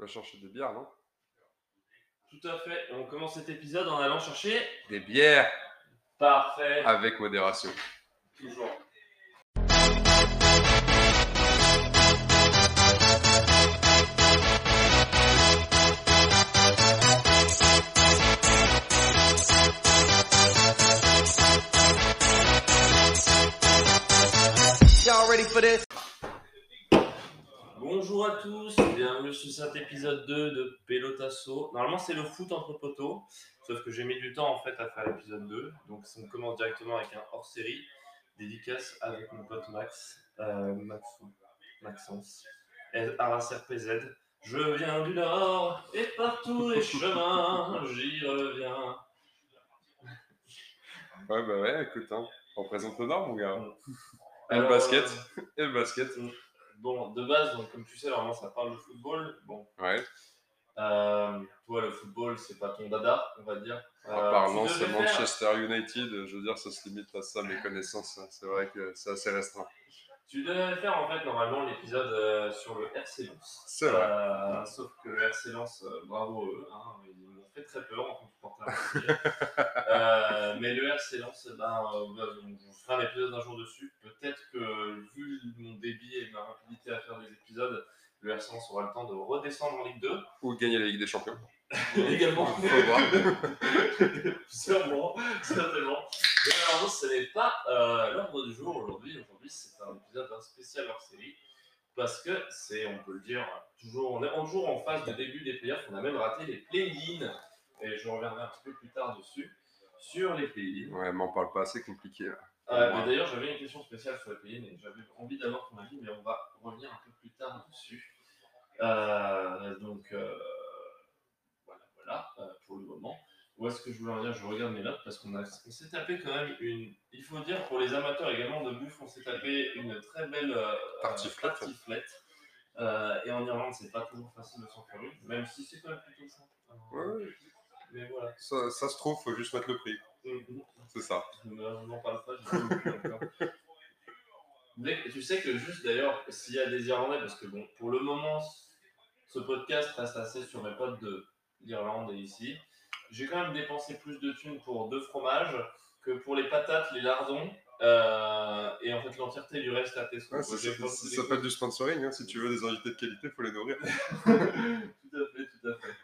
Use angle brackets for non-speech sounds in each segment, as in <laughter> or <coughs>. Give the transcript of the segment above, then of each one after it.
On va chercher des bières, non? Tout à fait. On commence cet épisode en allant chercher. Des bières Parfait. avec modération. Toujours. Y'all ready for this? Bonjour à tous, bienvenue sur cet épisode 2 de Pelotasso. Normalement, c'est le foot entre poteaux, sauf que j'ai mis du temps en fait à faire l'épisode 2. Donc, on commence directement avec un hors série, dédicace avec mon pote Max, euh, Maxou, Maxence, Arras RPZ. Je viens du Nord et partout les chemins, j'y reviens. Ouais, bah ouais, écoute, hein. on présente le Nord, mon gars. Et le Alors, basket. euh, Et le basket. Bon, de base, donc, comme tu sais, normalement ça parle de football. Bon, Ouais. euh, toi, le football, c'est pas ton dada, on va dire. Euh, Apparemment, tu c'est faire- Manchester United. Je veux dire, ça se limite à ça, mes connaissances. hein. C'est vrai que c'est assez restreint. Tu devais faire en fait normalement l'épisode euh, sur le RC Lens. C'est vrai. Euh, sauf que le RC Lens, euh, bravo eux, hein, ils fait très peur en tant que <laughs> euh, mais le RC Lens, eh ben, euh, bah, on on fera un épisode un jour dessus. Peut-être que vu mon débit et ma rapidité à faire des épisodes, le RC Lens aura le temps de redescendre en Ligue 2. Ou gagner la Ligue des Champions. Également. <laughs> <laughs> Sûrement, certainement. Mais alors, ce n'est pas euh, l'ordre du jour aujourd'hui. Aujourd'hui, c'est un épisode un spécial hors série. Parce que c'est, on peut le dire, toujours, on est toujours en phase de début des playoffs. On a même raté les play-in. Et je reviendrai un petit peu plus tard dessus. Sur les play-in. Ouais, m'en parle pas, c'est compliqué. là. Euh, mais D'ailleurs, j'avais une question spéciale sur les play-in et j'avais envie d'avoir ton avis, mais on va revenir un peu plus tard dessus. Euh, donc, euh, voilà, voilà, euh, pour le moment. Où est-ce que je voulais en dire Je regarde mes notes parce qu'on s'est tapé quand même une. Il faut dire pour les amateurs également de bouffe, on s'est tapé une très belle euh, Tartiflette. tartiflette. Euh, et en Irlande, c'est pas toujours facile de s'en faire une, même si c'est quand même plutôt simple. Ouais, ouais. Mais voilà. Ça, ça se trouve, faut juste mettre le prix. Mhm. C'est ça. Parle pas, je. Mais tu sais que juste d'ailleurs, s'il y a des Irlandais, parce que bon, pour le moment, ce podcast reste assez sur mes potes de l'Irlande et ici, j'ai quand même dépensé plus de thunes pour deux fromages que pour les patates, les lardons euh, et en fait l'entièreté du reste à. Ouais, ça, J'ai ça- s'appelle du sponsoring. hein. Si tu veux des invités de qualité, faut les nourrir. <laughs> tout à fait, tout à fait.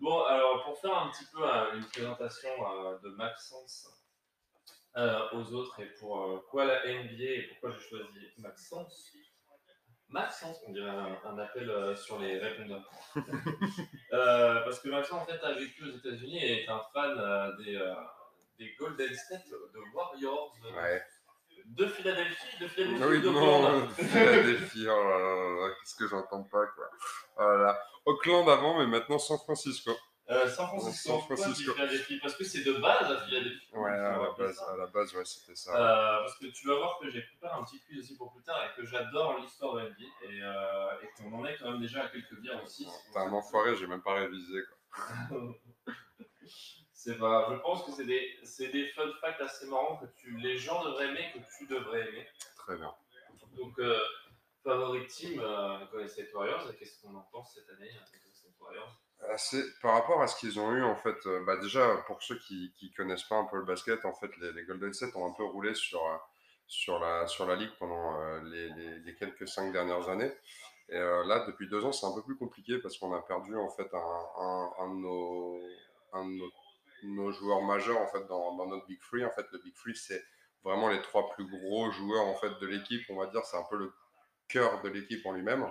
Bon, alors pour faire un petit peu euh, une présentation euh, de Maxence euh, aux autres et pour quoi la NBA et pourquoi j'ai choisi Maxence. Maxence, on dirait un, un appel sur les répondeurs. <laughs> Parce que Maxence en fait a vécu aux États-Unis et est un fan des, des Golden State de Warriors Ouais. De Philadelphie, de Philadelphie Ah oui, ou de non. Philadelphie, oh là là là, qu'est-ce que j'entends pas, quoi. Voilà. Auckland avant, mais maintenant San Francisco. Euh, San Francisco, San Francisco. Philadelphie? Parce que c'est de base à Philadelphie. Ouais, à la base, à la base ouais, c'était ça. Euh, parce que tu vas voir que j'ai préparé un petit quiz aussi pour plus tard et que j'adore l'histoire de la NBA et, euh, et qu'on en est quand même déjà à quelques bières aussi. T'es un enfoiré, j'ai même pas révisé, quoi. <laughs> C'est pas grave. Je pense que c'est des, c'est des fun facts assez marrants que tu, les gens devraient aimer, que tu devrais aimer. Très bien. Donc, euh, favori team, euh, Golden State Warriors, qu'est-ce qu'on en pense cette année Golden State Warriors? Euh, par rapport à ce qu'ils ont eu, en fait, euh, bah déjà, pour ceux qui, qui connaissent pas un peu le basket, en fait, les, les Golden State ont un peu roulé sur, euh, sur, la, sur la ligue pendant euh, les, les- les quelques cinq dernières années. Et euh, là, depuis deux ans, c'est un peu plus compliqué parce qu'on a perdu, en fait, un, un, un de nos, un de nos, nos joueurs majeurs, en fait, dans, notre Big Free. En fait, le Big Free, c'est vraiment les trois plus gros joueurs, en fait, de l'équipe. On va dire, c'est un peu le cœur de l'équipe en lui-même.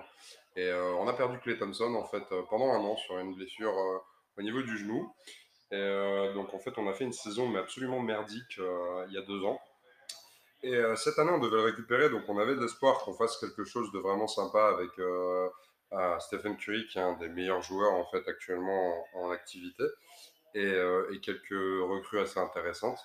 Et euh, on a perdu Clay Thompson en fait euh, pendant un an sur une blessure euh, au niveau du genou. Et donc en fait on a fait une saison mais absolument merdique il y a deux ans. Et cette année on devait le récupérer donc on avait de l'espoir qu'on fasse quelque chose de vraiment sympa avec Stephen Curry qui est un des meilleurs joueurs en fait actuellement en, en activité et, euh, et quelques recrues assez intéressantes.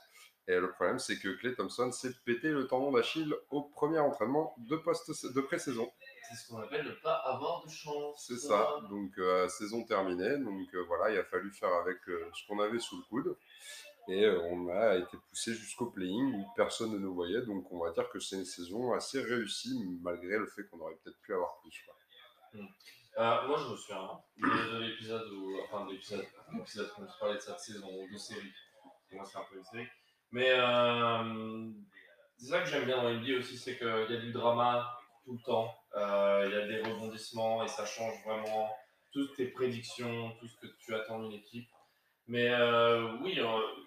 Et le problème c'est que Clay Thompson s'est pété le tendon d'Achille au premier entraînement de, post de pré-saison. C'est ce qu'on appelle ne pas avoir de chance. C'est ça. Donc, euh, saison terminée. Donc, euh, voilà, il a fallu faire avec euh, ce qu'on avait sous le coude. Et on a été poussé jusqu'au playing où personne ne nous voyait. Donc, on va dire que c'est une saison assez réussie, malgré le fait qu'on aurait peut-être pu avoir plus. quoi. Euh, moi, je me souviens de, de l'épisode où. Enfin, de l'épisode. L'épisode quand je parlais de cette saison de série. Moi, c'est un peu une série. Mais euh, c'est ça que j'aime bien dans NBA aussi, c'est qu'il y a du drama tout le temps. Euh, Il y a des rebondissements et ça change vraiment toutes tes prédictions, tout ce que tu attends d'une équipe. Mais oui,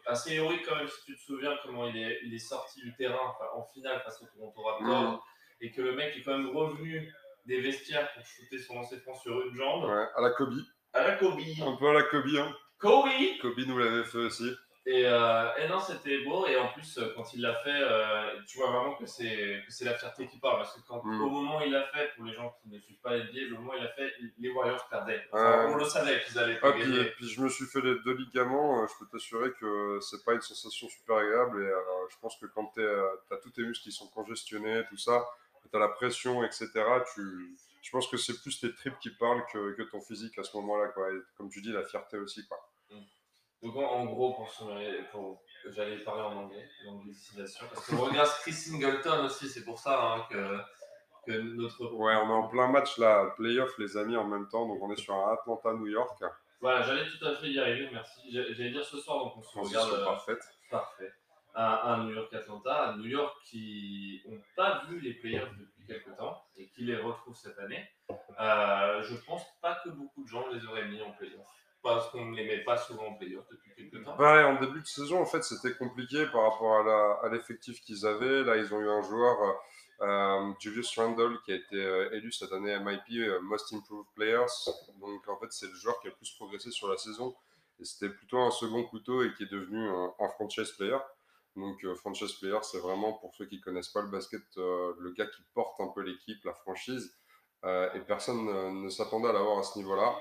assez héroïque quand même, si tu te souviens comment il est, il est sorti du terrain en finale face au Toronto Raptors Mhm. et que le mec est quand même revenu des vestiaires pour shooter son lancer franc sur une jambe. Ouais, à la Kobe. À la Kobe. Un peu à la Kobe. Hein. Kobe Kobe nous l'avait fait aussi. et, euh, et non, c'était beau. Et en plus, euh, quand il l'a fait, euh, tu vois vraiment que c'est que c'est la fierté qui parle. Parce que quand, Mm. au moment où il l'a fait, pour les gens qui ne suivent pas les NBA, le moment où il l'a fait, les Warriors perdaient. Enfin, on le savait qu'ils allaient Ah, puis, puis je me suis fait les deux ligaments. Je peux t'assurer que c'est pas une sensation super agréable. Et je pense que quand tu as tous tes muscles qui sont congestionnés, tout ça, as la pression, etc. Tu, je pense que c'est plus tes tripes qui parlent que, que ton physique à ce moment-là. Quoi. Et comme tu dis, la fierté aussi. Quoi. Donc en, en gros, pour, se- pour j'allais parler en anglais, l'anglicisation. Parce qu'on regarde Chris Singleton aussi, c'est pour ça hein, que, que notre. Ouais, on est en plein match là, playoff les amis en même temps. Donc on est sur un Atlanta-New York. Voilà, j'allais tout à fait y arriver, merci. J'a- J'allais dire ce soir, donc on se regarde. Transition euh, parfaite. Parfait. À, New York Atlanta, à New York qui n'ont pas vu les playoffs depuis quelques temps et qui les retrouvent cette année. Euh, je pense pas que beaucoup de gens les auraient mis en playoffs. Parce qu'on ne les met pas souvent en playoffs depuis quelques temps. En début de saison, en fait, c'était compliqué par rapport à l'effectif qu'ils avaient. Là, ils ont eu un joueur, euh, euh, Julius Randle, qui a été élu cette année MIP Most Improved Players. Donc, en fait, c'est le joueur qui a le plus progressé sur la saison. Et c'était plutôt un second couteau et qui est devenu un franchise player. Donc, euh, franchise player, c'est vraiment, pour ceux qui connaissent pas le basket, euh, le gars qui porte un peu l'équipe, la franchise. Euh, et personne ne s'attendait à l'avoir à ce niveau-là.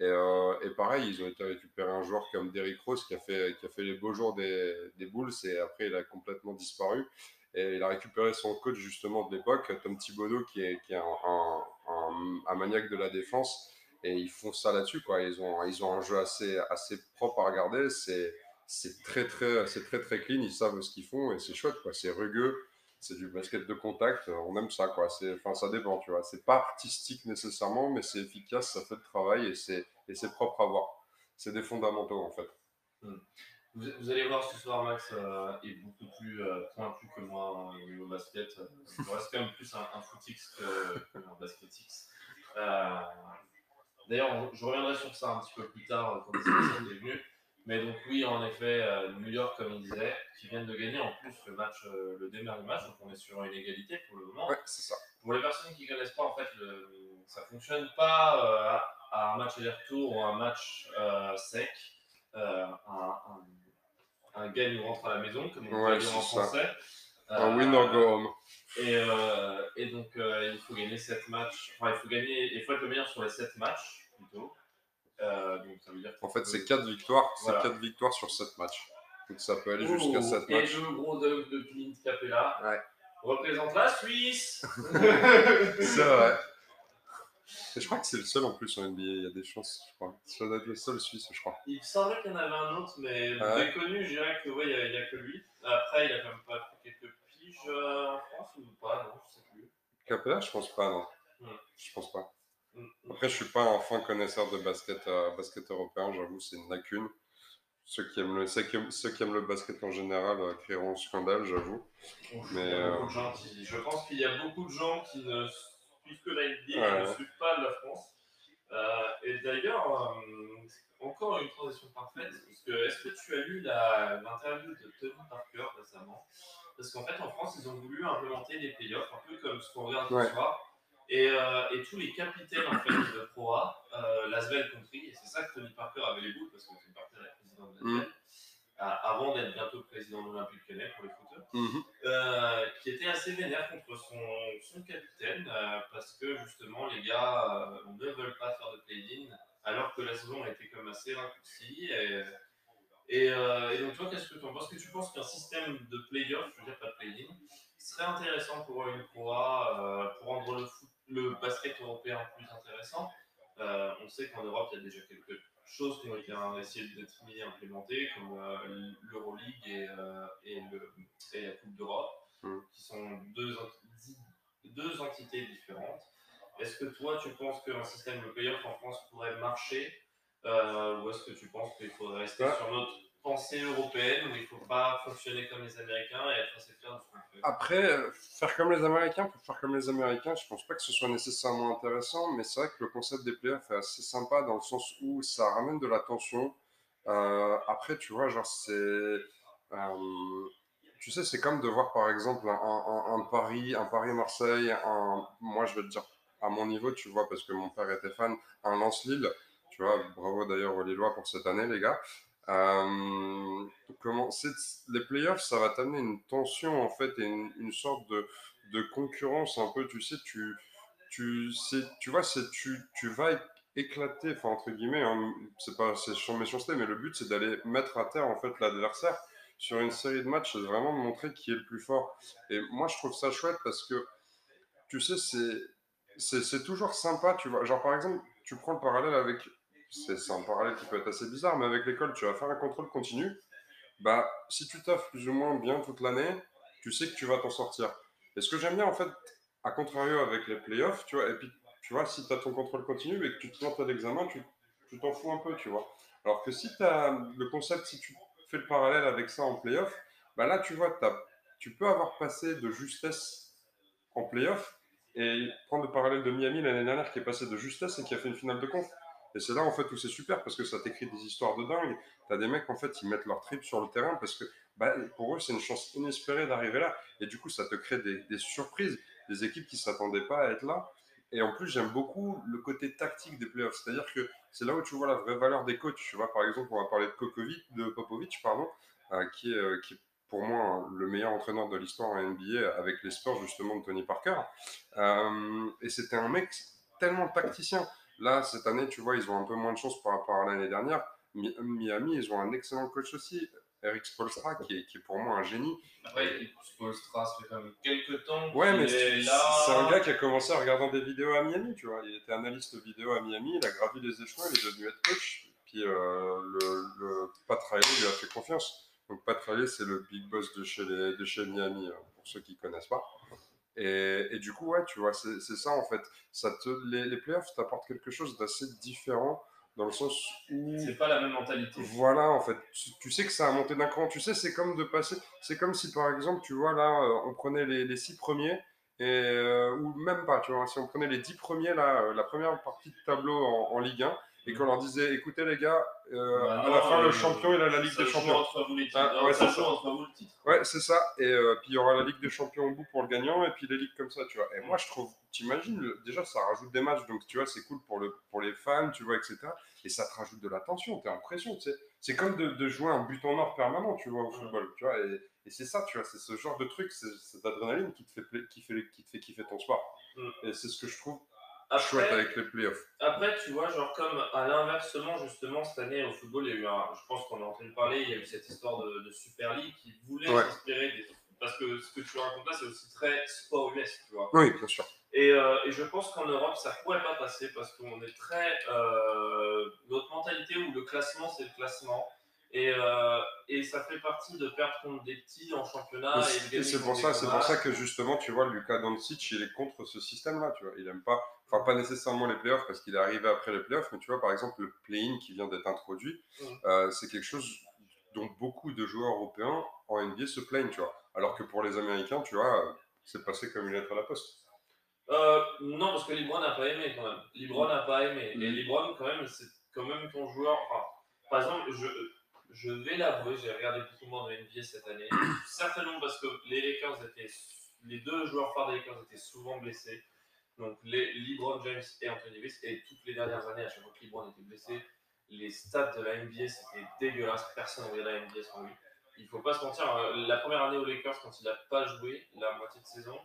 Et, pareil, ils ont été récupérer un joueur comme Derrick Rose qui a fait, les beaux jours des, Bulls et après il a complètement disparu. Et il a récupéré son coach justement de l'époque, Tom Thibodeau, qui est, un, un, maniaque de la défense. Et ils font ça là-dessus. Quoi. Ils, ont, ils ont un jeu assez, assez propre à regarder. C'est, c'est, très, très, c'est très très clean. Ils savent ce qu'ils font et c'est chouette. Quoi. C'est rugueux. C'est du basket de contact. On aime ça. Quoi. C'est, enfin, ça dépend. Tu vois. C'est pas artistique nécessairement, mais c'est efficace. Ça fait le travail et c'est, et c'est propre à voir. C'est des fondamentaux en fait. Vous, vous allez voir ce soir, Max euh, est beaucoup plus euh, pointu que moi au niveau basket. Euh, Je reste quand même plus un, un footix que, que un basketix. Euh, D'ailleurs, je reviendrai sur ça un petit peu plus tard euh, quand <coughs> est venu. Mais donc oui, en effet, euh, New York, comme il disait, qui viennent de gagner en plus le match, euh, le dernier match, donc on est sur une égalité pour le moment. Ouais, c'est ça. Pour les personnes qui ne connaissent pas, en fait, le, ça ne fonctionne pas euh, à, un match aller-retour ou un match euh, sec, euh, un, un, un gagne ou rentre à la maison, comme on Ouais, dire en français. Un win or go home. Et, et donc, il faut gagner 7 matchs. Enfin, il faut gagner, il faut être le meilleur sur les 7 matchs, plutôt. Euh, donc, ça veut dire En fait, c'est 4 victoires, Voilà. c'est 4 victoires sur 7 matchs. Donc ça peut aller Oh, jusqu'à 7 Et matchs. le gros dunk de Clint Capella Ouais. représente la Suisse. <laughs> <laughs> C'est vrai. Et je crois que c'est le seul en plus en NBA, il y a des chances, je crois. Ça doit être le seul Suisse, je crois. Il semblait qu'il y en avait un autre, mais Ah ouais. méconnu, je dirais que ouais, il n'y a, que lui. Après, il a quand même pas fait quelques piges euh, en France ou pas, non, je sais plus. Capella, je pense pas, non. Hmm. Je pense pas. Après, je suis pas un fin connaisseur de basket, euh, basket européen, j'avoue, c'est une lacune. Ceux qui, aiment le, ceux, qui aiment, ceux qui aiment le basket en général euh, créeront un scandale, j'avoue. Mais, euh, je pense qu'il y a beaucoup de gens qui ne suivent que la NBA, qui Ouais. ne suivent pas la France. Euh, et d'ailleurs, euh, encore une transition parfaite, parce que est-ce que tu as lu la- l'interview de Tony Parker récemment? Parce qu'en fait, en France, ils ont voulu implémenter les playoffs, un peu comme ce qu'on regarde Ouais. ce soir. Et, euh, et tous les capitaines en fait, de Pro A, euh, Lasvel compris, et c'est ça que Tony Parker avait les boules, parce que Tony Parker est président de Lasvel, euh, avant d'être bientôt président de l'Olympique Lyonnais pour les footeurs Mhm. euh, qui était assez vénère contre son, son capitaine parce que justement les gars ne veulent pas faire de play-in alors que la saison a été comme assez raccourcie. Et, et, et donc toi, qu'est-ce que tu en penses que tu penses qu'un système de play-off, je veux dire pas de play-in, serait intéressant pour une Pro A, pour rendre le, foot- le basket européen plus intéressant Euh, On sait qu'en Europe, il y a déjà quelques choses qui ont été essayées d'être mises et implémentées, comme euh, l'Euroleague et, euh, et, le- et la Coupe d'Europe, Mm. qui sont deux, enti- deux entités différentes. Est-ce que toi, tu penses qu'un système de playoff en France pourrait marcher? Euh, ou est-ce que tu penses qu'il faudrait rester sur notre pensée européenne où il ne faut pas fonctionner comme les Américains et être assez fier de ce qu'on fait Après, faire comme les Américains pour faire comme les Américains, je pense pas que ce soit nécessairement intéressant, mais c'est vrai que le concept des playoffs est assez sympa dans le sens où ça ramène de la tension. Euh, après, tu vois, genre, c'est. Euh, tu sais, c'est comme de voir par exemple un, un, Paris, un Paris-Marseille, un, moi je vais te dire à mon niveau, tu vois, parce que mon père était fan, un Lance-Lille, tu vois, bravo d'ailleurs aux Lillois pour cette année, les gars. Euh, les playoffs, ça va t'amener une tension en fait et une, sorte de, de, concurrence un peu, tu sais, tu, tu, tu vois, tu, tu vas éclater, enfin entre guillemets, hein, c'est pas c'est méchanceté, mais le but c'est d'aller mettre à terre en fait l'adversaire sur une série de matchs, c'est vraiment de montrer qui est le plus fort. Et moi je trouve ça chouette parce que tu sais, c'est, c'est, toujours sympa, tu vois. Genre par exemple, tu prends le parallèle avec c'est un parallèle qui peut être assez bizarre, mais avec l'école, tu vas faire un contrôle continu. Bah, si tu taffes plus ou moins bien toute l'année, tu sais que tu vas t'en sortir. Et ce que j'aime bien, en fait, à contrario avec les playoffs, tu vois, et puis, tu vois, si tu as ton contrôle continu et que tu te à l'examen, tu t'en fous un peu, tu vois. Alors que si tu as le concept, si tu fais le parallèle avec ça en playoff, bah là, tu vois, tu peux avoir passé de justesse en playoff et prendre le parallèle de Miami l'année dernière qui est passé de justesse et qui a fait une finale de conf. Et c'est là, en fait, où c'est super parce que ça t'écrit des histoires de dingue. T'as des mecs, en fait, ils mettent leur trip sur le terrain parce que bah, pour eux, c'est une chance inespérée d'arriver là. Et du coup, ça te crée des, surprises, des équipes qui ne s'attendaient pas à être là. Et en plus, j'aime beaucoup le côté tactique des playoffs. C'est-à-dire que c'est là où tu vois la vraie valeur des coachs. Tu vois, par exemple, on va parler de, Kokovic, de Popovic, pardon, euh, qui, est, euh, qui pour moi le meilleur entraîneur de l'histoire en NBA avec les Spurs justement de Tony Parker. Euh, et c'était un mec tellement tacticien. Là, cette année, tu vois, ils ont un peu moins de chance par rapport à l'année dernière. Miami, ils ont un excellent coach aussi, Eric Spolstra, qui est, qui est pour moi un génie. Ouais, Spolstra, ça fait quand même quelques temps. Ouais, mais c'est un gars qui a commencé en regardant des vidéos à Miami, tu vois. Il était analyste vidéo à Miami, il a gravi les échelons, il est devenu head coach. Puis euh, le, le Pat Riley lui a fait confiance. Donc Pat Riley, c'est le big boss de chez, les, de chez Miami, euh, pour ceux qui ne connaissent pas. Et, et, du coup, ouais, tu vois, c'est ça en fait. Ça te, les, les playoffs t'apportent quelque chose d'assez différent dans le sens où. C'est pas la même mentalité. Voilà, en fait. Tu, sais que ça a monté d'un cran. Tu sais, c'est comme de passer. C'est comme si, par exemple, tu vois, là, euh, on prenait les, les six premiers, et, euh, ou même pas, tu vois, si on prenait les dix premiers, là, euh, la première partie de tableau en, en Ligue 1, et qu'on leur disait écoutez les gars, euh, bah à la fin le champion il a la Ligue des Champions. Entre vous les ah, ouais, c'est ça. Entre vous le titre. Ouais, c'est ça. Et euh, puis il y aura la Ligue des Champions au bout pour le gagnant et puis les ligues comme ça, tu vois. Et moi je trouve, t'imagines, déjà ça rajoute des matchs, donc tu vois c'est cool pour le pour les fans, tu vois, etc. Et ça te rajoute de la tension, t'es en pression, tu sais. C'est comme de, de, jouer un but en or permanent, tu vois, au football, tu vois. Et, et c'est ça, tu vois, c'est ce genre de truc, c'est cette adrénaline qui te fait qui fait qui te fait kiffer ton sport. Mm. Et c'est ce que je trouve après, avec les playoffs. Après, tu vois, genre comme à l'inversement, justement, cette année au football, il y a eu un, je pense qu'on a entendu parler, il y a eu cette histoire de, Super League qui voulait s'inspirer des. Parce que ce que tu racontes là, c'est aussi très sport US, tu vois. Oui, bien sûr. Et, euh, et je pense qu'en Europe, ça pourrait pas passer parce qu'on est très. Euh, notre mentalité où le classement, c'est le classement. Et, euh, et, ça fait partie de perdre contre des petits en championnat. Et, c'est pour ça, c'est pour ça que justement, tu vois, Lucas Doncic, il est contre ce système-là, tu vois. Il aime pas, enfin pas nécessairement les playoffs parce qu'il est arrivé après les playoffs, mais tu vois, par exemple, le play-in qui vient d'être introduit, euh, c'est quelque chose dont beaucoup de joueurs européens en NBA se plaignent, tu vois. Alors que pour les Américains, tu vois, c'est passé comme une lettre à la poste. Euh, non, parce que Libron n'a pas aimé quand même. Libron n'a pas aimé. Et mm. Libron, quand même, c'est quand même ton joueur. Enfin, par exemple, je je vais l'avouer, j'ai regardé beaucoup moins de NBA cette année. <coughs> Certainement parce que les Lakers étaient, les deux joueurs phares des Lakers étaient souvent blessés. Donc les LeBron James et Anthony Davis. Et toutes les dernières années, à chaque fois que LeBron était blessé, les stats de la NBA c'était dégueulasse. Personne ne regardait la NBA sans lui. Il faut pas se mentir. Hein, la première année aux Lakers, quand il n'a pas joué la moitié de saison,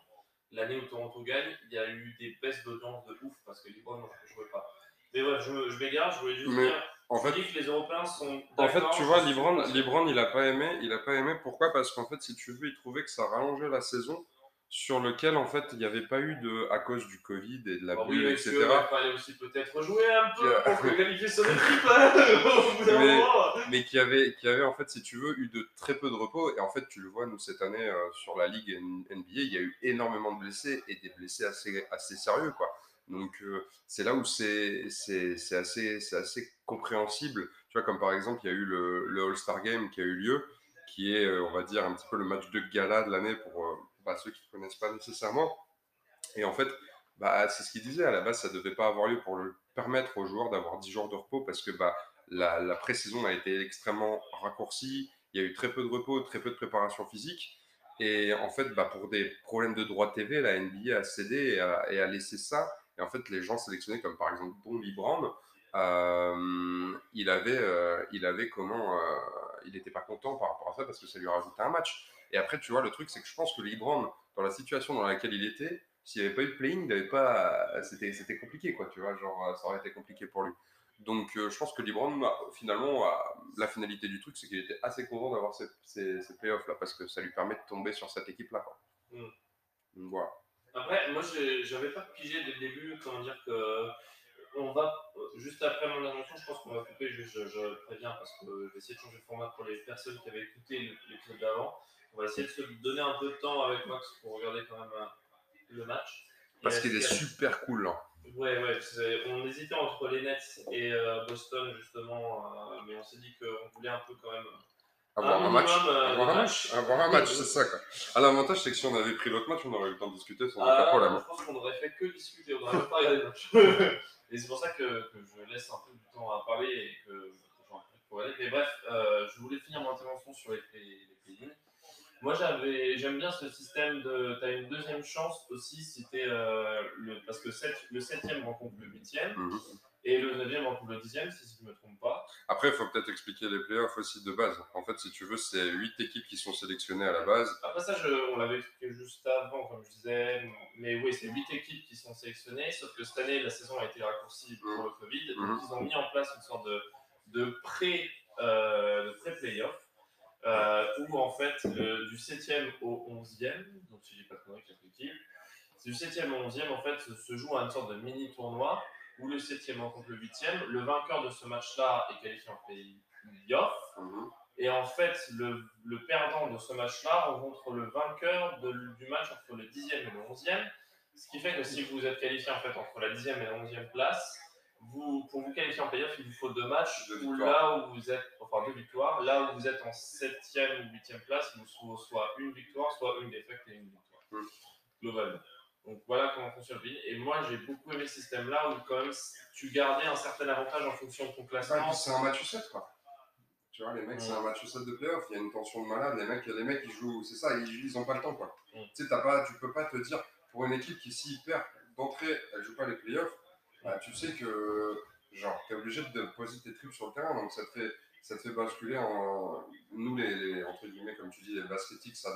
l'année où Toronto gagne, il y a eu des baisses d'audience de ouf parce que LeBron ne jouait pas. Mais ouais, je, je m'égare. Je voulais juste dire en fait, que les Européens sont en fait, tu vois, Libran, Libran, il a pas aimé. Il a pas aimé. Pourquoi? Parce qu'en fait, si tu veux, il trouvait que ça rallongeait la saison sur lequel en fait il n'y avait pas eu de à cause du Covid et de la bulle, oui, etc. Il fallait aussi peut-être jouer un peu pour qualifier son <laughs> équipe. Hein, <laughs> mais, mais qui avait qui avait en fait si tu veux eu de très peu de repos et en fait tu le vois nous cette année euh, sur la ligue NBA il y a eu énormément de blessés et des blessés assez assez sérieux quoi. Donc c'est là où c'est assez, assez compréhensible. Tu vois, comme par exemple, il y a eu le, le All-Star Game qui a eu lieu, qui est, on va dire, un petit peu le match de gala de l'année pour bah, ceux qui ne connaissent pas nécessairement. Et en fait, bah, c'est ce qu'il disait, à la base, ça ne devait pas avoir lieu pour permettre aux joueurs d'avoir 10 jours de repos parce que bah, la, la pré-saison a été extrêmement raccourcie, il y a eu très peu de repos, très peu de préparation physique. Et en fait, bah, pour des problèmes de droit TV, la NBA a cédé et a, laissé ça. Et en fait, les gens sélectionnés, comme par exemple Brand, euh, il, avait, euh, il avait comment. Euh, il n'était pas content par rapport à ça parce que ça lui rajoutait un match. Et après, tu vois, le truc, c'est que je pense que Libran, dans la situation dans laquelle il était, s'il n'y avait pas eu de playing, il avait pas. C'était, c'était compliqué, quoi, tu vois, genre, ça aurait été compliqué pour lui. Donc, euh, je pense que Libran, finalement, la finalité du truc, c'est qu'il était assez content d'avoir ces, ces, playoffs-là, parce que ça lui permet de tomber sur cette équipe-là, quoi. Mm. voilà. Après, moi, j'avais pas pigé dès le début, comment dire que. On va, juste après mon intervention, je pense qu'on va couper, je, je, préviens, parce que je vais essayer de changer de format pour les personnes qui avaient écouté l'épisode d'avant. On va essayer de se donner un peu de temps avec Max pour regarder quand même euh, le match. Parce qu'il est super cool là. Ouais, ouais, on hésitait entre les Nets et euh, Boston justement, euh, mais on s'est dit qu'on voulait un peu quand même. Avoir un, match, avoir un match, avoir un match, c'est ça quoi. Ah, l'avantage c'est que si on avait pris l'autre match, on aurait eu le temps de discuter sans ah, aucun problème. Je pense qu'on aurait fait que discuter, on n'aurait pas regardé le match. <laughs> et c'est pour ça que, que, je laisse un peu du temps à parler et que j'en pour aller. Mais bref, je voulais finir mon intervention sur les, les, les moi, j'avais, j'aime bien ce système de. Tu as une deuxième chance aussi si tu euh, le. Parce que le septième rencontre le huitième. Mhm. Et le neuvième rencontre le dixième, si je ne me trompe pas. Après, il faut peut-être expliquer les playoffs aussi de base. En fait, si tu veux, c'est huit équipes qui sont sélectionnées à la base. Après ça, je, on l'avait expliqué juste avant, comme je disais. Mais oui, c'est huit équipes qui sont sélectionnées. Sauf que cette année, la saison a été raccourcie pour mhm. le Covid. Donc, mhm. ils ont mis en place une sorte de, de pré, euh, pré-playoff euh, où en fait, du 7e au 11e, donc si j'ai pas de conneries, du 7e au 11e, en fait, se joue à une sorte de mini tournoi où le 7e rencontre le 8e. Le vainqueur de ce match-là est qualifié en play-off. Mhm. Et en fait, le, le, perdant de ce match-là rencontre le vainqueur de, du match entre le 10e et le 11e. Ce qui fait que si vous êtes qualifié en fait entre la 10e et la 11e place, vous, pour vous qualifier en playoff, il vous faut deux matchs. là où vous êtes, enfin deux victoires, là où vous êtes en septième ou huitième place, vous soit une victoire, soit une défaite et une victoire. Mm. Globalement. Donc voilà comment fonctionne le Et moi, j'ai beaucoup aimé ce système-là où quand même tu gardais un certain avantage en fonction de ton classement. c'est un match 7 quoi. Tu vois, les mecs, c'est un match 7 de playoff. Il y a une tension de malade. Les mecs, les mecs ils jouent, c'est ça, ils, ils ont pas le temps quoi. Tu sais, pas, tu peux pas te dire, pour une équipe qui, s'y perd d'entrée, elle joue pas les playoffs bah, tu sais que genre, tu es obligé de poser tes trucs sur le terrain, donc ça te fait, ça te fait basculer en. Nous, les, entre guillemets, comme tu dis, les basketiques, ça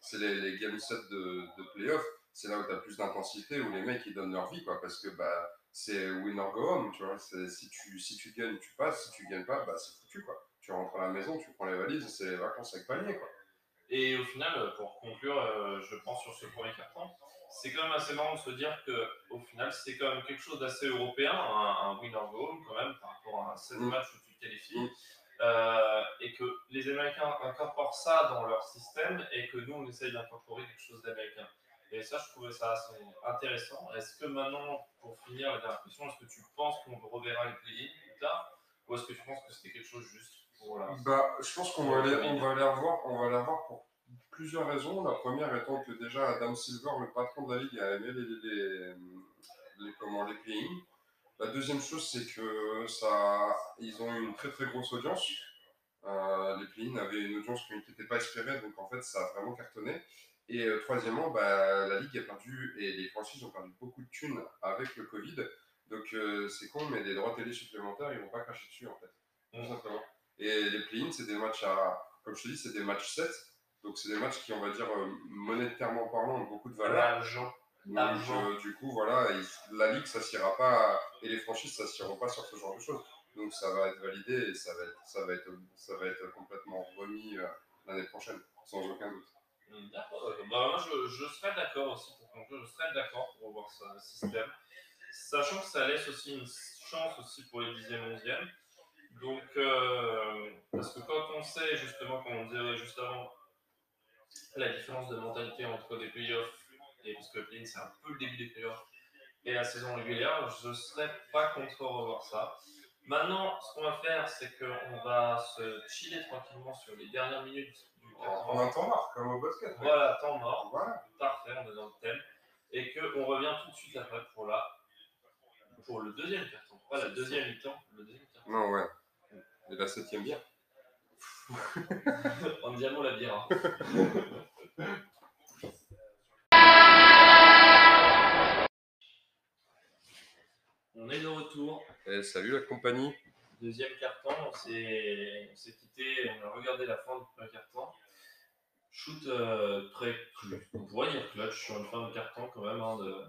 c'est les, les game sets de, de playoff. C'est là où tu as plus d'intensité, où les mecs ils donnent leur vie, quoi, parce que bah, c'est win or go home, tu vois. Si tu, si tu gagnes, tu passes, si tu gagnes pas, bah, c'est foutu, quoi. Tu rentres à la maison, tu prends les valises, c'est les vacances avec panier, quoi. Et au final, pour conclure, euh, je pense sur ce premier carton, c'est quand même assez marrant de se dire que au final, c'est quand même quelque chose d'assez européen, un, winner go home quand même, par rapport à 16 mm. matchs où tu te qualifies. Mm. Euh, et que les Américains incorporent ça dans leur système et que nous, on essaye d'incorporer quelque chose d'américain. Et ça, je trouvais ça assez intéressant. Est-ce que maintenant, pour finir la dernière question, est-ce que tu penses qu'on reverra les play plus tard Ou est-ce que tu penses que c'était quelque chose juste pour la... Bah, je pense qu'on va, aller, on va aller revoir, on va aller revoir pour plusieurs raisons. La première étant que déjà Adam Silver, le patron de la ligue, a aimé les, les, les, comment, les playing. La deuxième chose, c'est que ça, ils ont une très très grosse audience. Euh, les play avaient une audience qui n'était pas espérée, donc en fait ça a vraiment cartonné. Et euh, troisièmement, bah, la ligue a perdu et les franchises ont perdu beaucoup de thunes avec le Covid. Donc euh, c'est con, mais des droits télé supplémentaires, ils vont pas cracher dessus en fait. Tout simplement. Et les play c'est des matchs à, comme je te dis, c'est des matchs 7. Donc c'est des matchs qui, on va dire, euh, monétairement parlant, ont beaucoup de valeur. L'argent. Euh, du coup, voilà, la ligue s'assiera pas, et les franchises s'assieront pas sur ce genre de choses. Donc ça va être validé et ça va être, ça va être, ça va être complètement remis l'année prochaine, sans aucun doute. Hmm, d'accord, bah, je, serais d'accord aussi pour conclure, je serais d'accord pour revoir ce système, sachant que ça laisse aussi une chance aussi pour les 10e, 11e. Donc, parce que quand on sait justement, comme on disait juste avant, la différence de mentalité entre les playoffs et parce que c'est un peu le début des playoffs et la saison régulière, je ne serais pas contre revoir ça. Maintenant, ce qu'on va faire, c'est qu'on va se chiller tranquillement sur les dernières minutes a un temps mort, comme au basket. Voilà, temps mort. Voilà. Parfait, on est dans le thème. Et qu'on revient tout de suite après pour, la... pour le deuxième carton. Pas la deuxième mi-temps, le deuxième carton. Non, ouais. Et la septième bière. <laughs> en diamant la bière. hein. <laughs> On est de retour. Et salut la compagnie. Deuxième carton, on s'est quitté, on a regardé la fin du premier carton. Shoot euh, très clutch, on pourrait dire clutch sur une fin de carton quand même hein, de,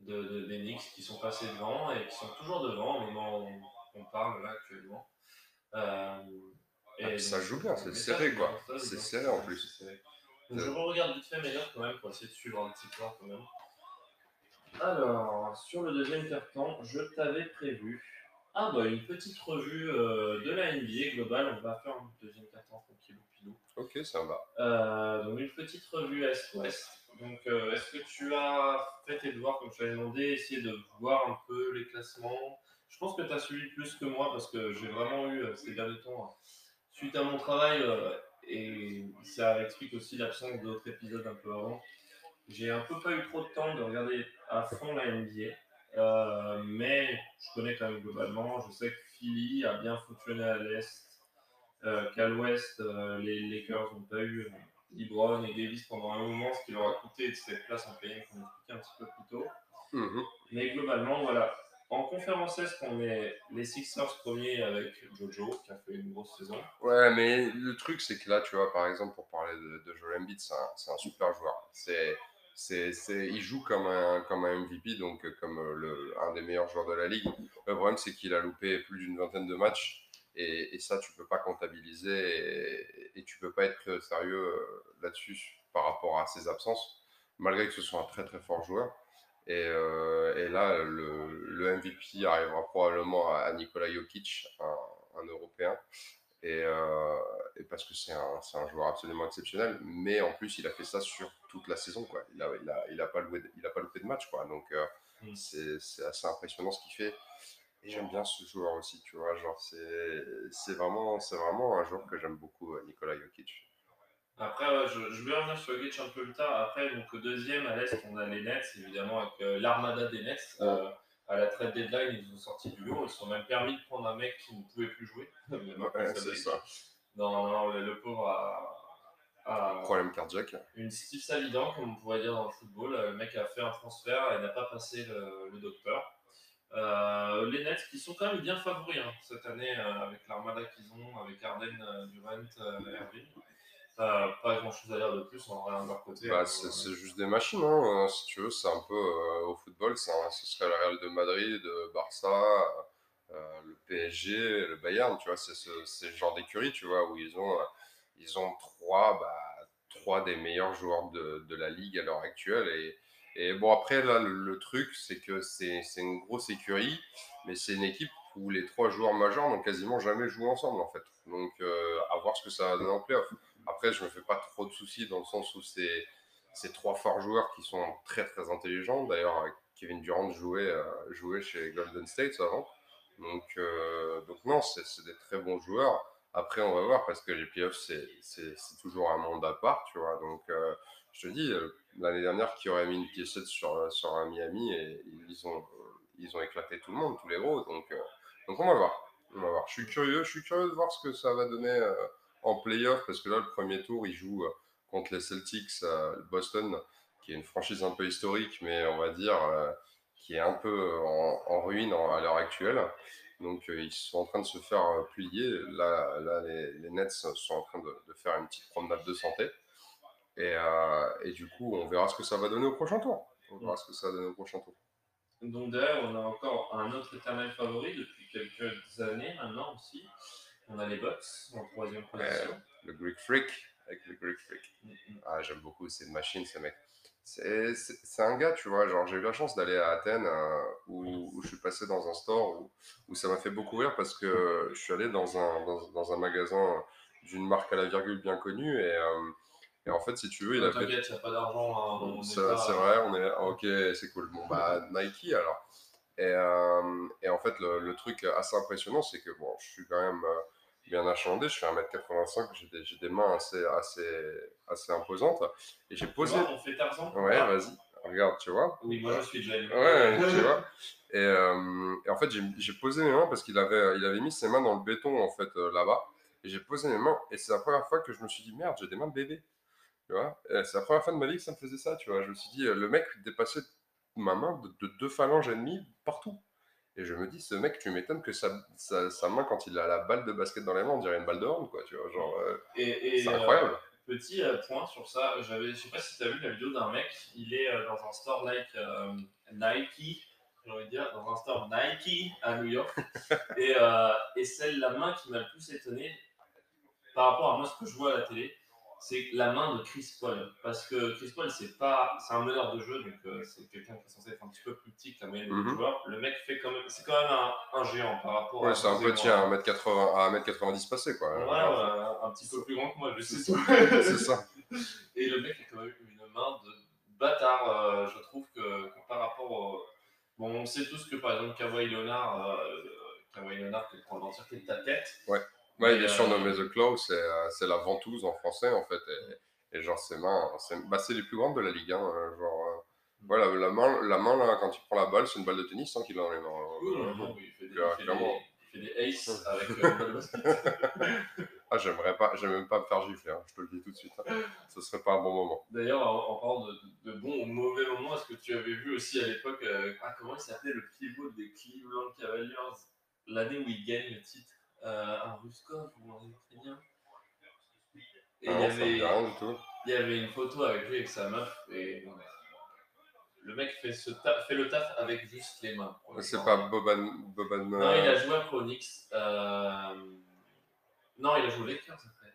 de, de- des Knicks qui sont passés devant et qui sont toujours devant au moment où on parle là actuellement. Euh, Ah, ça joue bien, c'est serré, quoi. C'est serré, en plus. Donc, je regarde vite fait mes notes quand même pour essayer de suivre un petit peu quand même. Alors, sur le deuxième carton, je t'avais prévu. Ah bah une petite revue euh, de la NBA globale, on va faire un deuxième carton tranquille pilou. Ok, ça va. Euh, donc une petite revue Est-Ouest. Donc euh, est-ce que tu as fait tes devoirs comme je t'avais demandé, essayé de voir un peu les classements? Je pense que tu as suivi plus que moi parce que j'ai vraiment eu ces derniers temps, suite à mon travail, et ça explique aussi l'absence d'autres épisodes un peu avant, j'ai un peu pas eu trop de temps de regarder à fond la NBA. Euh, mais je connais quand même globalement. Je sais que Philly a bien fonctionné à l'Est, euh, qu'à l'Ouest, euh, les Lakers n'ont pas eu LeBron et Davis pendant un moment, ce qui leur a coûté cette place en play qu'on expliquait un petit peu plus tôt. Mhm. Mais globalement, voilà. En conférence Est, on est les Sixers premiers avec Jojo, qui a fait une grosse saison. Ouais, mais le truc, c'est que là, tu vois, par exemple, pour parler de, de Joel Embiid, c'est un, un super joueur. C'est, il joue comme un, comme un MVP, donc euh, comme euh, un des meilleurs joueurs de la ligue. Le problème, c'est qu'il a loupé plus d'une vingtaine de matchs, et, ça, tu peux pas comptabiliser, et, et tu peux pas être sérieux euh, là-dessus par rapport à ses absences, malgré que ce soit un très très fort joueur. Et, là, le, MVP arrivera probablement à, Nikola Jokic, un Européen et, euh, et parce que c'est un, joueur absolument exceptionnel, mais en plus il a fait ça sur toute la saison, quoi. Il a, il a, il a pas loupé, il a pas loupé de match, quoi. Donc euh, Mm. c'est, assez impressionnant ce qu'il fait. Et j'aime bien ce joueur aussi, tu vois. Genre c'est, vraiment, vraiment un joueur que j'aime beaucoup, euh, Nikola Jokic. Après, ouais, je, je vais revenir sur Jokic un peu plus tard. Après, donc au deuxième à l'Est, on a les Nets, évidemment, avec euh, l'armada des Nets. À la trade deadline, ils ont sorti du lot. Ils se sont même permis de prendre un mec qui ne pouvait plus jouer. <laughs> Ouais, c'est ça. Non, non, le, pauvre a, a Problème cardiaque. une Steve Savidan, comme on pourrait dire dans le football. Le mec a fait un transfert et n'a pas passé le, le docteur. Euh, les Nets qui sont quand même bien favoris hein, cette année euh, avec l'armada qu'ils ont, avec Arden, euh, Durant, euh, Irving. Euh, pas grand chose à dire de plus, on rien de leur côté. Bah, hein. c'est, c'est juste des machines, hein. euh, si tu veux. C'est un peu euh, au football, c'est un- ce serait le Real de Madrid, Barça, euh, le PSG, le Bayern, tu vois. C'est ce, c'est le genre d'écurie, tu vois, où ils ont, euh, ils ont trois, bah, trois des meilleurs joueurs de, de la ligue à l'heure actuelle. Et, et bon, après, là, le, le truc, c'est que c'est, c'est une grosse écurie, mais c'est une équipe où les trois joueurs majeurs n'ont quasiment jamais joué ensemble, en fait. Donc, euh, à voir ce que ça va donner en playoff. Après, je me fais pas trop de soucis dans le sens où c'est ces trois forts joueurs qui sont très très intelligents. D'ailleurs, Kevin Durant jouait, euh, jouait chez Golden State avant. Donc, euh, donc non, c'est des très bons joueurs. Après, on va voir parce que les playoffs, c'est toujours un monde à part, tu vois. Donc, euh, je te dis, l'année dernière, qui aurait mis une piécette sur, sur un Miami et ils ont, ils ont éclaté tout le monde, tous les gros. Donc, donc on va voir. On va voir. Je suis curieux, je suis curieux de voir ce que ça va donner en playoff parce que là, le premier tour, ils jouent euh, contre les Celtics à Boston, qui est une franchise un peu historique, mais on va dire euh, qui est un peu en, ruine à l'heure actuelle. Donc euh, ils sont en train de se faire euh, plier. Là, les, Nets sont en train de, faire une petite promenade de santé. Et, euh, et du coup, on verra ce que ça va donner au prochain tour. On verra ce que ça va donner au prochain tour. Donc d'ailleurs, on a encore un autre éternel favori depuis quelques années maintenant aussi. On a les Bucks en troisième position. Le Greek Freak, avec le Greek Freak. Mm, mm. Ah, j'aime beaucoup, c'est une machine, ce mec. C'est un gars, tu vois, genre j'ai eu la chance d'aller à Athènes euh, où, où je suis passé dans un store où, où ça m'a fait beaucoup rire parce que je suis allé dans un, dans, dans un magasin d'une marque à la virgule bien connue et, euh, Et en fait, si tu veux, il a fait. T'inquiète, il pas d'argent. hein, C'est vrai, on est. Ok, c'est cool. Bon, bah, Nike alors. Et, euh, et en fait, le, le truc assez impressionnant, c'est que bon, je suis quand même euh, bien achalandé, je fais 1m85, j'ai des, j'ai des mains assez, assez, assez imposantes. Et j'ai posé. vois, on fait Tarzan Ouais, Ah, vas-y, regarde, tu vois. Oui, moi je suis déjà. Ouais, tu vois. Et, euh, et en fait, j'ai posé mes mains parce qu'il avait, il avait mis ses mains dans le béton, en fait, euh, là-bas. Et j'ai posé mes mains, et c'est la première fois que je me suis dit, merde, j'ai des mains de bébé. Tu vois. C'est la première fois de ma vie que ça me faisait ça, tu vois. Je me suis dit, euh, le mec dépassait ma main de, de deux phalanges et demie partout. Et je me dis, ce mec, tu m'étonnes que sa, sa, sa main, quand il a la balle de basket dans les mains, on dirait une balle de hand, quoi, tu vois. Genre, euh, Et, et, c'est euh, incroyable. Petit euh, point sur ça, je sais pas si tu as vu la vidéo d'un mec, il est dans un store like euh, Nike, j'ai envie de dire, dans un store Nike à New York, <laughs> et, euh, et c'est la main qui m'a le plus étonné par rapport à moi ce que je vois à la télé, c'est la main de Chris Paul, parce que Chris Paul c'est pas, c'est un meneur de jeu, donc euh, c'est quelqu'un qui est censé être un petit peu plus petit que la moyenne des Mhm. joueurs. Le mec fait quand même, c'est quand même un, un géant par rapport à. Ouais, c'est un petit à 1m80, à 1m90 passé, quoi. Ouais, ouais, un petit peu plus grand que moi, je sais C'est <laughs> tout. C'est ça. Et le mec a quand même une main de bâtard. euh, je trouve que, que par rapport au. Bon, on sait tous que par exemple, Kawhi Leonard, euh, Kawhi Leonard qui prend l'entièreté de ta tête. Ouais, il est euh, surnommé The Claw, c'est euh, c'est la ventouse en français, en fait. Et, et genre, ses mains, c'est bah, c'est les plus grandes de la Ligue 1. euh, genre, euh, voilà, la main, la main là, quand il prend la balle, c'est une balle de tennis sans qu'il ait dans Oui, euh, non, non, oui, il fait des, clairement. il fait des, il fait des aces avec euh, le basket. <laughs> Ah, j'aimerais pas, j'aime même pas me faire gifler, hein, je te le dis tout de suite. hein. Ce serait pas un bon moment. D'ailleurs, en, en parlant de, bons ou mauvais moments, est-ce que tu avais vu aussi à l'époque, euh, ah, comment il s'appelait le pivot des Cleveland Cavaliers l'année où il gagne le titre? euh, Un Ruskov ou un Ukrainien Et Ah il, y avait, il y une photo avec lui avec sa meuf et le mec fait, ce taf, fait le taf avec juste les mains. C'est pas Boban. Boban Non, euh, il a joué à Chronix. Euh... Non, il a joué Lakers après.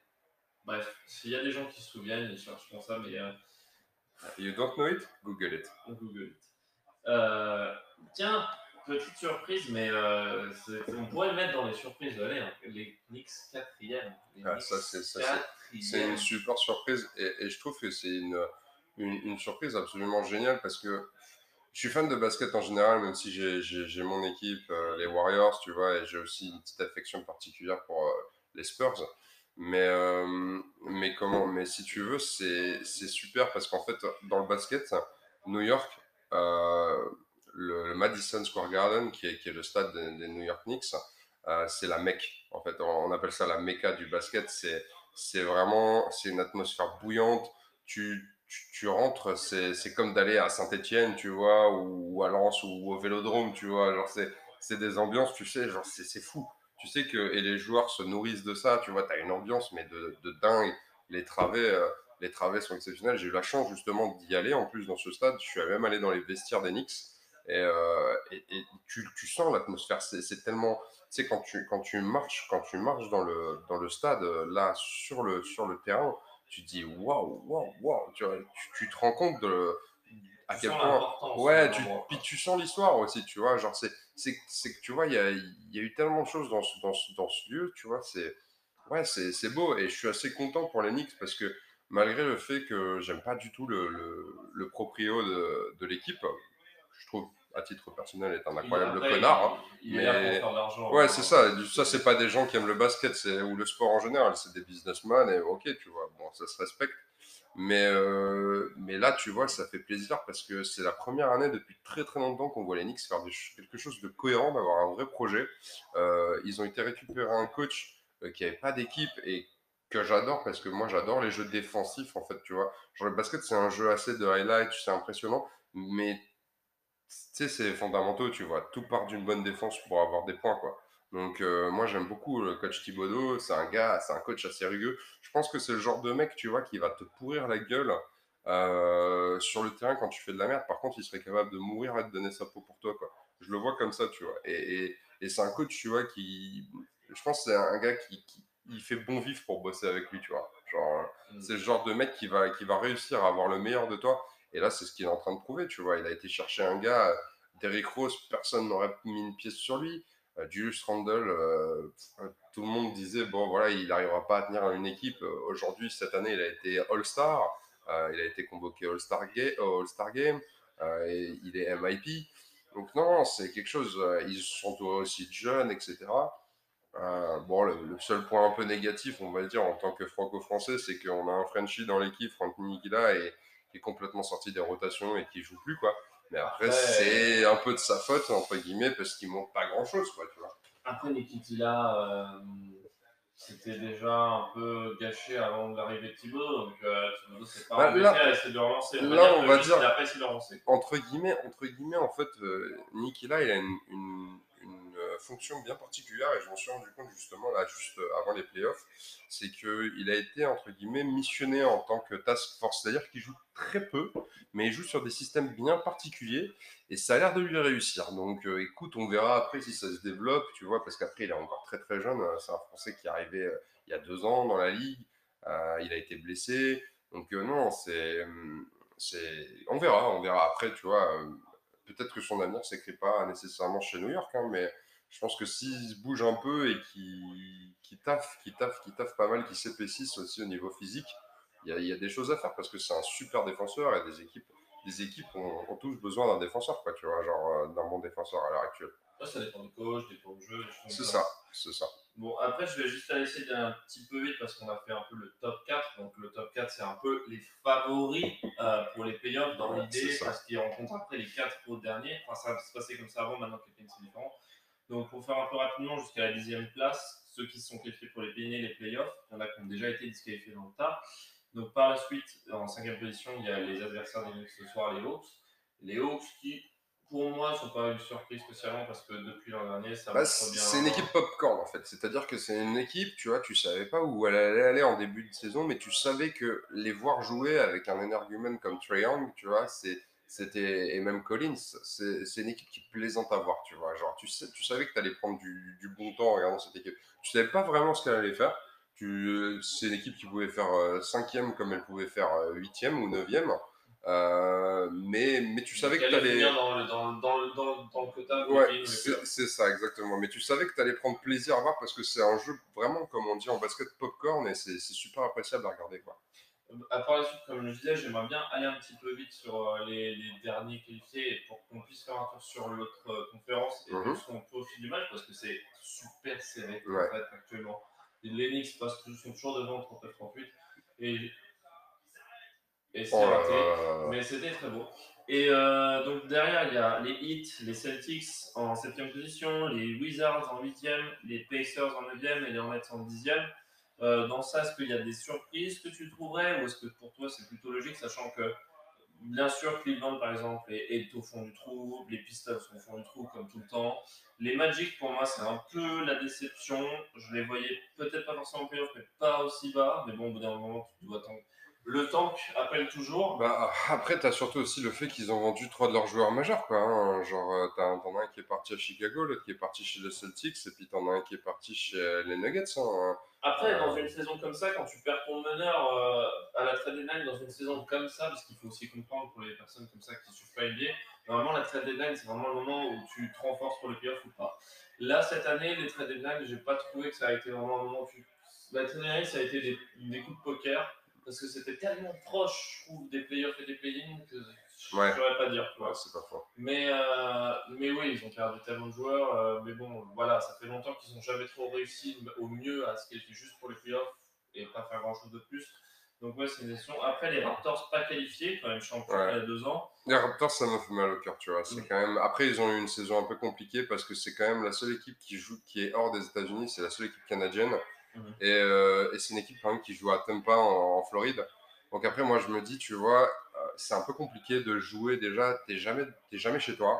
Bref, s'il y a des gens qui se souviennent, ils chercheront ça, mais euh, You don't know it? Google it. Google it. Euh, tiens, petite surprise, mais euh, on pourrait le mettre dans les surprises de l'année. hein. Les Knicks quatrième. Ah, ça, c'est- une super surprise et, et je trouve que c'est une, une, une surprise absolument géniale parce que je suis fan de basket en général, même si j'ai- mon équipe, euh, les Warriors, tu vois, et j'ai aussi une petite affection particulière pour euh, les Spurs. Mais, mais comment Mais si tu veux, c'est c'est super parce qu'en fait, dans le basket, New York, euh, le, Madison Square Garden, qui est, qui est le stade des, New York Knicks, euh, c'est la Mecque. En fait, on, appelle ça la Mecca du basket. C'est c'est vraiment c'est une atmosphère bouillante. Tu, tu, rentres, c'est c'est comme d'aller à Saint-Etienne, tu vois, ou, ou à Lens, ou au Vélodrome, tu vois. Genre, c'est c'est des ambiances, tu sais, genre, c'est c'est fou. Tu sais que et les joueurs se nourrissent de ça, tu vois, tu as une ambiance, mais de, de dingue. Les travées, euh, les travées sont exceptionnelles. J'ai eu la chance justement d'y aller en plus dans ce stade. Je suis même allé dans les vestiaires des Knicks. Et, euh, et, et tu, tu sens l'atmosphère. C'est tellement. Tu sais, quand tu, quand tu marches, quand tu marches dans le, dans le stade, euh, là, sur le, sur le terrain, tu te dis waouh, waouh, waouh. Tu, tu, te rends compte de à quel point. Ouais, tu, puis tu sens l'histoire aussi, tu vois. Genre, c'est, c'est, c'est que tu vois, il y a, il y a eu tellement de choses dans ce, dans ce, dans ce lieu, tu vois. C'est, ouais, c'est, c'est beau. Et je suis assez content pour les Knicks parce que malgré le fait que j'aime pas du tout le, le, le proprio de, de l'équipe, je trouve, à titre personnel, est un incroyable Après, connard. hein. Il, il est là mais- pour faire de l'argent. Ouais, hein. c'est ça. Ça, c'est pas des gens qui aiment le basket ou le sport en général. C'est des businessmen et ok, tu vois. Bon, ça se respecte. Mais, euh, mais là, tu vois, ça fait plaisir parce que c'est la première année depuis très très longtemps qu'on voit les Knicks faire des quelque chose de cohérent, d'avoir un vrai projet. Euh, ils ont été récupérer un coach euh, qui avait pas d'équipe et que j'adore parce que moi j'adore les jeux défensifs en fait, tu vois. Genre le basket, c'est un jeu assez de highlight, c'est impressionnant, mais tu sais, c'est fondamentaux, tu vois. Tout part d'une bonne défense pour avoir des points, quoi. Donc, euh, moi, j'aime beaucoup le coach Thibodeau. C'est un gars, c'est un coach assez rigueux. Je pense que c'est le genre de mec, tu vois, qui va te pourrir la gueule euh, sur le terrain quand tu fais de la merde. Par contre, il serait capable de mourir et de donner sa peau pour toi, quoi. Je le vois comme ça, tu vois. Et, et, et c'est un coach, tu vois, qui. Je pense que c'est un gars qui, qui il fait bon vivre pour bosser avec lui, tu vois. Genre, Mm. c'est le genre de mec qui va, qui va réussir à avoir le meilleur de toi. Et là, c'est ce qu'il est en train de prouver, tu vois. Il a été chercher un gars, euh, Derrick Rose, personne n'aurait mis une pièce sur lui. Euh, Julius Randle, euh, tout le monde disait, bon, voilà, il n'arrivera pas à tenir une équipe. Aujourd'hui, cette année, il a été All-Star. il a été convoqué All-Star All -Star Game. il est MIP. Donc non, c'est quelque chose, ils sont aussi jeunes, etc. bon, le, seul point un peu négatif, on va dire, en tant que franco-français, c'est qu'on a un Frenchie dans l'équipe, Franck Nikila, et qui est complètement sorti des rotations et qui joue plus, quoi. Mais après, c'est un peu de sa faute, entre guillemets, parce qu'il manque pas grand-chose, quoi, tu vois. Après, Nikitila, euh, c'était déjà un peu gâché avant l'arrivée de Thibaut, donc euh, Thibaut s'est pas bah, là, à essayer de relancer. Là, on va dire, entre guillemets, entre guillemets, en fait, euh, Nikila, il a une, une fonction bien particulière et je m'en suis rendu compte justement là, juste avant les playoffs, c'est qu'il a été entre guillemets missionné en tant que task force, c'est-à-dire qu'il joue très peu, mais il joue sur des systèmes bien particuliers et ça a l'air de lui réussir. Donc euh, écoute, on verra après si ça se développe, tu vois, parce qu'après il est encore très très jeune, c'est un Français qui est arrivé euh, il y a deux ans dans la ligue, euh, il a été blessé, donc non, c'est, c'est, on verra, on verra après, tu vois. Peut-être que son avenir s'écrit pas nécessairement chez New York, hein, mais je pense que s'il se bouge un peu et qu'il qu taffe, qu'il taffe, qu'il taffe pas mal, qu'il s'épaississe aussi au niveau physique, il y, a, des choses à faire parce que c'est un super défenseur et des équipes, des équipes ont, tous besoin d'un défenseur, quoi, tu vois, genre euh, d'un bon défenseur à l'heure actuelle. ça dépend du coach, des plans de jeu. C'est ça, c'est ça. Bon, après, je vais juste essayer d'aller un petit peu vite parce qu'on a fait un peu le top 4. Donc, le top 4, c'est un peu les favoris euh, pour les playoffs dans l'idée parce qu'ils rencontrent après les 4 autres derniers. Enfin, ça va se passer comme ça avant, maintenant que les c'est différent. Donc, pour faire un peu rapidement, jusqu'à la dixième place, ceux qui sont qualifiés pour les pays les playoffs, il y en a qui ont déjà été disqualifiés dans le tas. Donc, par la suite, en cinquième position, il y a les adversaires des Knicks ce soir, les Hawks. Les Hawks qui, pour moi, ne sont pas une surprise spécialement parce que depuis l'an dernier, ça va bah, bien. C'est une équipe popcorn en fait. C'est-à-dire que c'est une équipe, tu vois, tu savais pas où elle allait aller en début de saison, mais tu savais que les voir jouer avec un énergumène comme Trae Young, tu vois, c'est c'était et même Collins, c'est une équipe qui plaisante à voir, tu vois. Genre, tu, sais, tu savais que tu allais prendre du, du, bon temps en regardant cette équipe. Tu savais pas vraiment ce qu'elle allait faire. C'est une équipe qui pouvait faire 5 euh, cinquième comme elle pouvait faire euh, huitième ou neuvième. Euh, mais, mais tu savais que tu allais. Dans le, dans, dans, dans, dans le quota. Ouais, c'est ça, exactement. Mais tu savais que tu allais prendre plaisir à voir parce que c'est un jeu vraiment, comme on dit en basket, popcorn et c'est super appréciable à regarder. Quoi à part la suite, comme je disais, j'aimerais bien aller un petit peu vite sur euh, les, derniers qualifiés pour qu'on puisse faire un tour sur l'autre euh, conférence et mm ce qu'on peut au fil du match parce que c'est super serré en fait, actuellement. Les sont toujours devant 39-38 et, et c'est oh raté, mais c'était très beau. Et euh, donc derrière, il y a les Heat, les Celtics en 7 position, les Wizards en 8 les Pacers en 9 et les Hornets en 10 euh, dans ça, est-ce qu'il y a des surprises que tu trouverais ou est-ce que pour toi c'est plutôt logique, sachant que bien sûr Cleveland par exemple est, au fond du trou, les Pistons sont au fond du trou comme tout le temps. Les Magic pour moi c'est un peu la déception. Je les voyais peut-être pas forcément en playoff, mais pas aussi bas. Mais bon, au bout d'un moment, tu dois attendre. Le tank appelle toujours. Bah, après, tu as surtout aussi le fait qu'ils ont vendu trois de leurs joueurs majeurs. Quoi, hein. Genre, euh, t'en as un qui est parti à Chicago, l'autre qui est parti chez les Celtics, et puis t'en as un qui est parti chez les Nuggets. Hein. Après, dans une saison comme ça, quand tu perds ton meneur euh, à la trade deadline, dans une saison comme ça, parce qu'il faut aussi comprendre pour les personnes comme ça qui suivent pas NBA, normalement la trade deadline, c'est vraiment le moment où tu te renforces pour les playoffs ou pas. Là, cette année, les trade deadline, j'ai pas trouvé que ça a été vraiment un moment où tu. La trade deadline, ça a été des, des coups de poker, parce que c'était tellement proche, je trouve, des playoffs et des play-ins que Ouais. Je pourrais pas dire. c'est pas fort. Mais, euh, mais oui, ils ont perdu tellement de joueurs. Euh, mais bon, voilà, ça fait longtemps qu'ils n'ont jamais trop réussi au mieux à ce qu'ils étaient juste pour les playoffs et pas faire grand chose de plus. Donc, ouais, c'est une question. Après, les Raptors pas qualifiés, quand même champions il y a deux ans. Les Raptors, ça m'a fait mal au cœur, tu vois. C'est mm. quand même... Après, ils ont eu une saison un peu compliquée parce que c'est quand même la seule équipe qui joue, qui est hors des États-Unis, c'est la seule équipe canadienne. Mm. Et, euh, et c'est une équipe quand même qui joue à Tampa en Floride. Donc après, moi, je me dis, tu vois, euh, c'est un peu compliqué de jouer déjà, tu n'es jamais, jamais chez toi.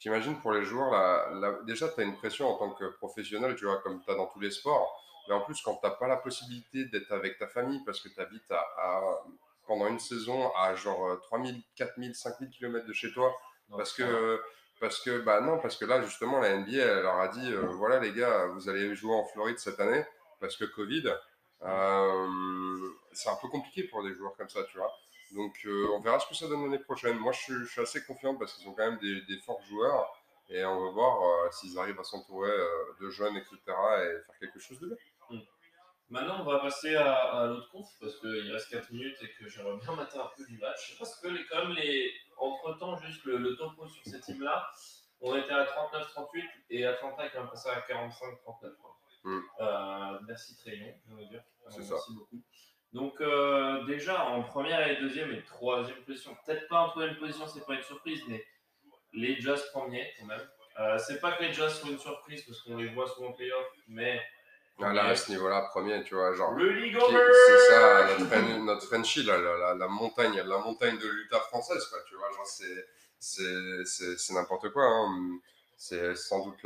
T'imagines pour les joueurs, là, déjà, tu as une pression en tant que professionnel, tu vois, comme tu as dans tous les sports. Mais en plus, quand tu n'as pas la possibilité d'être avec ta famille parce que tu habites à, pendant une saison à genre 3000, 4000, 5000 km de chez toi, parce que, parce que, bah non, parce que là, justement, la NBA, elle leur a dit, euh, voilà les gars, vous allez jouer en Floride cette année, parce que Covid, c'est un peu compliqué pour des joueurs comme ça, tu vois. Donc euh, on verra ce que ça donne l'année prochaine. Moi je suis, assez confiant parce qu'ils ont quand même des, forts joueurs. Et on va voir s'ils arrivent à s'entourer de jeunes, etc. et faire quelque chose de bien. Hmm. Maintenant, on va passer à, l'autre conf parce qu'il reste 4 minutes et que j'aimerais bien mater un peu du match. Parce que les, quand même, les... entre-temps, juste le, le topo sur ces teams-là, on était à 39-38 et Atlanta est quand même passé à 45-39. Mm. Euh, merci Trayon, je veux dire. Euh, merci beaucoup. Donc euh, déjà en première et deuxième et troisième position, peut-être pas en troisième position, c'est pas une surprise, mais les Jazz premiers quand même. c'est pas que les Jazz sont une surprise parce qu'on les voit souvent en playoff, mais ah, là, à ce niveau-là, premier, tu vois, genre. Le C'est ça, notre, notre Frenchie, la, la, la, montagne, la montagne de l'Utah française, quoi, tu vois, genre, c'est n'importe quoi. Hein. C'est sans doute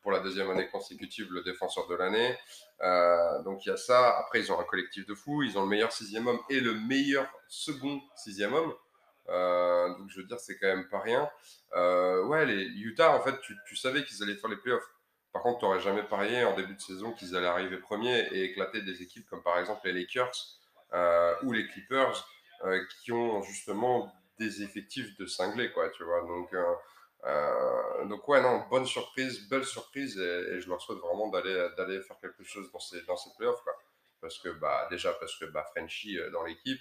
pour la deuxième année consécutive le défenseur de l'année. Euh, donc il y a ça. Après, ils ont un collectif de fous. Ils ont le meilleur sixième homme et le meilleur second sixième homme. Euh, donc je veux dire, c'est quand même pas rien. Euh, ouais, les Utah, en fait, tu, tu savais qu'ils allaient faire les playoffs. Par contre, tu n'aurais jamais parié en début de saison qu'ils allaient arriver premiers et éclater des équipes comme par exemple les Lakers ou les Clippers qui ont justement des effectifs de cinglés, quoi, tu vois. Donc, euh, donc ouais, non, bonne surprise, belle surprise, et, je leur souhaite vraiment d'aller faire quelque chose dans ces dans ces playoffs, quoi. Parce que bah déjà parce que bah Frenchy euh, dans l'équipe,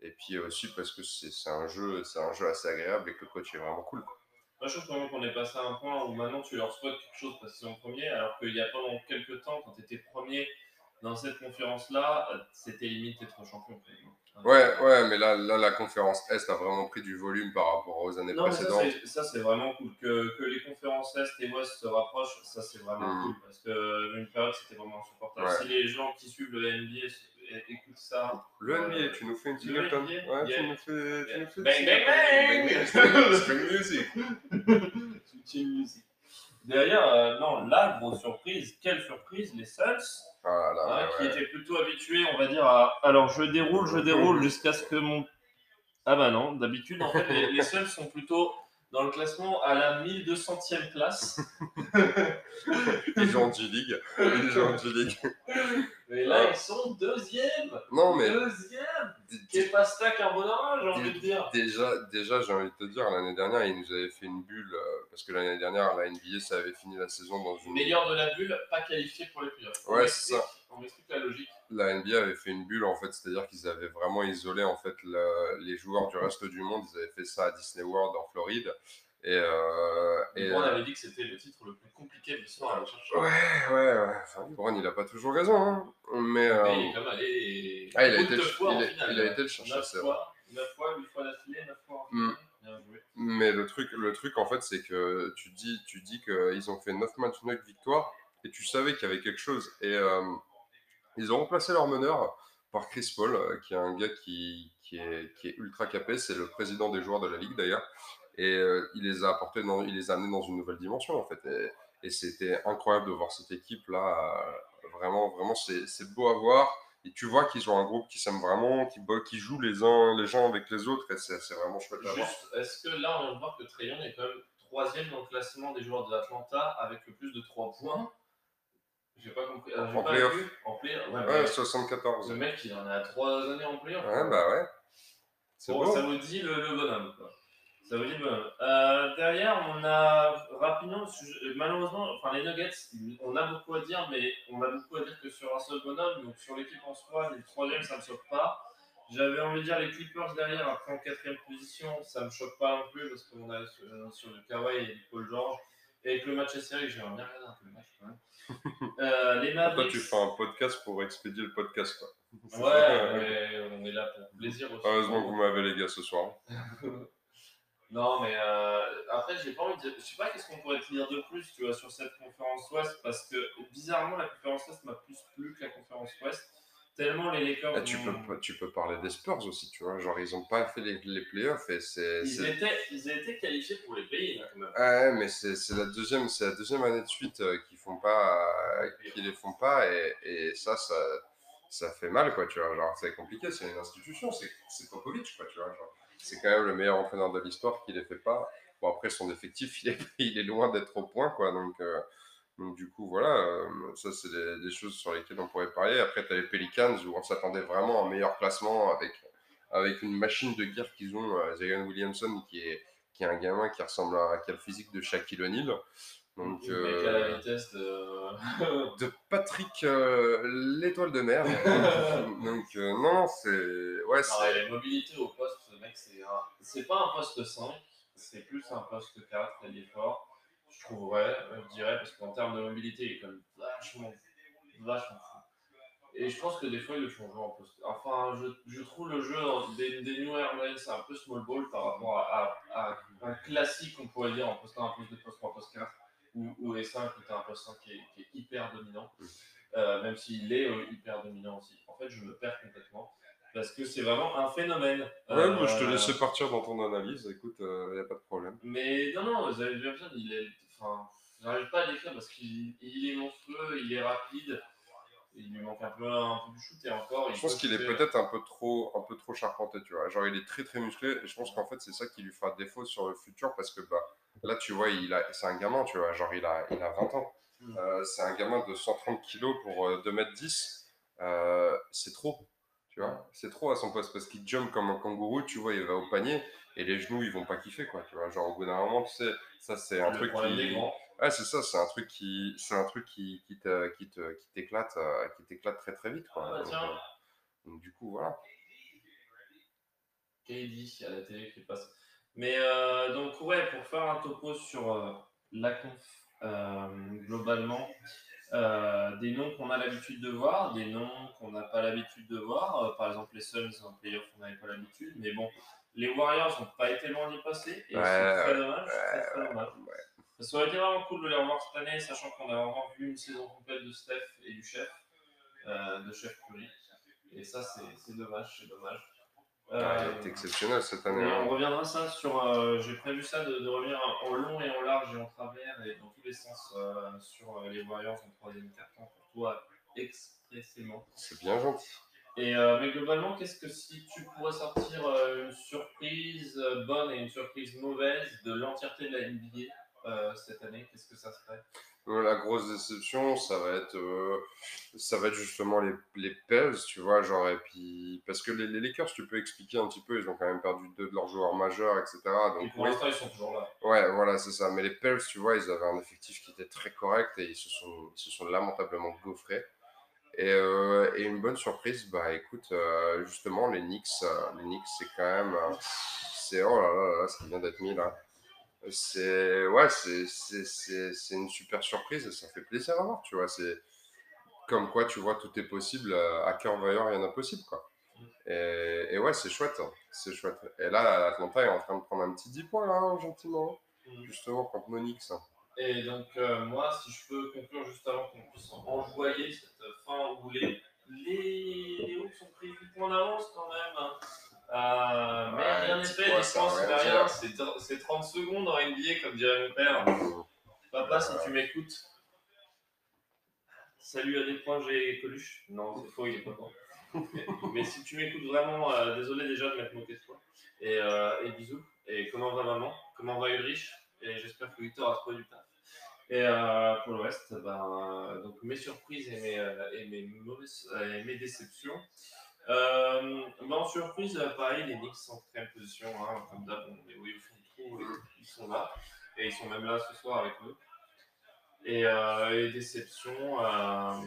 et puis aussi parce que c'est un jeu c'est un jeu assez agréable et que le coach est vraiment cool. Quoi. Moi, je trouve qu'on est passé à un point où maintenant tu leur souhaites quelque chose parce qu'ils sont premiers, alors qu'il y a pendant quelques temps, quand tu étais premier dans cette conférence-là, c'était limite d'être champion. Ouais, ouais, mais là, là, la conférence Est a vraiment pris du volume par rapport aux années précédentes. Ça, c'est vraiment cool. Que, que, les conférences Est et Ouest se rapprochent, ça, c'est vraiment mm. cool. Parce qu'une période, c'était vraiment insupportable. Si les gens qui suivent le NBA écoutent ça. Le euh, NBA, tu nous fais une petite Ouais, tu nous fais. Tu nous fais bang, bang, bang, String music. <laughs> music. D'ailleurs, euh, non, la grosse surprise, quelle surprise, les Suns ah qui était plutôt habitué, on va dire, à. Alors, je déroule, je déroule jusqu'à ce que mon. Ah bah non, d'habitude, en fait, les, les seuls sont plutôt dans le classement à la 1200e place. <laughs> les gens du League. Les gens du League. <laughs> Mais là, ils sont deuxième. Non, mais. Deuxième. Qu'est pasta carbonara, j'ai envie de dire. Déjà, déjà j'ai envie de te dire, l'année dernière, ils nous avaient fait une bulle. Euh, parce que l'année dernière, la NBA, ça avait fini la saison dans une. Meilleur de la bulle, pas qualifié pour les playoffs. Ouais, c'est ça. On explique la logique. La NBA avait fait une bulle, en fait, c'est-à-dire qu'ils avaient vraiment isolé, en fait, les joueurs du reste du monde. Ils avaient fait ça à Disney World en Floride. Et, euh, et on avait dit que c'était le titre le plus compliqué de l'histoire à chercher. Ouais, ouais, ouais. Enfin, Lebron, il a pas toujours raison. Hein. Mais, euh... mais il est comme allé. Ah, il a, été, fois, il, a, il a été le chercher. 9 fois, 9 fois, 8 fois d'affilée, 9 fois mm. Bien joué. Mais le truc, le truc, en fait, c'est que tu dis, tu dis qu'ils ont fait 9 matchs, 9 victoires, et tu savais qu'il y avait quelque chose. Et euh, ils ont remplacé leur meneur par Chris Paul, euh, qui est un gars qui, qui, est, qui est ultra capé. C'est le président des joueurs de la ligue, d'ailleurs. Et euh, il les a apportés, dans, il les a amenés dans une nouvelle dimension en fait. Et, c'était incroyable de voir cette équipe là. Euh, vraiment, vraiment, c'est beau à voir. Et tu vois qu'ils ont un groupe qui s'aime vraiment, qui, qui joue les uns les gens avec les autres, et c'est vraiment chouette à voir. Est-ce que là, on voir que Trayon est quand même troisième dans le classement des joueurs de l'Atlanta avec le plus de 3 points? J'ai pas compris. Euh, en playoff. En playoff. Ouais, ouais 74. Le mec, il en a 3 années en playoff. Ouais, bah ouais. Bon, ça vous dit le, le bonhomme. Quoi. Ça veut dire euh, derrière, on a rapidement, malheureusement, enfin les Nuggets, on a beaucoup à dire, mais on a beaucoup à dire que sur un seul bonhomme. Donc sur l'équipe en soi, les troisièmes, ça ne me choque pas. J'avais envie de dire les Clippers derrière, après en quatrième position, ça ne me choque pas non plus parce qu'on a sur, le Kawhi et du Paul George. Et avec le match serré, j'ai bien regardé un peu le match quand même. <laughs> Euh, les Mavericks. Toi, tu fais un podcast pour expédier le podcast, quoi. Ouais, mais on est là pour plaisir aussi. Heureusement que vous m'avez les gars ce soir. <laughs> Non, mais euh, après, j'ai pas envie de. Je sais pas qu'est-ce qu'on pourrait te dire de plus, tu vois, sur cette conférence Ouest, parce que bizarrement, la conférence Ouest m'a plus plu que la conférence Ouest. Tellement les Lakers. Ah, tu, peux, tu peux parler des Spurs aussi, tu vois. Genre, ils ont pas fait les, les playoffs et c'est. Ils, Étaient, ils étaient qualifiés pour les pays, là, quand même. Ouais, mais c'est la, deuxième, la deuxième année de suite euh, qu'ils font pas, euh, les font pas et, et ça, ça, ça fait mal, quoi, tu vois. Genre, c'est compliqué, c'est une institution, c'est Popovic, quoi, tu vois. Genre c'est quand même le meilleur entraîneur de l'histoire qui ne les fait pas. Bon, après, son effectif, <laughs> il est, loin d'être au point, quoi. Donc, euh, du coup, voilà, euh, ça, c'est des, choses sur lesquelles on pourrait parler. Après, tu as les Pelicans où on s'attendait vraiment à un meilleur classement avec, avec une machine de guerre qu'ils ont, euh, Zion Williamson, qui est, qui est un gamin qui ressemble à, qui a le physique de Shaquille O'Neal. Donc, mec à la vitesse de, <laughs> de Patrick l'étoile de mer. <laughs> Donc non, c'est ouais, c'est la mobilité au poste, ce mec c'est c'est pas un poste 5, c'est plus un poste 4, il est fort. Je trouverais, je dirais parce qu'en termes de mobilité, il est quand même vachement vachement fou. Et je pense que des fois, ils le font jouer en poste. Enfin, je, je trouve le jeu des, des New Airlines, c'est un peu small ball par rapport à, à, un classique, on pourrait dire, en poste 1, un poste 2, poste 3, poste 4, ou, ou S5, où tu as un poste 5 qui est, qui est hyper dominant, euh, même s'il est euh, hyper dominant aussi. En fait, je me perds complètement. Parce que c'est vraiment un phénomène. Ouais, euh, je te laissais partir dans ton analyse, écoute, il euh, n'y a pas de problème. Mais non, non, vous avez bien bien, il est. Enfin, j'arrive pas à décrire parce qu'il est monstrueux, il est rapide il lui manque un peu, un peu du shoot et encore. Je pense qu'il est peut-être un peu trop, un peu trop charpenté, tu vois. Genre, il est très très musclé et je pense qu'en fait, c'est ça qui lui fera défaut sur le futur parce que bah, là, tu vois, il a, c'est un gamin, tu vois. Genre, il a, il a 20 ans. Mm. Euh, c'est un gamin de 130 kilos pour 2m10. Euh, euh, c'est trop, tu vois. C'est trop à son poste parce qu'il jump comme un kangourou, tu vois, il va au panier et les genoux, ils vont pas kiffer, quoi, tu vois. Genre, au bout d'un moment, tu sais, ça, c'est un truc qui. Ouais, c'est ça, c'est un truc qui, c'est un truc qui, qui te, qui te, qui t'éclate, qui t'éclate très très vite, quoi. Ah, donc, euh, donc, du coup, voilà. KD à la télé qui passe. Mais euh, donc ouais, pour faire un topo sur euh, la conf globalement, des noms qu'on a l'habitude de voir, des noms qu'on n'a pas l'habitude de voir. par exemple les Suns en playoff, on n'avait pas l'habitude, mais bon, les Warriors n'ont pas été loin d'y passer et c'est très dommage, très, très dommage. Ça aurait été vraiment cool de les revoir cette année, sachant qu'on a vraiment vu une saison complète de Steph et du chef, euh, de chef Curry. Et ça, c'est dommage, c'est dommage. Euh, il est exceptionnel cette année. Hein. On reviendra ça sur. Euh, j'ai prévu ça de, de, revenir en long et en large et en travers et dans tous les sens euh, sur les Warriors en troisième quart-temps pour toi expressément. C'est bien gentil. Et, euh, mais globalement, qu'est-ce que si tu pourrais sortir une surprise bonne et une surprise mauvaise de l'entièreté de la NBA euh, cette année Qu'est-ce que ça serait? euh, La grosse déception, ça va être, euh, ça va être justement les, les Pels, tu vois, genre, et puis, parce que les, les, Lakers, tu peux expliquer un petit peu, ils ont quand même perdu deux de leurs joueurs majeurs, etc. Donc, et pour l'instant, ils sont toujours là. Ouais, voilà, c'est ça. Mais les Pels, tu vois, ils avaient un effectif qui était très correct et ils se sont, ils se sont lamentablement gaufrés. Et, euh, et, une bonne surprise, bah écoute, euh, justement, les Knicks, euh, les Knicks, c'est quand même, c'est oh là là, là, ce qui vient d'être mis là c'est ouais, c'est une super surprise et ça fait plaisir à voir, tu vois. C'est comme quoi, tu vois, tout est possible. À cœur vaillant, rien d'impossible, quoi. Et, et ouais, c'est chouette, hein, c'est chouette. Et là, Atlanta est en train de prendre un petit 10 points, là, hein, gentiment, mm. justement, contre Monix. Hein. Et donc, euh, moi, si je peux conclure juste avant qu'on puisse envoyer cette fin où les, les, les Hawks ont pris 8 points d'avance quand même. Euh, mais rien n'est fait, distance, rien. C'est 30 secondes en NBA, comme dirait mon père. Papa, si tu m'écoutes. Salut à des points, j'ai Coluche. Non, c'est faux, il est pas bon. mais, si tu m'écoutes vraiment, euh, désolé déjà de m'être moqué de toi. Et, euh, et, bisous. Et comment va maman? Comment va Ulrich? Et j'espère que Victor a trouvé du taf. Et euh, pour le reste, ben, donc mes surprises et mes, et mes, mauvaises, et mes déceptions. Euh, en surprise, pareil, les Knicks sont en quatrième position, hein, comme d'hab, on les au fond du trou, ils sont là, et ils sont même là ce soir avec nous. Et, euh, et déception, euh,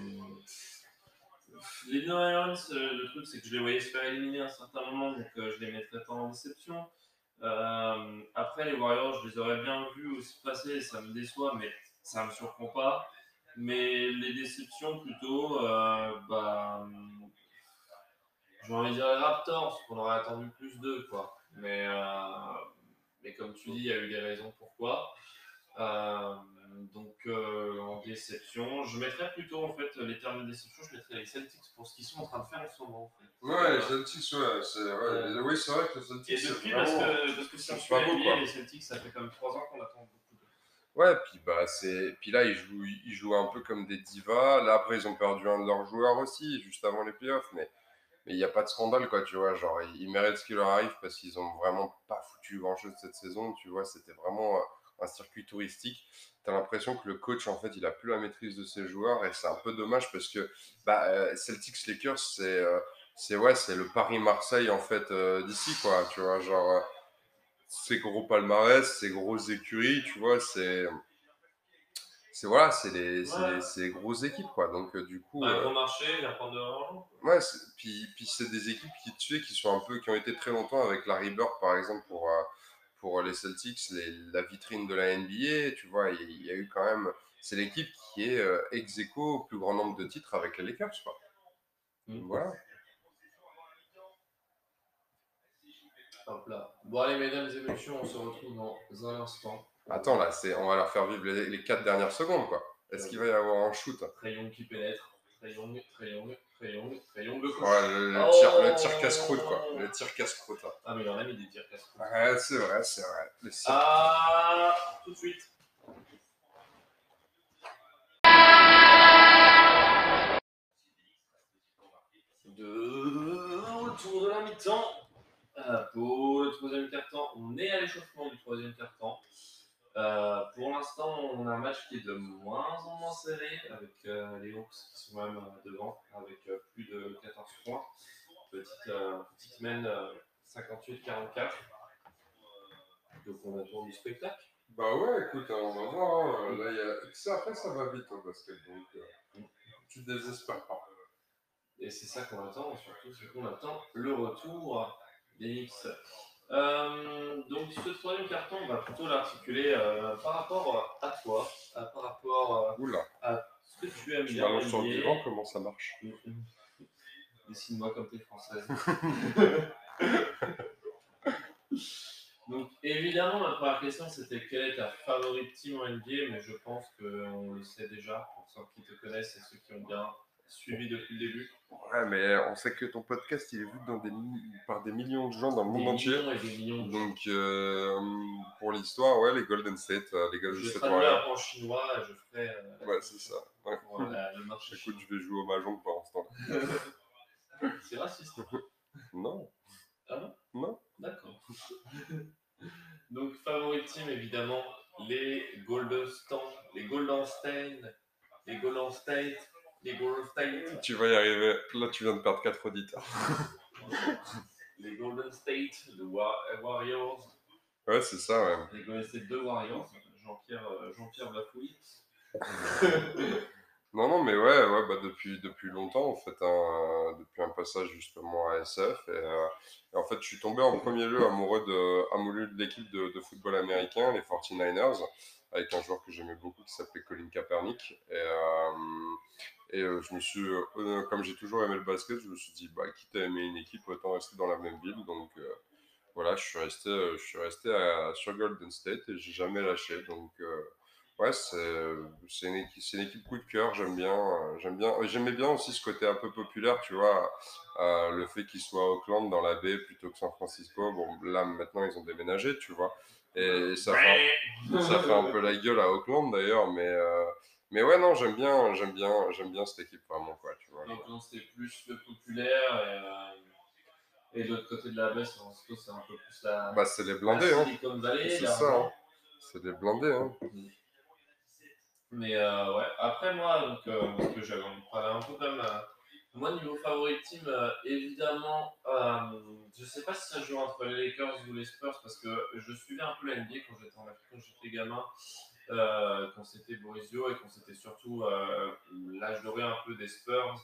les Orleans, euh, le truc c'est que je les voyais se faire éliminer à un certain moment, donc euh, je les mettrais pas en déception. Euh, après, les Warriors, je les aurais bien vus aussi passer, ça me déçoit, mais ça me surprend pas. Mais les déceptions plutôt, bah j'ai envie de dire les Raptors, qu'on aurait attendu plus d'eux, quoi. Mais, euh, mais comme tu dis, il y a eu des raisons pourquoi. Euh, donc euh, en déception, je mettrais plutôt en fait les termes de déception, je mettrais les Celtics pour ce qu'ils sont en train de faire en ce moment. Ouais, les Celtics, ouais, c'est, ouais, oui, c'est vrai que les Celtics. Et depuis, parce, que, parce que si on suit les Celtics, ça fait comme 3 ans qu'on attend beaucoup de. Ouais, puis, bah, c'est... puis là, ils jouent, ils jouent un peu comme des divas. Là, après, ils ont perdu un de leurs joueurs aussi, juste avant les playoffs. Mais mais il n'y a pas de scandale, quoi, tu vois. Genre, ils méritent ce qui leur arrive parce qu'ils ont vraiment pas foutu grand chose cette saison, tu vois. C'était vraiment euh, un circuit touristique. Tu as l'impression que le coach, en fait, il a plus la maîtrise de ses joueurs et c'est un peu dommage parce que bah, euh, Celtics Lakers, c'est euh, c'est ouais, c'est le Paris-Marseille, en fait, d'ici, quoi, tu vois. Genre, ces gros palmarès, ces grosses écuries, tu vois, c'est c'est voilà, c'est les, c'est grosses équipes quoi. Donc euh, du coup, un euh, gros marché, il prendre de l'argent. Ouais, puis puis c'est des équipes qui tu qui sont un peu qui ont été très longtemps avec Larry Bird par exemple pour euh, pour les Celtics, les, la vitrine de la NBA, tu vois, il y, a eu quand même c'est l'équipe qui est ex aequo au plus grand nombre de titres avec les Lakers quoi. Mm. Voilà. Hop là. Bon allez mesdames et messieurs, on se retrouve dans un instant. Attends, là, c'est, on va leur faire vivre les, les 4 dernières secondes, quoi. Est-ce qu'il va y avoir un shoot Trayon qui pénètre. Trayon, Trayon, Trayon, Trayon, le Ouais, le, le, tir, le tir casse-croûte, quoi. Le tir casse-croûte. Hein. Ah, mais il en a mis des tirs casse-croûte. Ouais, c'est vrai, c'est vrai. Ah, tout de suite. De retour de la mi-temps. Euh, pour le troisième quart-temps, on est à l'échauffement du troisième quart-temps. Euh, pour l'instant, on a un match qui est de moins en moins serré, avec euh, les Hawks qui sont même euh, devant, avec plus de 14 points. Petite, petite mène 58-44. Donc on attend du spectacle. Bah ouais, écoute, hein, on va voir. Hein. Là, y a... ça, après, ça va vite au basket, donc tu désespères pas. Et c'est ça qu'on attend, surtout, c'est qu'on attend le retour des X. Euh, donc ce troisième carton, on va plutôt l'articuler euh, par rapport à toi, par rapport euh, à ce que tu aimes bien. sur le divan, comment ça marche Dessine-moi comme t'es française. <laughs> donc évidemment, la première question c'était quelle est ta favorite team en NBA, mais je pense qu'on le sait déjà pour ceux qui te connaissent et ceux qui ont bien suivi depuis le début. Ouais, mais on sait que ton podcast, il est vu dans des, par des millions de gens dans le monde entier. Donc, euh, pour l'histoire, ouais, les Golden State, euh, les Golden je State Warriors. en chinois, je ferai. Euh, ouais, c'est ça. Ouais. le marché Écoute, je vais jouer au Mahjong pour l'instant. <laughs> c'est raciste. <laughs> non. Ah non Non. D'accord. <laughs> Donc, favorite team, évidemment, les Golden State, les Golden State, les Golden State. Les Golden State. Tu vas y arriver. Là, tu viens de perdre 4 auditeurs. <laughs> les Golden State, les Warriors. Ouais, c'est ça, ouais. Les Golden State 2 Warriors. Jean-Pierre euh, Jean Bafouille. <laughs> non, non, mais ouais, ouais bah depuis, depuis longtemps, en fait, hein, depuis un passage justement à SF. Euh, et, en fait, je suis tombé en premier lieu amoureux de, amoureux de l'équipe de, football américain, les 49ers, avec un joueur que j'aimais beaucoup qui s'appelait Colin Kaepernick. Et, euh, euh, je me suis, comme j'ai toujours aimé le basket, je me suis dit, bah, quitte à aimer une équipe, autant rester dans la même ville. Donc voilà, je suis resté, je suis resté sur Golden State et j'ai jamais lâché. Donc ouais, c'est une, équipe, une équipe coup de cœur, j'aime bien. j'aime bien J'aimais bien aussi ce côté un peu populaire, tu vois, le fait qu'ils soient à Auckland dans la baie plutôt que San Francisco. Bon, là maintenant ils ont déménagé, tu vois. Et ça fait, ça fait un peu la gueule à Auckland d'ailleurs, mais mais ouais, non, j'aime bien, j'aime bien, j'aime bien cette équipe vraiment, quoi, tu vois. Donc, c'est plus le populaire et, euh, et de l'autre côté de la baie, c'est un peu plus la. Bah, c'est les blindés, hein. C'est ça, hein. C'est les blindés, hein. Mais euh, ouais, après moi, donc, euh, parce que j'avais envie de parler un peu comme. Euh, moi, niveau favori team, évidemment, je sais pas si ça joue entre les Lakers ou les Spurs parce que je suivais un peu la NBA quand j'étais en Afrique, quand j'étais gamin. Quand c'était Borisio et quand c'était surtout l'âge doré un peu des Spurs.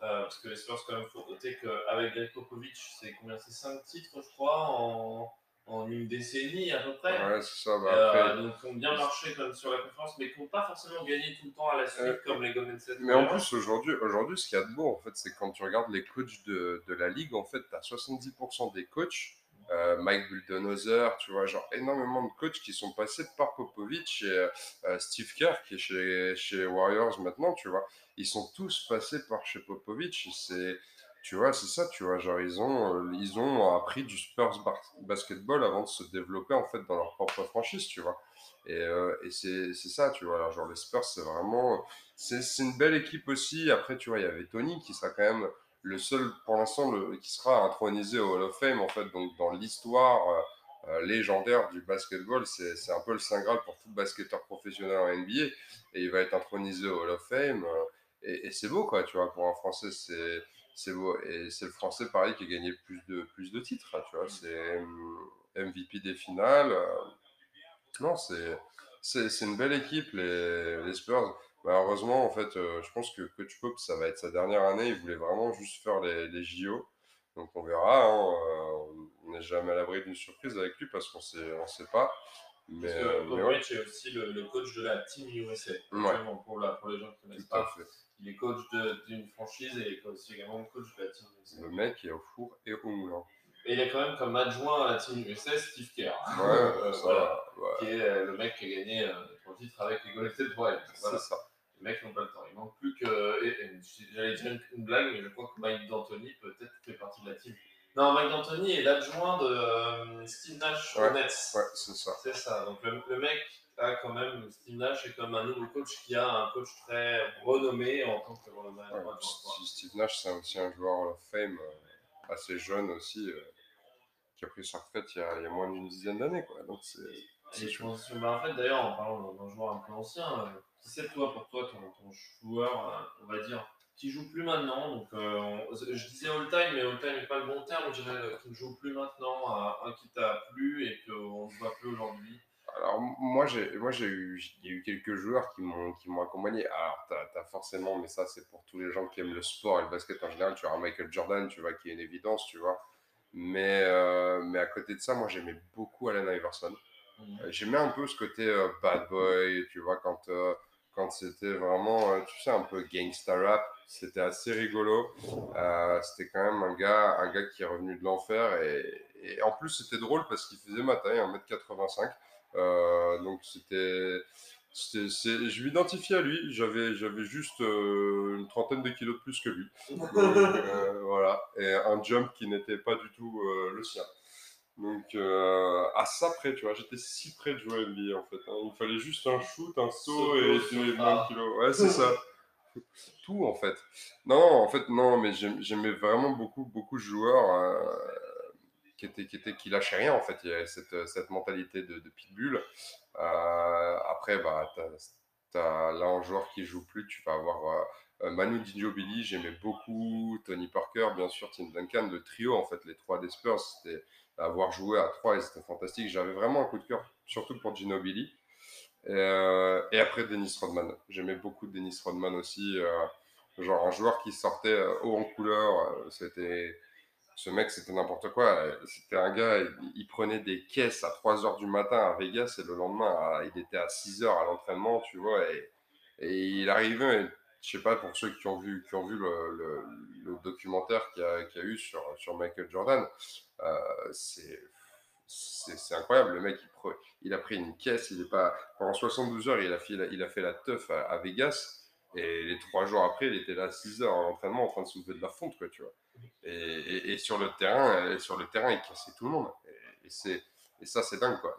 Parce que les Spurs, quand même, faut noter qu'avec Greg Popovich, c'est combien? C'est 5 titres, je crois, en, en, une décennie à peu près. Ouais, c'est ça. Bah, après... donc, ils ont bien marché comme sur la conférence, mais qui n'ont pas forcément gagné tout le temps à la suite, comme les Golden State. Mais en plus, aujourd'hui, aujourd'hui, ce qu'il y a de beau, en fait, c'est quand tu regardes les coachs de, de la ligue, en fait, tu as 70% des coachs euh, Mike Bulldozer, tu vois, genre énormément de coachs qui sont passés par Popovich et euh, Steve Kerr qui est chez, chez Warriors maintenant, tu vois. Ils sont tous passés par chez Popovich. C'est, tu vois, c'est ça, tu vois, genre ils ont, euh, ils ont appris du Spurs basketball avant de se développer en fait dans leur propre franchise, tu vois. Et, et c'est, c'est ça, tu vois. genre les Spurs, c'est vraiment, c'est, c'est une belle équipe aussi. Après, tu vois, il y avait Tony qui sera quand même le seul pour l'instant qui sera intronisé au Hall of Fame, en fait, donc dans l'histoire euh, euh, légendaire du basketball, c'est un peu le Saint Graal pour tout basketteur professionnel en NBA, et il va être intronisé au Hall of Fame. Euh, et, c'est beau, quoi, tu vois, pour un Français, c'est, c'est beau. Et c'est le Français, pareil, qui a gagné plus de, plus de titres, tu vois, c'est MVP des finales. non, c'est, c'est, c'est une belle équipe, les, les Spurs. Malheureusement, en fait, je pense que Coach Pope, ça va être sa dernière année. Il voulait vraiment juste faire les, les JO. Donc on verra. Hein, on n'est jamais à l'abri d'une surprise avec lui parce qu'on sait, on sait pas. Mais, Parce que est aussi le, coach de la Team USA. Pour, la, pour les gens qui ne connaissent pas. Il est coach d'une franchise et il est aussi également coach de la Team USA. Le mec est au four et au moulin. Et il est quand même comme adjoint à la Team USA Steve Kerr. Ouais, <laughs> euh, ça, Qui est euh, le mec qui a gagné euh, le titre avec les Golden State Warriors. C'est ça. Les mecs n'ont pas le temps. Il manque plus que. J'allais dire une blague, mais je crois que Mike D'Antoni peut-être fait partie de la team. Non, Mike D'Antoni est l'adjoint de euh, Steve Nash ouais, au Nets. Ouais, c'est ça. C'est ça. Donc le, mec a quand même. Steve Nash est comme un nouveau coach qui a un coach très renommé en tant que renommé. Steve Nash, c'est aussi un joueur of fame euh, assez jeune aussi, euh, qui a pris sa retraite il y a, il y a moins d'une dizaine d'années. Donc c'est. Je pense, bah, en fait, d'ailleurs, en parlant d'un joueur un peu ancien, qui c'est toi pour toi ton, ton joueur, euh, on va dire, qui joue plus maintenant Donc, euh, je disais all time, mais all time n'est pas le bon terme. Je dirais qui ne joue plus maintenant, un qui t'a plu et qu'on ne voit plus aujourd'hui. Alors moi j'ai moi j'ai eu il y a eu quelques joueurs qui m'ont qui m'ont accompagné. Alors tu as, forcément mais ça c'est pour tous les gens qui aiment le sport et le basket en général, tu vois Michael Jordan, tu vois qui est une évidence, tu vois. Mais euh, mais à côté de ça, moi j'aimais beaucoup Allen Iverson. Mmh. J'aimais un peu ce côté bad boy, tu vois quand quand c'était vraiment, euh, tu sais, un peu gangsta rap. C'était assez rigolo. Euh, c'était quand même un gars, un gars qui est revenu de l'enfer. Et, en plus, c'était drôle parce qu'il faisait ma taille, 1m85. Euh, donc c'était. Je m'identifiais à lui, j'avais, j'avais juste une trentaine de kilos de plus que lui. <laughs> voilà, et un jump qui n'était pas du tout le sien. Donc, euh, à ça près, tu vois, j'étais si près de jouer à NBA en fait. Hein. Il fallait juste un shoot, un saut et tu mets 20 kilos. Ouais, c'est ça. <laughs> Tout en fait. Non, en fait, non, mais j'aimais vraiment beaucoup, beaucoup de joueurs euh, qui, étaient, qui, lâchaient rien en fait. Il y avait cette, cette mentalité de, de pitbull. Euh, après, bah, as, là, en joueur qui joue plus, tu vas avoir. Manu Ginobili, j'aimais beaucoup. Tony Parker, bien sûr, Tim Duncan, le trio, en fait, les trois des Spurs, c'était avoir joué à 3 et c'était fantastique. J'avais vraiment un coup de cœur, surtout pour Ginobili. Et, euh, après, Dennis Rodman. J'aimais beaucoup Dennis Rodman aussi. Euh, genre un joueur qui sortait euh, haut en couleur. c'était ce mec, c'était n'importe quoi. C'était un gars, il, prenait des caisses à 3 h du matin à Vegas et le lendemain, il était à 6 h à l'entraînement, tu vois. Et, et il arrivait, je sais pas, pour ceux qui ont vu, qui ont vu le, documentaire qu'il y, a, eu sur, Michael Jordan, euh, c'est incroyable. Le mec, il, a pris une caisse, il est pas pendant 72 heures, il a fait, il a fait la teuf à, Vegas. Et les trois jours après, il était là à 6 heures à l'entraînement en train de soulever de la fonte, quoi, tu vois. Et, sur le terrain, et sur le terrain, il cassait tout le monde. Et, c'est et ça, c'est dingue, quoi.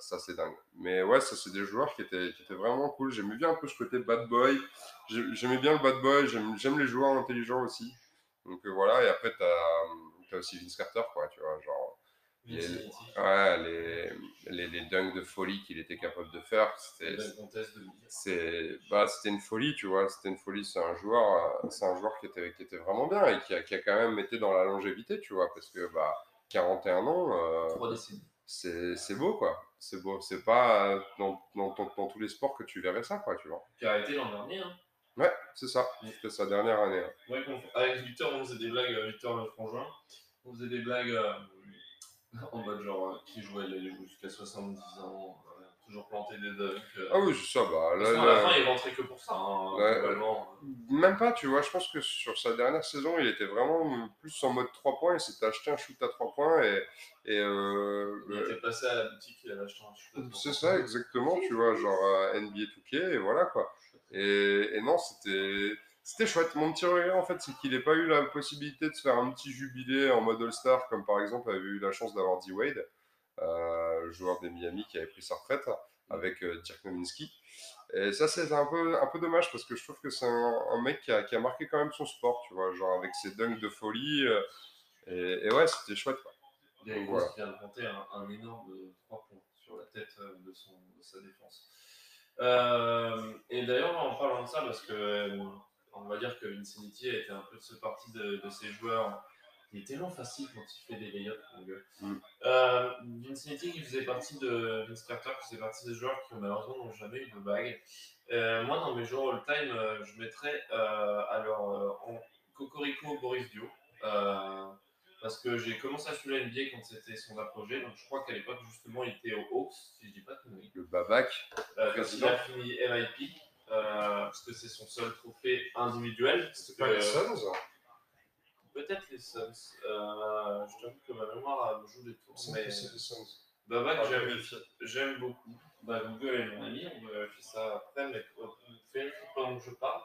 ça, c'est dingue. Mais ouais, ça, c'est des joueurs qui étaient, qui étaient vraiment cool. J'aimais bien un peu ce côté bad boy. J'aimais bien le bad boy. J'aime les joueurs intelligents aussi. Donc euh, voilà. Et après, tu as, aussi Vince Carter, quoi. Tu vois, genre. Les, ouais, les, les, les, dunks de folie qu'il était capable de faire, c'était bah, c'était une folie, tu vois, c'était une folie. C'est un joueur, c'est un joueur qui était, qui était vraiment bien et qui a, qui a, quand même été dans la longévité, tu vois, parce que bah, 41 ans, euh, c'est beau, quoi. C'est beau. C'est pas dans, dans, dans, tous les sports que tu verrais ça, quoi, tu vois. Qui a arrêté l'an dernier, hein. Ouais, c'est ça. C'était sa dernière année. Hein. Ouais, avec Victor, on faisait des blagues, euh, Victor le frangin, on faisait des blagues euh, <laughs> en mode genre euh, qui jouait jusqu'à 70 ans toujours planter des dunks. Euh. Ah oui, c'est ça. Bah, là, à la fin, il rentrait que pour ça, hein, Même pas, tu vois. Je pense que sur sa dernière saison, il était vraiment plus en mode 3 points. Il s'était acheté un shoot à 3 points. Et, et euh, il était passé à la boutique, il avait acheté un shoot à 3 points. C'est ça, exactement. Tu vois, genre euh, NBA 2K, et voilà quoi. Et, et non, c'était. C'était chouette. Mon petit regret, en fait, c'est qu'il n'ait pas eu la possibilité de se faire un petit jubilé en mode All-Star, comme par exemple avait eu la chance d'avoir D-Wade. Euh, joueur des Miami qui avait pris sa retraite avec euh, Dirk Nowitzki. Et ça, c'est un peu, un peu dommage parce que je trouve que c'est un, mec qui a, qui a, marqué quand même son sport, tu vois, genre avec ses dunks de folie. Euh, et, ouais, c'était chouette. Quoi. Il a voilà. qui a inventé un, un, énorme 3 points sur la tête de, son, de sa défense. Et d'ailleurs, en parlant de ça, parce que on va dire que Infinity était un peu de ce parti de, de ces joueurs. Il est tellement facile quand il fait des layups, mon gars. Mm. Euh, qui faisait partie de Vince Carter, qui faisait partie des joueurs qui malheureusement n'ont jamais eu de bague. Euh, moi, dans mes joueurs all-time, euh, je mettrais alors en Cocorico Boris Dio. Parce que j'ai commencé à suivre la NBA quand c'était son apogée. Donc je crois qu'à l'époque, justement, il était aux Hawks, si je dis pas de conneries. Le Babac. Euh, quand il a fini MIP, parce que c'est son seul trophée individuel. C'était pas les Euh, Suns Peut-être les Suns. Euh, je t'avoue que ma mémoire me joue des tours. Mais que c'est les Suns. Babac, Ah, j'aime, vérifie. j'aime beaucoup. Bah, Google est mon ami, on va vérifier ça après, mais euh, fais pendant que je parle.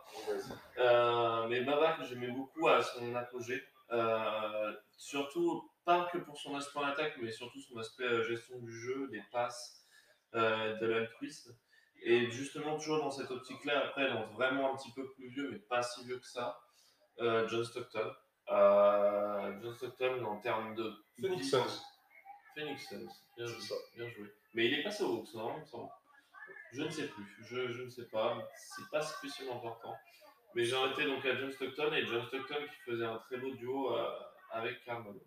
Euh, mais Babac, j'aimais beaucoup à son apogée. Euh, surtout, pas que pour son aspect en attaque, mais surtout son aspect euh, gestion du jeu, des passes, euh, de l'altruisme. Et justement, toujours dans cette optique-là, après, dans vraiment un petit peu plus vieux, mais pas si vieux que ça, euh, John Stockton. Euh, John Stockton, en termes de. Phoenix Suns. Phoenix Suns, bien joué. ça. Bien joué. Mais il est passé aux Hawks, non il me semble. Je ne sais plus, je, je ne sais pas, c'est pas spécialement important. Mais j'en étais donc à John Stockton et John Stockton qui faisait un très beau duo euh, avec Carmelo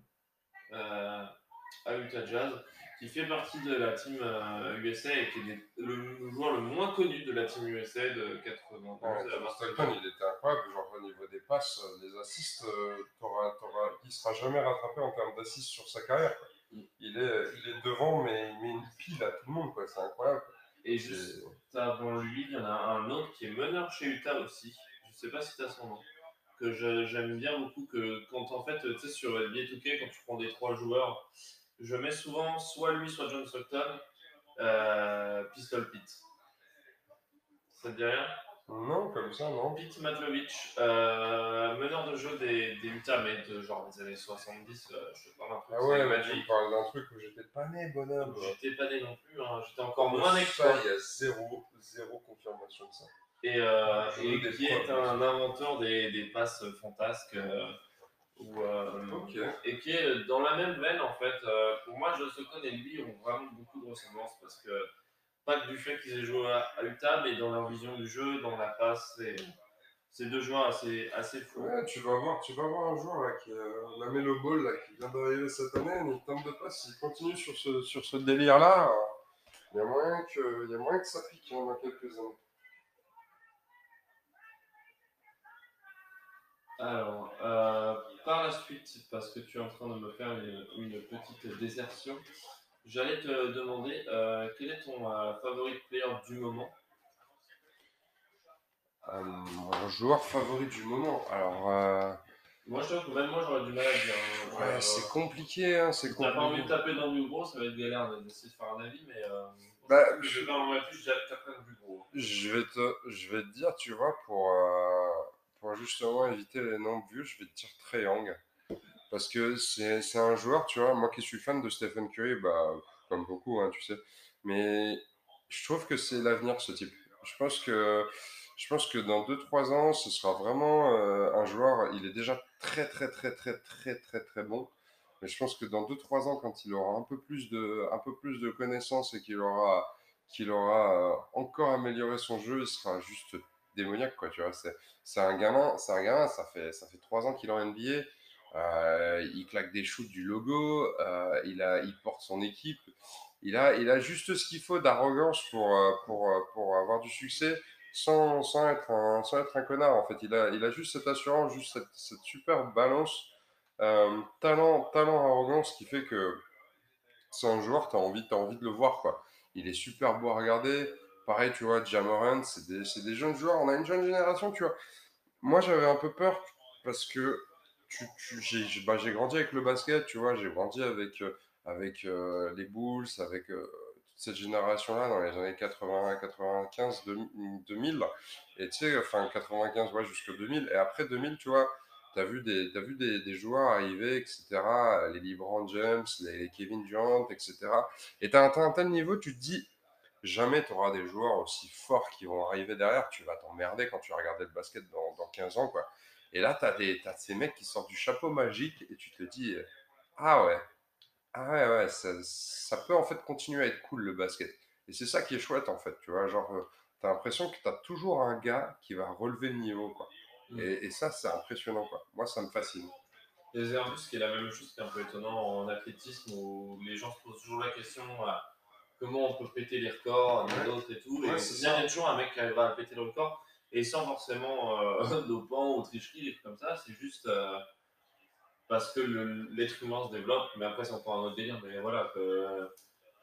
à Utah Jazz, qui fait partie de la team euh, USA et qui est le joueur le moins connu de la team USA de 92 Ouais, à il était incroyable. Genre, au niveau des passes, euh, des assists, euh, t'auras- il sera jamais rattrapé en termes d'assists sur sa carrière. quoi. Mm. Il est, il est devant, mais il met une pile à tout le monde. quoi. C'est incroyable. Et juste avant lui, il y en a un autre qui est meneur chez Utah aussi. Je sais pas si tu as son nom. Que j'aime bien beaucoup. Que quand en fait, tu sais, sur NBA 2K, quand tu prends des trois joueurs, je mets souvent soit lui, soit John Stockton, euh, Pistol Pete. Ça te dit rien? Non, comme ça, non. Pete Matlovich, euh, meneur de jeu des, des Utah, mais de genre des années 70, euh, je te parle un peu Ah ouais, mais Magic. tu me parles d'un truc où j'étais pas né, bonhomme. J'étais pas né non plus, hein, j'étais encore moins né que toi. ça, il y a zéro, zéro confirmation de ça. et, qui est un inventeur des, des passes fantasques. Euh, ou, euh. Et qui est dans la même veine en fait. Euh, pour moi, John Stockton et lui ont vraiment beaucoup de ressemblances parce que pas que du fait qu'ils aient joué à, à Utah, mais dans leur vision du jeu, dans la passe, c'est c'est deux joueurs assez, assez fous. Ouais, tu vas voir, tu vas voir un jour là, qui, euh, la Melo Ball là, qui vient d'arriver cette année, une termes de passe, s'il continue sur ce, sur ce délire-là, il y a moyen que, y a moyen que ça pique hein, dans quelques années. Alors, euh, par la suite, parce que tu es en train de me faire une, une petite désertion, j'allais te demander euh, quel est ton euh, favori player du moment? Euh, mon joueur favori du moment, alors euh, Moi, je trouve que même moi, j'aurais du mal à dire. hein. ouais, c'est compliqué, hein, c'est si t'as pas envie de compliqué. taper dans du gros, ça va être galère d'essayer de faire un avis, mais euh, Bah, je pas plus. Je vais te, je vais te dire, tu vois, pour, pour justement éviter les noms vieux, je vais te dire Trae Young. Parce que c'est c'est un joueur, tu vois, moi qui suis fan de Stephen Curry, bah, comme beaucoup, hein, tu sais. Mais je trouve que c'est l'avenir, ce type. Je pense que, je pense que dans 2-3 ans, ce sera vraiment euh, un joueur, il est déjà très, très, très, très, très, très, très bon. Mais je pense que dans 2-3 ans, quand il aura un peu plus de, un peu plus de connaissances et qu'il aura qu'il aura euh, encore amélioré son jeu, il sera juste démoniaque, quoi, tu vois. C'est, un gamin, c'est un gamin, ça fait, ça fait trois ans qu'il est en NBA, euh, il claque des shoots du logo, euh, il, a, il porte son équipe, il a, il a juste ce qu'il faut d'arrogance pour, euh, pour, pour avoir du succès sans, sans, être un, sans être un connard, en fait. Il a, il a juste cette assurance, juste cette, cette super balance, talent, talent, arrogance qui fait que c'est un joueur, tu as t'as envie de le voir, quoi. Il est super beau à regarder. Pareil, tu vois, Jamoran, c'est des, des jeunes joueurs. On a une jeune génération, tu vois. Moi, j'avais un peu peur parce que tu, tu- j'ai bah, grandi avec le basket, tu vois. J'ai grandi avec, euh, avec euh, les Bulls, avec euh, toute cette génération-là dans les années 80, 95, 2000. Et tu sais, enfin 95, ouais, jusqu'au 2000. Et après 2000, tu vois, tu as vu, des, t'as vu des, des joueurs arriver, etc. Les LeBron James, les, Kevin Durant, etc. Et tu as atteint un tel niveau, tu te dis, jamais tu auras des joueurs aussi forts qui vont arriver derrière. Tu vas t'emmerder quand tu vas regarder le basket dans, dans 15 ans, quoi. Et là, tu as, ces mecs qui sortent du chapeau magique et tu te dis, ah ouais, ah ouais, ouais, ça, ça peut en fait continuer à être cool le basket. Et c'est ça qui est chouette en fait, tu vois. Genre, tu as l'impression que tu as toujours un gars qui va relever le niveau, quoi. Mm. Et, ça, c'est impressionnant, quoi. Moi, ça me fascine. Peu ce qui est la même chose qui est un peu étonnant en athlétisme où les gens se posent toujours la question comment on peut péter les records des autres et tout. et c'est bien, il y a toujours un mec qui arrivera à péter le record et sans forcément euh, <laughs> dopant ou tricherie, comme ça. C'est juste euh, parce que l'être humain se développe. Mais après, c'est encore un autre délire. Mais voilà, que,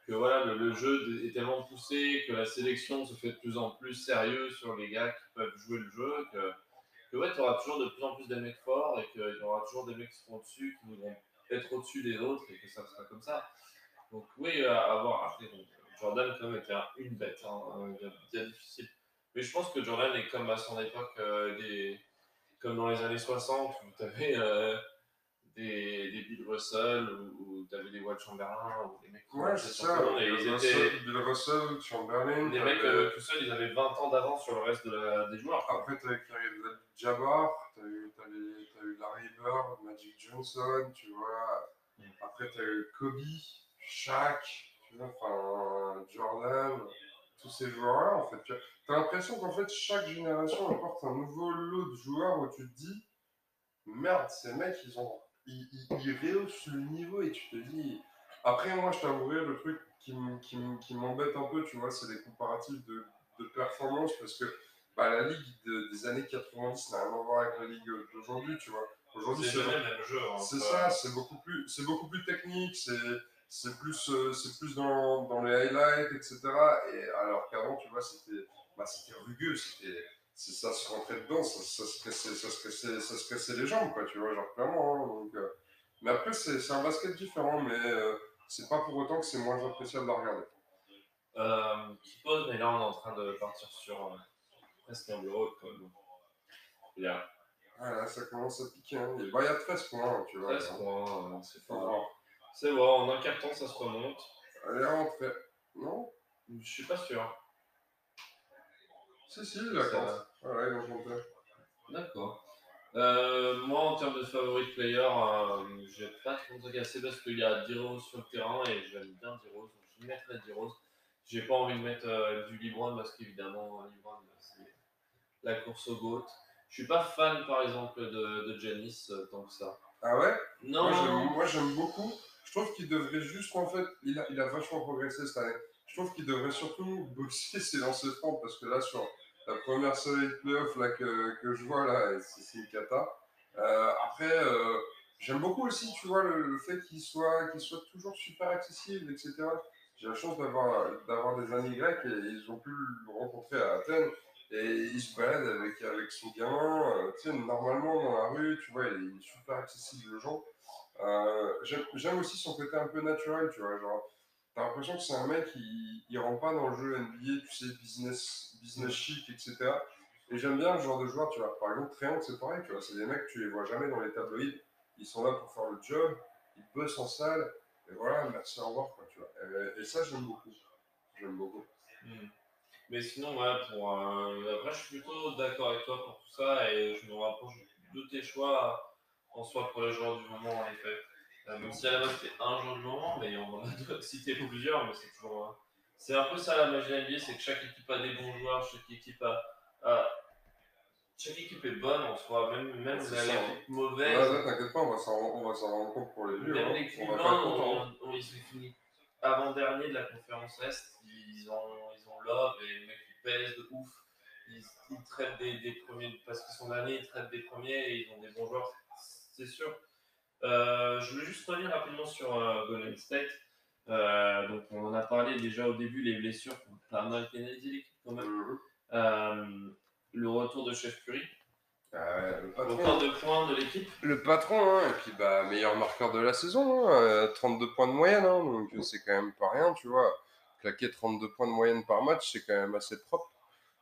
que voilà, le, jeu est tellement poussé que la sélection se fait de plus en plus sérieux sur les gars qui peuvent jouer le jeu. Que, que ouais, tu auras toujours de plus en plus des mecs forts et qu'il y aura toujours des mecs qui seront au-dessus, qui voudront être au-dessus des autres et que ça sera comme ça. Donc oui, avoir après, Jordan quand même était une bête, hein, bien, difficile. Mais je pense que Jordan est comme à son époque, euh, des, comme dans les années 60, où tu avais euh, des, des, Bill Russell, où, tu avais des Walt Chamberlain, ou des mecs Ouais, c'est ça. ils étaient, Bill Russell, Chamberlain. Des mecs euh, tout seuls, ils avaient 20 ans d'avance sur le reste de la, des joueurs. Après, tu avais Jabbar, tu as, as, eu Larry Bird, Magic Johnson, tu vois. Mm. Après, tu as eu Kobe. Shaq, tu vois, enfin, Jordan, tous ces joueurs-là, en fait. Tu as l'impression qu'en fait, chaque génération apporte un nouveau lot de joueurs où tu te dis, merde, ces mecs, ils, ont, ils, ils, rehaussent le niveau et tu te dis. Après, moi, je t'avouerai, le truc qui m'embête un peu, tu vois, c'est les comparatifs de, de performance parce que bah, la ligue des années 90 n'a rien à voir avec la ligue d'aujourd'hui, tu vois. Aujourd'hui, c'est le même jeu. Hein, c'est ça, c'est beaucoup plus, c'est beaucoup plus technique, c'est c'est plus, euh, c'est plus dans, dans, les highlights, etc. Et alors qu'avant, tu vois, c'était bah, rugueux, c'était ça se rentrait dedans, ça, ça, se pressait, ça, se pressait, ça se pressait les jambes, quoi, tu vois, genre clairement. Hein, donc, euh, mais après, c'est un basket différent, mais euh, c'est pas pour autant que c'est moins appréciable à regarder. Euh, qui pose, mais là, on est en train de partir sur presque un bureau. Yeah. Ah, là, ça commence à piquer. Hein. Il, y a 13 points, tu vois. 13 points, c'est fort. C'est bon, en un carton, ça se remonte. Elle est rentrée. Non? Je suis pas sûr. Si, si, d'accord. Ouais, ils l'ont D'accord. Euh, moi, en termes de favorite player, euh, j'ai pas trop de casser parce qu'il y a Diros sur le terrain et j'aime bien Diros. Donc je mettrai Diros. J'ai pas envie de mettre euh, du Libron parce qu'évidemment, Libron, c'est la course au GOAT. Je suis pas fan, par exemple, de, de Janice tant que ça. Ah ouais? Non. Moi, j'aime beaucoup. Je trouve qu'il devrait juste, en fait, il a, il a vachement progressé cette année. Je trouve qu'il devrait surtout bosser ses lancers francs parce que là, sur la première série de playoffs que, je vois, là, c'est une cata. Euh, après, euh, j'aime beaucoup aussi, tu vois, le, fait qu'il soit, qu'il soit toujours super accessible, etc. J'ai la chance d'avoir, d'avoir des amis grecs et ils ont pu le rencontrer à Athènes. Et il se balade avec, avec son gamin, euh, normalement dans la rue, tu vois, il est super accessible aux gens. Euh, j'aime aussi son côté un peu naturel, tu vois. Genre, t'as l'impression que c'est un mec qui il rentre pas dans le jeu NBA, tu sais, business, business chic, etc. Et j'aime bien ce genre de joueur, tu vois. Par exemple, Triangle, c'est pareil, tu vois. C'est des mecs, tu les vois jamais dans les tabloïds. Ils sont là pour faire le job, ils bossent en salle, et voilà, merci, au revoir, quoi, tu vois. Et, ça, j'aime beaucoup. J'aime beaucoup. Hmm. Mais sinon, voilà, pour. Euh, après, je suis plutôt d'accord avec toi pour tout ça, et je me rapproche de tes choix en soi pour les joueurs du moment, en effet. Euh, même si à la base c'était un joueur du moment, mais on a <laughs> cité plusieurs, mais c'est toujours. Euh, c'est un peu ça la magie NBA, c'est que chaque équipe a des bons joueurs, chaque équipe a. chaque équipe est bonne en soi, même, même l'équipe mauvaise. Ouais, t'inquiète pas, on va s'en rendre compte pour les vieux. Même hein. on, on, ils sont finis avant-dernier de la conférence Est, ils ont, ils ont Love et les mecs qui pèsent de ouf. Ils, ils traitent des, des, premiers, parce qu'ils sont derniers, ils traitent des premiers et ils ont des bons joueurs c'est sûr. Euh, je voulais juste revenir rapidement sur euh, Golden State. Euh, donc, on en a parlé déjà au début, les blessures ont pas mal pénalisé l'équipe quand même. Le retour de Chef Curry. le patron. de points de l'équipe. Le patron, hein, et puis bah, meilleur marqueur de la saison, 32 hein, points de moyenne, hein, donc c'est quand même pas rien, tu vois. Claquer 32 points de moyenne par match, c'est quand même assez propre.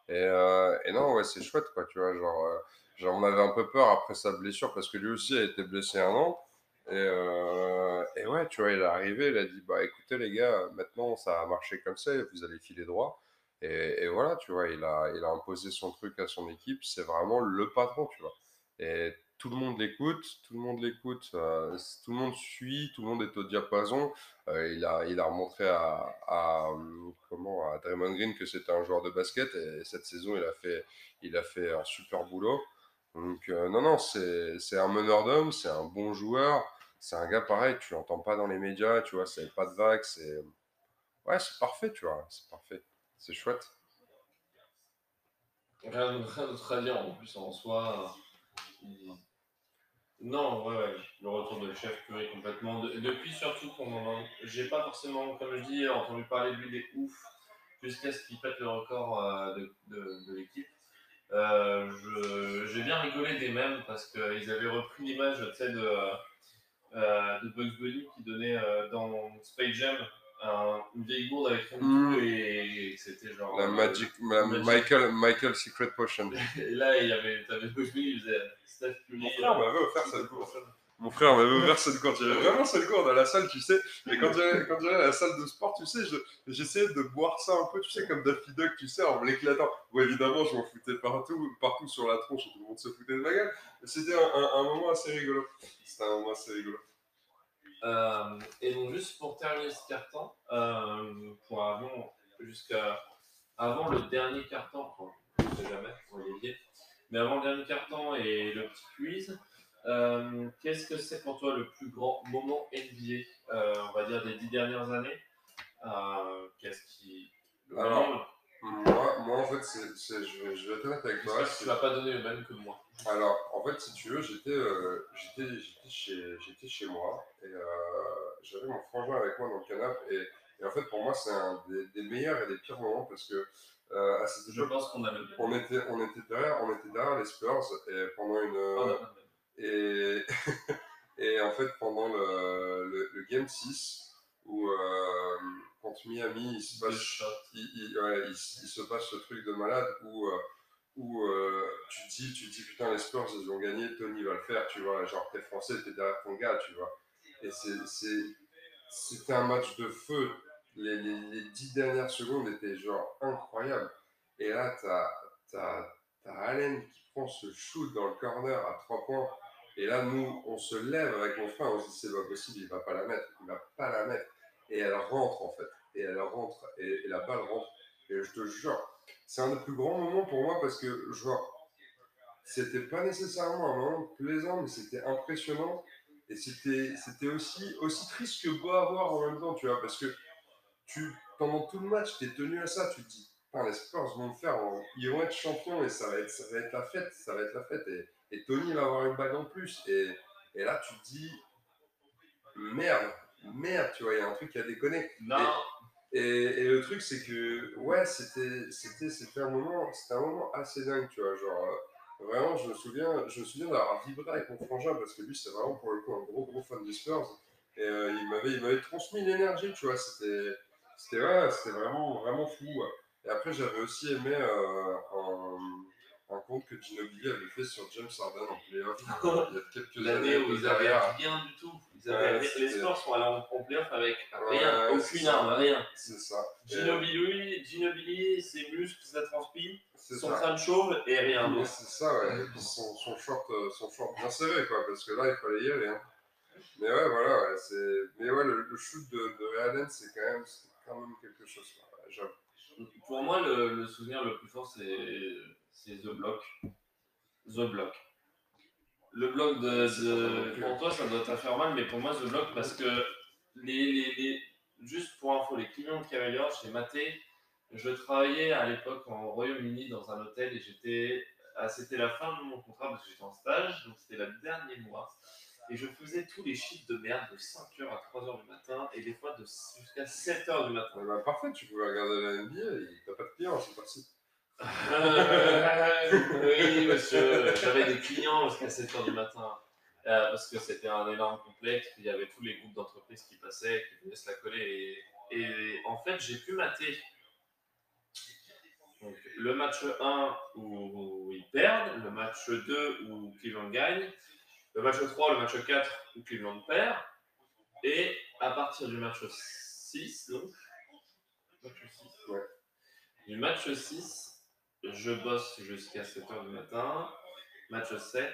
Et, et non, ouais, c'est chouette, quoi, tu vois, genre J'en avais un peu peur après sa blessure parce que lui aussi a été blessé un an. Et, euh, et, ouais, tu vois, il est arrivé, il a dit Bah écoutez, les gars, maintenant ça a marché comme ça, vous allez filer droit. Et, et voilà, tu vois, il a, il a imposé son truc à son équipe, c'est vraiment le patron, tu vois. Et tout le monde l'écoute, tout le monde l'écoute, euh, tout le monde suit, tout le monde est au diapason. Euh, il, a, il a remontré à, à, comment, à Draymond Green que c'était un joueur de basket et cette saison, il a fait, il a fait un super boulot. Donc, euh, non, non, c'est un meneur d'hommes, c'est un bon joueur. C'est un gars pareil, tu l'entends pas dans les médias, tu vois, c'est pas de vague, c'est. Ouais, c'est parfait, tu vois, c'est parfait. C'est chouette. Rien, rien d'autre à en plus en soi. Non, ouais, ouais, le retour de chef Curry complètement. De- depuis surtout qu'on J'ai pas forcément, comme je dis, entendu parler de lui des ouf jusqu'à ce qu'il pète le record euh, de- de l'équipe. Euh, J'ai bien rigolé des mêmes parce qu'ils avaient repris l'image de, euh, de Bugs Bunny qui donnait euh, dans Space Jam un- une vieille gourde avec son Mm. tout et, et c'était genre. La euh, Magic, la Magic. Michael, Michael Secret Potion. <laughs> et là, il y avait, t'avais Bugs Bunny, il faisait Steph Curry. Mon frère m'avait offert cette gourde. Mon frère m'avait ouvert cette gourde. J'avais vraiment cette gourde à la salle, tu sais. Et quand j'allais, à la salle de sport, tu sais, je- j'essayais de boire ça un peu, tu sais, comme Daffy Duck, tu sais, en l'éclatant. Bon, évidemment, je m'en foutais partout, partout sur la tronche, tout le monde se foutait de ma gueule. C'était un, moment assez rigolo. C'était un moment assez rigolo. Euh, et donc, juste pour terminer ce carton, euh, pour avant, jusqu'à avant le dernier carton, je ne sais jamais, mais avant le dernier carton et le petit quiz, euh, qu'est-ce que c'est pour toi le plus grand moment NBA, euh, on va dire, des dix dernières années Euh, Qu'est-ce qui. le Alors, Moi, moi en fait, c'est- je, vais, je vais être honnête avec toi. Que tu vas pas donner le même que moi. Alors, en fait, si tu veux, j'étais chez, chez moi et j'avais mon frangin avec moi dans le canapé. Et, et en fait, pour moi, c'est un des, des meilleurs et des pires moments parce que euh, à cette Je époque, pense qu'on a le même. on était, on, était derrière, on était derrière les Spurs et pendant une. On a pas le même. Et, <laughs> et en fait, pendant le, le, le Game 6, où euh, contre Miami, il se passe il, il- ouais, il s- il se passe ce truc de malade où, euh, où euh, tu te dis, tu te dis putain les Spurs ils ont gagné, Tony va le faire, tu vois, genre t'es français, t'es derrière ton gars, tu vois. Et c'était un match de feu. Les, les, les dix dernières secondes étaient genre incroyables. Et là t'as, t'as, t'as Allen qui prend ce shoot dans le corner à trois points. Et là nous on se lève avec mon frère, on se dit c'est pas possible, il va pas la mettre, il va pas la mettre. Et elle rentre en fait et elle rentre et, la balle rentre. Et je te jure, c'est un des plus grands moments pour moi parce que, genre, c'était pas nécessairement un moment plaisant, mais c'était impressionnant. Et c'était c'était aussi, aussi triste que beau à voir en même temps, tu vois, parce que tu, pendant tout le match, tu es tenu à ça, tu te dis, les Spurs vont le faire, ils vont être champions et ça va être, ça va être la fête, ça va être la fête. Et, et Tony va avoir une bague en plus. Et, et là, tu te dis, merde, merde, tu vois, il y a un truc qui a déconné. Non, Et, et le truc, c'est que, ouais, c'était, c'était, c'était un moment, c'était un moment assez dingue, tu vois, genre, euh, vraiment, je me souviens, je me souviens d'avoir vibré avec mon frangin, parce que lui, c'est vraiment, pour le coup, un gros, gros fan des Spurs, et euh, il m'avait, il m'avait transmis l'énergie, tu vois, c'était, c'était, ouais, c'était vraiment, vraiment fou, ouais. Et après, j'avais aussi aimé euh, un, compte que Ginobili avait fait sur James Harden en playoff, euh, il y a quelques années où ils avaient rien du tout. Ils avaient- Ouais, les Spurs sont allés en en playoff avec rien, aucune ça. arme, rien. C'est ça. Ginobili, Ginobili, ses muscles, sa transpi, c'est son ça. crâne chauve et rien d'autre. c'est ça, ouais. Et puis son, son, short, son short bien serré, quoi, parce que là, il fallait y aller. Hein. Mais ouais, voilà, ouais, c'est... Mais ouais, le, le shoot de, de Ray Allen, c'est quand même, quand même quelque chose. Pour moi, le, le souvenir le plus fort, c'est c'est The Block. The Block. Le bloc de, de- plus. Pour toi, ça doit te faire mal, mais pour moi, The Block, parce que les, les, les- juste pour info, les Cleveland Cavaliers, j'ai maté. Je travaillais à l'époque en Royaume-Uni dans un hôtel et j'étais. ah, C'était la fin de mon contrat parce que j'étais en stage, donc c'était le dernier mois. Et je faisais tous les chiffres de merde de 5h à 3h du matin et des fois de jusqu'à 7h du matin. Ouais, bah, parfait, tu pouvais regarder la NBA, il- t'as pas de clients, c'est parti. Euh, oui, monsieur, j'avais des clients jusqu'à 7h du matin. Euh, parce que c'était un énorme complexe, il y avait tous les groupes d'entreprises qui passaient, qui voulaient se la coller. Et, en fait, j'ai pu mater le match 1 où, ils perdent, le match 2 où Cleveland gagne, le match 3, le match 4 où Cleveland perd, et à partir du match 6, donc, match 6, Ouais. du match 6, je bosse jusqu'à 7h du matin. Match 7,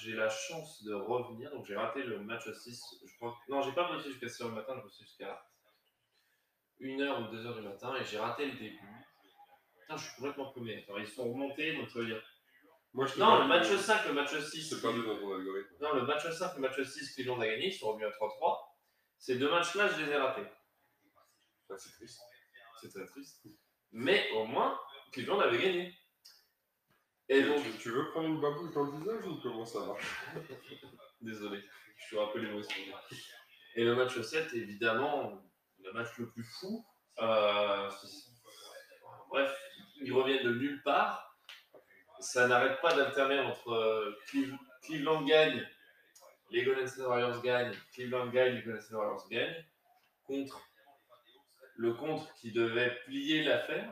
j'ai la chance de revenir. Donc j'ai raté le match 6. Je crois... Non, j'ai pas bossé jusqu'à 7h du matin, je bossé jusqu'à 1h ou 2h du matin et j'ai raté le début. Putain, je suis complètement paumé. Alors, ils sont remontés, donc ça veut dire Moi, je Non, pas- le match 5, le match 6. C'est perdu dans ton algorithme. Non, le match 5, le match 6, Cleveland a gagné, ils sont revenus à 3-3. Ces deux matchs-là, je les ai ratés. Ah, c'est triste. C'est très triste. Mais au moins, Cleveland avait gagné. Et donc, tu, tu veux prendre une babouche dans le visage ou comment ça marche <laughs> désolé, je suis un peu l'émotion. Et le match 7, évidemment, le match le plus fou. Euh, bref, ils reviennent de nulle part. Ça n'arrête pas d'alterner entre euh, Cleve- Cleveland gagne, les Golden State Warriors gagnent, Cleveland gagne, les Golden State Warriors gagnent, contre le contre qui devait plier l'affaire.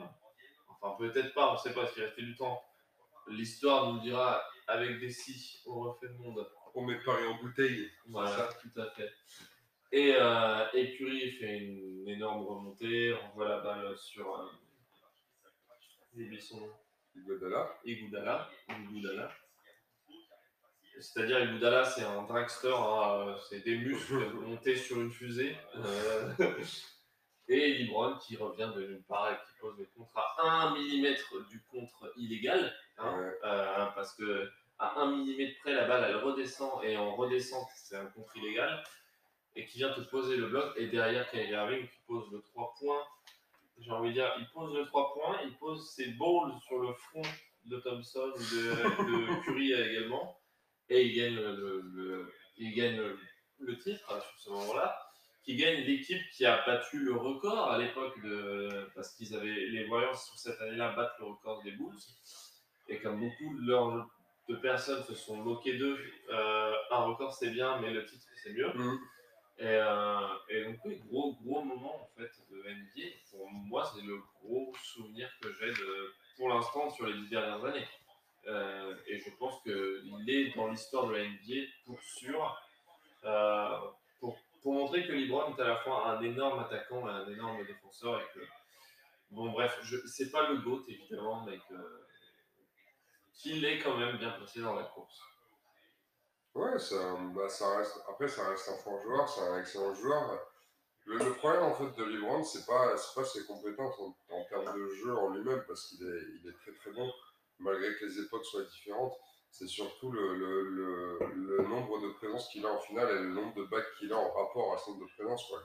Enfin, peut-être pas, on ne sait pas, parce qu'il restait du temps. L'histoire nous le dira avec des si, on refait le monde. On met Paris en bouteille. Voilà, tout à fait. Et, euh, et Curry fait une énorme remontée, renvoie la balle sur euh, j'ai son nom. Iguodala. Iguodala. Iguodala. C'est-à-dire Iguodala, c'est un dragster, hein, c'est des muscles <laughs> montés sur une fusée. Euh, et Libron qui revient de nulle part et qui pose le contre à 1 mm du contre illégal. hein, Ouais. euh, parce que à 1 mm près, la balle elle redescend et en redescente, c'est un contre illégal. Et qui vient te poser le bloc. Et derrière, Kyrie Irving qui pose le 3 points. J'ai envie de dire, il pose le 3 points, il pose ses balls sur le front de Thompson, de, de <laughs> Curry également. Et il gagne le, le- le- il gagne le, le titre hein, sur ce moment-là. Qui gagne l'équipe qui a battu le record à l'époque de. Parce qu'ils avaient. Les Warriors sur cette année-là battent le record des Bulls. Et comme beaucoup de, leurs- de personnes se sont moquées d'eux, euh, un record c'est bien, mais le titre c'est mieux. Mhm. Et, euh, et donc, oui, gros, gros moment en fait de NBA. Pour moi, c'est le gros souvenir que j'ai de, pour l'instant sur les dix dernières années. Euh, et je pense qu'il est dans l'histoire de la NBA pour sûr. euh, pour, montrer que LeBron est à la fois un énorme attaquant et un énorme défenseur. Et que, bon, bref, je, c'est pas le GOAT évidemment, mais qu'il est quand même bien placé dans la course. Ouais, ça, bah, ça reste. Après, ça reste un fort joueur, c'est un excellent joueur. Le, problème en fait de LeBron, c'est pas, pas ses compétences en, termes de jeu en lui-même, parce qu'il est, il est très très bon, malgré que les époques soient différentes. C'est surtout le, le, le, le nombre de présences qu'il a en finale et le nombre de bacs qu'il a en rapport à ce nombre de présences. Quoi.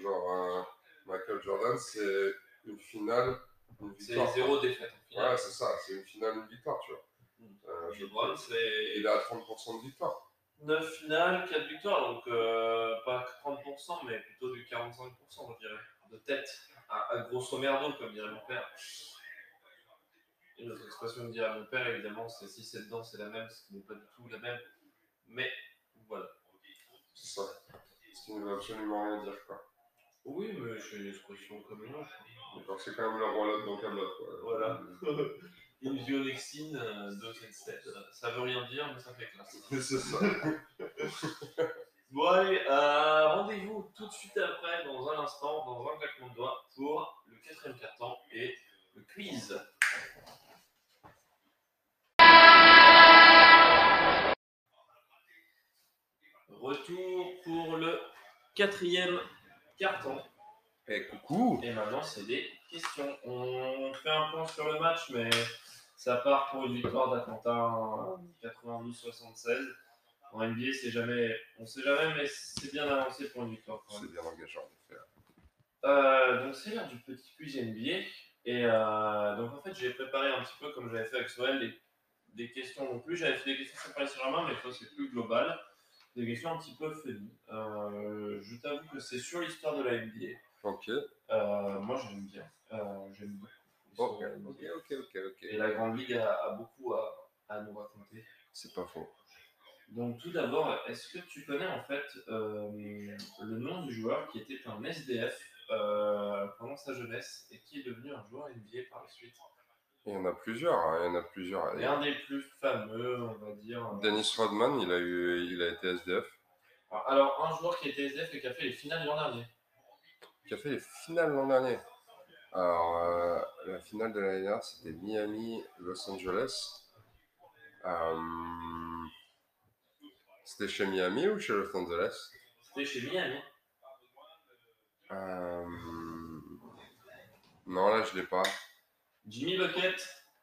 Genre, euh, Michael Jordan, c'est une finale, une C'est victoire. zéro défaite en finale. Ouais, c'est ça, c'est une finale, une victoire, tu vois. Mm. Euh, je LeBron, c'est Il est à 30% de victoire. 9 finales, 4 victoires, donc euh, pas 30%, mais plutôt du 45%, je dirais, de tête, à, à grosso merdo, comme dirait mon père. Et notre expression de dire à mon père, évidemment, c'est si c'est dedans, c'est la même, ce qui n'est pas du tout la même. Mais voilà. C'est ça. Ce qui ne veut absolument rien dire, quoi. Oui, mais c'est une expression comme une autre. C'est quand même le roi dans Camelot, quoi. Voilà. <laughs> Illusionexine, euh, 277, euh, ça veut rien dire, mais ça fait classe. <laughs> c'est ça. Bon allez, euh, rendez-vous tout de suite après, dans un instant, dans un claquement de doigts, pour le quatrième carton et le quiz. Retour pour le quatrième carton. Et coucou Et maintenant, c'est des questions. On fait un point sur le match, mais ça part pour une victoire d'Atlanta 92-76. En NBA, c'est jamais, on sait jamais, mais c'est bien avancé pour une victoire. C'est bien engageant, en effet. Euh, donc c'est l'heure du petit quiz NBA. Et euh, donc en fait, j'ai préparé un petit peu comme j'avais fait avec Soel, des, des questions non plus. J'avais fait des questions sur Paris Saint-Germain, mais ça c'est plus global. Des questions un petit peu funny. Euh, je t'avoue que c'est sur l'histoire de la NBA. Ok. Euh, moi j'aime bien. Euh, j'aime beaucoup. Ok, ok, ok. Et la Grande Ligue a, a beaucoup à, à nous raconter. C'est pas faux. Donc tout d'abord, est-ce que tu connais en fait le nom du joueur qui était un SDF pendant sa jeunesse et qui est devenu un joueur NBA par la suite? Il y en a plusieurs, hein, il y en a plusieurs. Et un des plus fameux, on va dire. euh, Dennis Rodman, il a, eu, il a été SDF. Alors, alors, un joueur qui était SDF et qui a fait les finales l'an dernier. Qui a fait les finales l'an dernier. Alors, euh, la finale de l'année dernière, c'était Miami-Los Angeles. Euh, c'était chez Miami ou chez Los Angeles? C'était chez Miami. Euh, Non, là, je l'ai pas. Jimmy Bucket.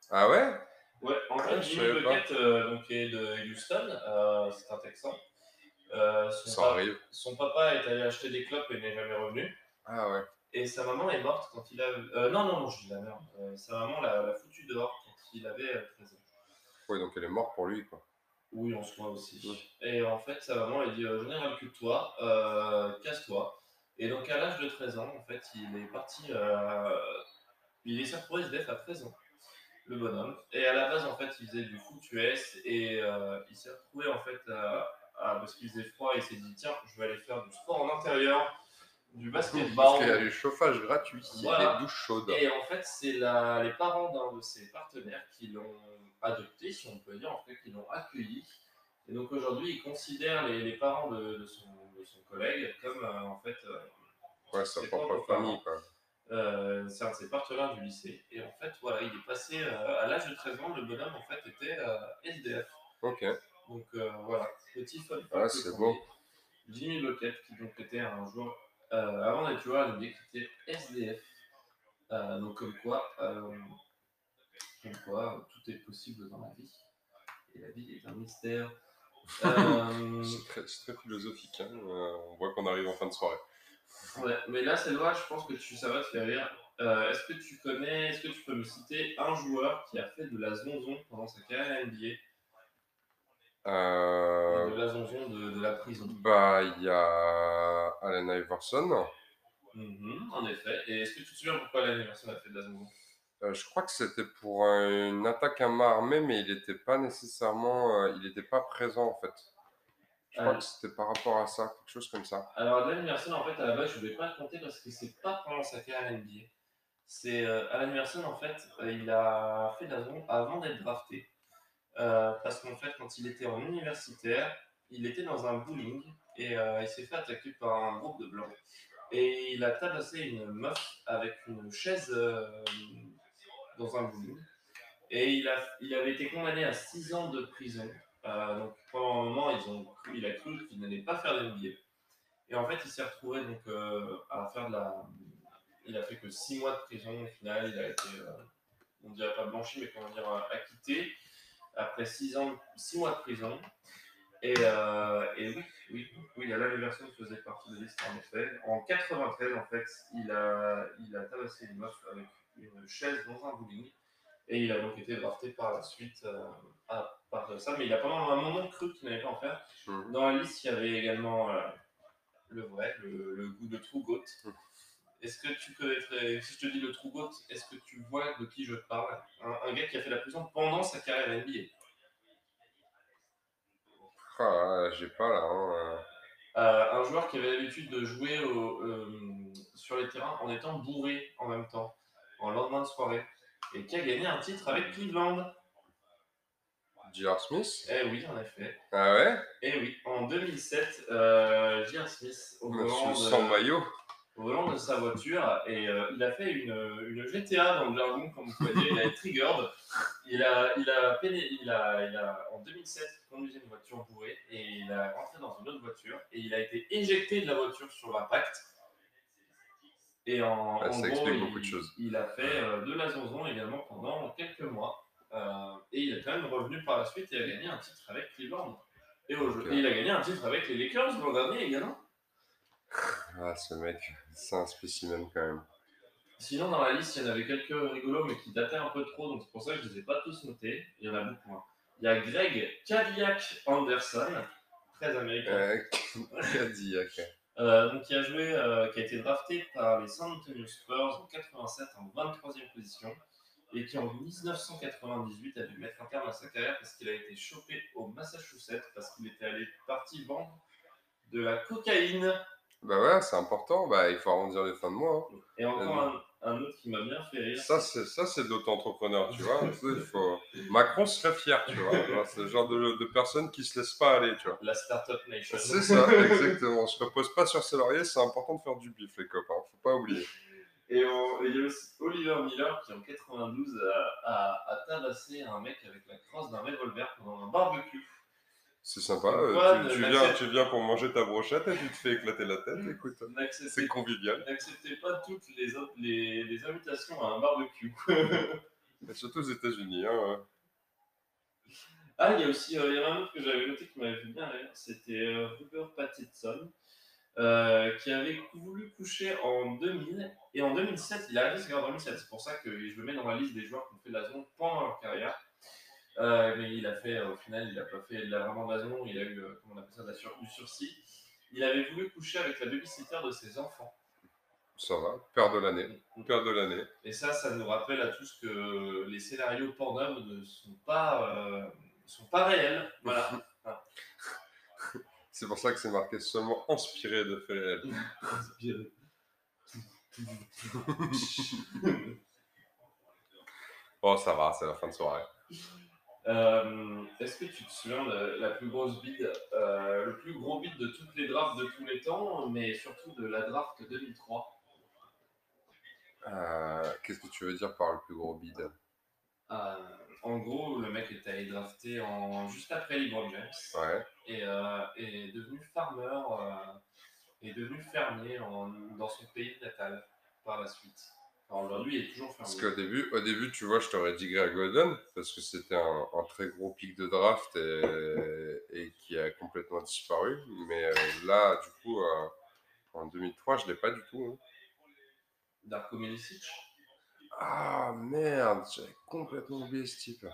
Ah ouais? Ouais, en fait, Ouais, je Jimmy. Bucket euh, donc, est de Houston, euh, c'est un Texan. Euh, son, Ça pa- arrive. son papa est allé acheter des clopes et n'est jamais revenu. Ah ouais. Et sa maman est morte quand il a. euh, non, non, non, je dis la merde. Sa maman l'a l'a foutu dehors quand il avait euh, 13 ans. Ouais, donc elle est morte pour lui, quoi. Oui, en soi aussi. Ouais. Et en fait, sa maman lui dit euh, J'en ai ras le cul de toi, euh, casse-toi. Et donc, à l'âge de 13 ans, en fait, il est parti. Il s'est retrouvé SDF à 13 ans, le bonhomme. Et à la base, en fait, il faisait du foot US et euh, il s'est retrouvé, en fait, à- à- parce qu'il faisait froid, il s'est dit Tiens, je vais aller faire du sport en intérieur, du Parce basketball. qu'il y a du chauffage gratuit, il y a Voilà. des douches chaudes. Et en fait, c'est les parents d'un de ses partenaires qui l'ont adopté, si on peut dire, en fait, qui l'ont accueilli. Et donc aujourd'hui, il considère les, les parents de, de son, de son collègue comme, euh, en fait, euh, Ouais, sa propre famille, quoi. Euh, c'est un de ses partenaires du lycée. Et en fait, voilà, il est passé euh, à l'âge de 13 ans, le bonhomme, en fait, était euh, SDF. Ok. Donc euh, voilà, petit fun Ah, c'est beau. Jimmy Bucket, qui donc était un joueur, euh, avant d'être joueur NBA, qui était SDF. Euh, donc comme quoi, euh, comme quoi, tout est possible dans la vie. Et la vie est un mystère. <laughs> Euh, C'est très, philosophique. Hein. euh, on voit qu'on arrive en fin de soirée. Ouais, mais là, c'est dommage, je pense que tu, ça va te faire rire. Euh, est-ce que tu connais, est-ce que tu peux me citer un joueur qui a fait de la zonzon pendant sa carrière NBA Euh, De la zonzon de, de la prison. bah, il y a Allen Iverson. Mhm, en effet. Et est-ce que tu te souviens pourquoi Allen Iverson a fait de la zonzon? Euh, je crois que c'était pour une attaque à main armée, mais il n'était pas nécessairement, euh, il n'était pas présent en fait. Je crois que c'était par rapport à ça, quelque chose comme ça. Alors, Allen Iverson, en fait, à la base, je ne voulais pas le compter parce que c'est pas pendant sa carrière NBA. C'est euh, Iverson, en fait, euh, il a fait de la zone avant d'être drafté. Euh, parce qu'en fait, quand il était en universitaire, il était dans un bowling et euh, il s'est fait attaquer par un groupe de blancs. Et il a tabassé une meuf avec une chaise dans un bowling. Et il, a, il avait été condamné à 6 ans de prison. Euh, donc pendant un moment, ils ont cru- il a cru qu'il n'allait pas faire d'NBA. Et en fait, il s'est retrouvé donc, euh, à faire de la. Il a fait que 6 mois de prison au final. Il a été, euh, on dirait pas blanchi, mais comment dire, euh, acquitté après 6 ans, 6 mois de prison. Et, et oui, oui, oui, Alain Iverson faisait partie de l'histoire en effet. En 93, en fait, il a, il a tabassé une meuf avec une chaise dans un bowling. Et il a donc été drafté par la suite euh, à part de ça. Mais il a pendant un moment cru qu'il n'allait pas en faire. Mhm. Dans la liste, il y avait également euh, le vrai, le, le goût de True Goat. Mhm. Est-ce que tu connaîtrais, si je te dis le True Goat, est-ce que tu vois de qui je parle? Un, un gars qui a fait la prison pendant sa carrière NBA. Ah, j'ai pas là. hein, euh. Euh, un joueur qui avait l'habitude de jouer au- euh, sur les terrains en étant bourré en même temps, en lendemain de soirée, et qui a gagné un titre avec Cleveland. J.R. Smith. Eh oui, en effet. Ah ouais? Eh oui, en 2007, euh, J.R. Smith, au volant, de, sans maillot. au volant de sa voiture, et euh, il a fait une, une GTA dans le jargon, comme vous pouvez dire, il a été triggered. Il a, il a, il a, il a, en 2007, il conduisait une voiture bourrée, et il a rentré dans une autre voiture, et il a été éjecté de la voiture sur l'impact. Et en, gros, il, de a fait euh, de la zonzon également pendant quelques mois. Euh, et il est quand même revenu par la suite et a gagné un titre avec Cleveland. Et, au jeu- Ok. et il a gagné un titre avec les Lakers l'an dernier également. Ah, ce mec, c'est un spécimen quand même. Sinon, dans la liste, il y en avait quelques rigolos, mais qui dataient un peu trop, donc c'est pour ça que je ne les ai pas tous notés. Il y en a beaucoup. hein. Il y a Greg Cadillac Anderson, très américain, Euh, <laughs> Cadillac. Euh, donc qui a joué, euh, qui a été drafté par les San Antonio Spurs en 87 en 23e position, et qui en 1998 a dû mettre un terme à sa carrière parce qu'il a été chopé au Massachusetts parce qu'il était allé parti vendre de la cocaïne. Bah ouais, c'est important. Bah, il faut arrondir les fins de mois. hein. Et encore un, un autre qui m'a bien fait rire. Ça, c'est ça, c'est de l'auto-entrepreneur, tu vois. <laughs> Faut... Macron serait fier, tu vois. C'est le genre de, de personne qui se laisse pas aller, tu vois. La Startup Nation. C'est ça, exactement. Je repose pas sur ses lauriers, c'est important de faire du bif, les copains. Faut pas oublier. Et on- et il y a aussi Oliver Miller qui en 92 a, a, a tabassé un mec avec la crosse d'un revolver pendant un barbecue. C'est sympa. euh, Quoi, tu, viens, tu viens pour manger ta brochette et tu te fais éclater la tête. Écoute, c'est N'acceptez convivial. n'acceptez pas toutes les, autres- les, les invitations à un barbecue. <laughs> Et surtout aux États-Unis. Hein. Ah, il y a aussi euh, il y a un autre que j'avais noté qui m'avait fait bien rire. C'était euh, Rupert Pattinson. euh, qui avait voulu coucher en 2000 et en 2007, il a carrière en 2007. C'est pour ça que je le mets dans la liste des joueurs qui ont fait de la zone pendant leur carrière. Euh, mais il a fait, au final, il a pas fait de la, la zone, il a eu, euh, comment on appelle ça, de la sur- du sursis. Il avait voulu coucher avec la babysitter de ses enfants. Ça va, père de l'année. Père de l'année. Et ça, ça nous rappelle à tous que les scénarios Pornhub ne sont pas, euh, sont pas réels. Voilà. <laughs> C'est pour ça que c'est marqué seulement inspiré de faits réels. Bon, <laughs> ça va, c'est la fin de soirée. Euh, Est-ce que tu te souviens de la plus grosse bid, euh, le plus gros bid de toutes les drafts de tous les temps, mais surtout de la draft 2003 Euh, Qu'est-ce que tu veux dire par le plus gros bid En gros, le mec était allé drafter en, juste après LeBron James Ouais. et est devenu farmer, est devenu fermier en- dans son pays natal par la suite. Aujourd'hui, il est toujours. Parce qu'au début, au début, tu vois, je t'aurais dit Greg Golden, parce que c'était un, un très gros pic de draft et, et qui a complètement disparu. Mais euh, là, du coup, euh, en 2003, je l'ai pas du tout. hein. Darko Milicic? Ah merde, j'avais complètement oublié ce type.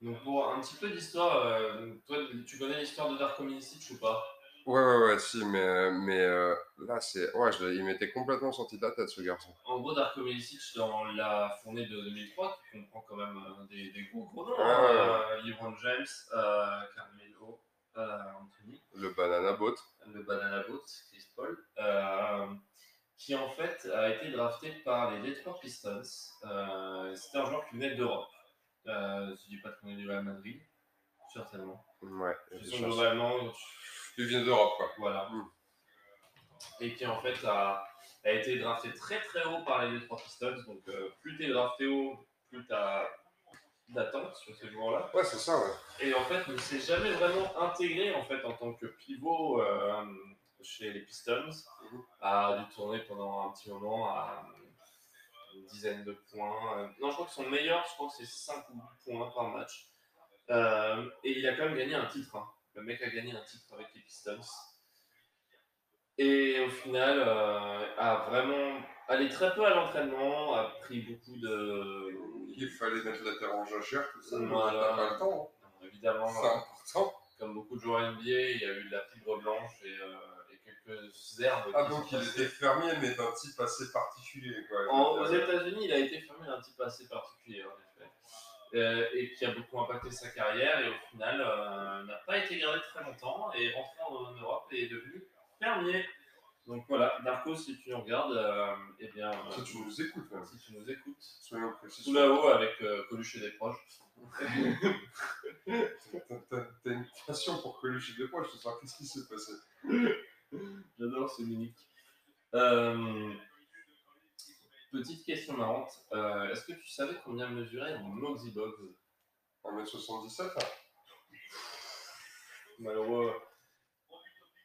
Donc pour un petit peu d'histoire, euh, toi tu connais l'histoire de Darko Milicic ou pas? Ouais, ouais, ouais, si, mais, mais euh, là, c'est. Ouais, je l'ai- il m'était complètement sorti de la tête, ce garçon. En gros, Darko Milicic, dans la fournée de 2003, qui comprend quand même euh, des, des gros gros noms, hein, ouais, euh, LeBron James, euh, Carmelo, euh, Anthony, Le banana boat. le Banana Boat, Chris Paul, euh, qui en fait a été drafté par les Detroit Pistons. Euh, C'était un joueur qui venait d'Europe. Euh, je dis pas qu'on est du Real Madrid, certainement. Ouais. il y a Ils des sont chances. globalement Il vient d'Europe, quoi. Voilà. Mm. Et qui en fait a, a été drafté très très haut par les Detroit Pistons. Donc euh, plus tu es drafté haut, plus tu as d'attente sur ces joueurs-là. Ouais, c'est ça, ouais. Et en fait, ne s'est jamais vraiment intégré en fait en tant que pivot euh, chez les Pistons. A dû tourner pendant un petit moment à une dizaine de points. Euh, Non, je crois que son meilleur, je crois que c'est 5 points par match. Euh, et il a quand même gagné un titre. hein. Le mec a gagné un titre avec les Pistons. Et au final, euh, a vraiment allé très peu à l'entraînement, a pris beaucoup de. Il fallait mettre la terre en jachère, tout ça. Voilà. Pas le temps. Non, évidemment, hein. C'est important. comme beaucoup de joueurs NBA, il y a eu de la fibre blanche et, euh, et quelques herbes. Ah, donc il passées. était fermier, mais d'un type assez particulier, quoi. En- aux États-Unis, il a été fermé d'un type assez particulier, effet. Euh, et qui a beaucoup impacté sa carrière et au final euh, n'a pas été gardé très longtemps et est rentré en, Europe et est devenu fermier. Donc voilà, Darko, si tu nous regardes, euh, eh bien, euh, Si tu nous écoutes, même. si tu nous écoutes, Soyons précis. tout là-haut avec Coluche et des proches. <laughs> T'as- une passion pour Coluche et des proches, ce soir. Qu'est-ce qui s'est passé J'adore ce mimique. Euh, petite question marrante. Euh, Est-ce que tu savais combien mesurait Moxie Boggs 1m77 Malheureux.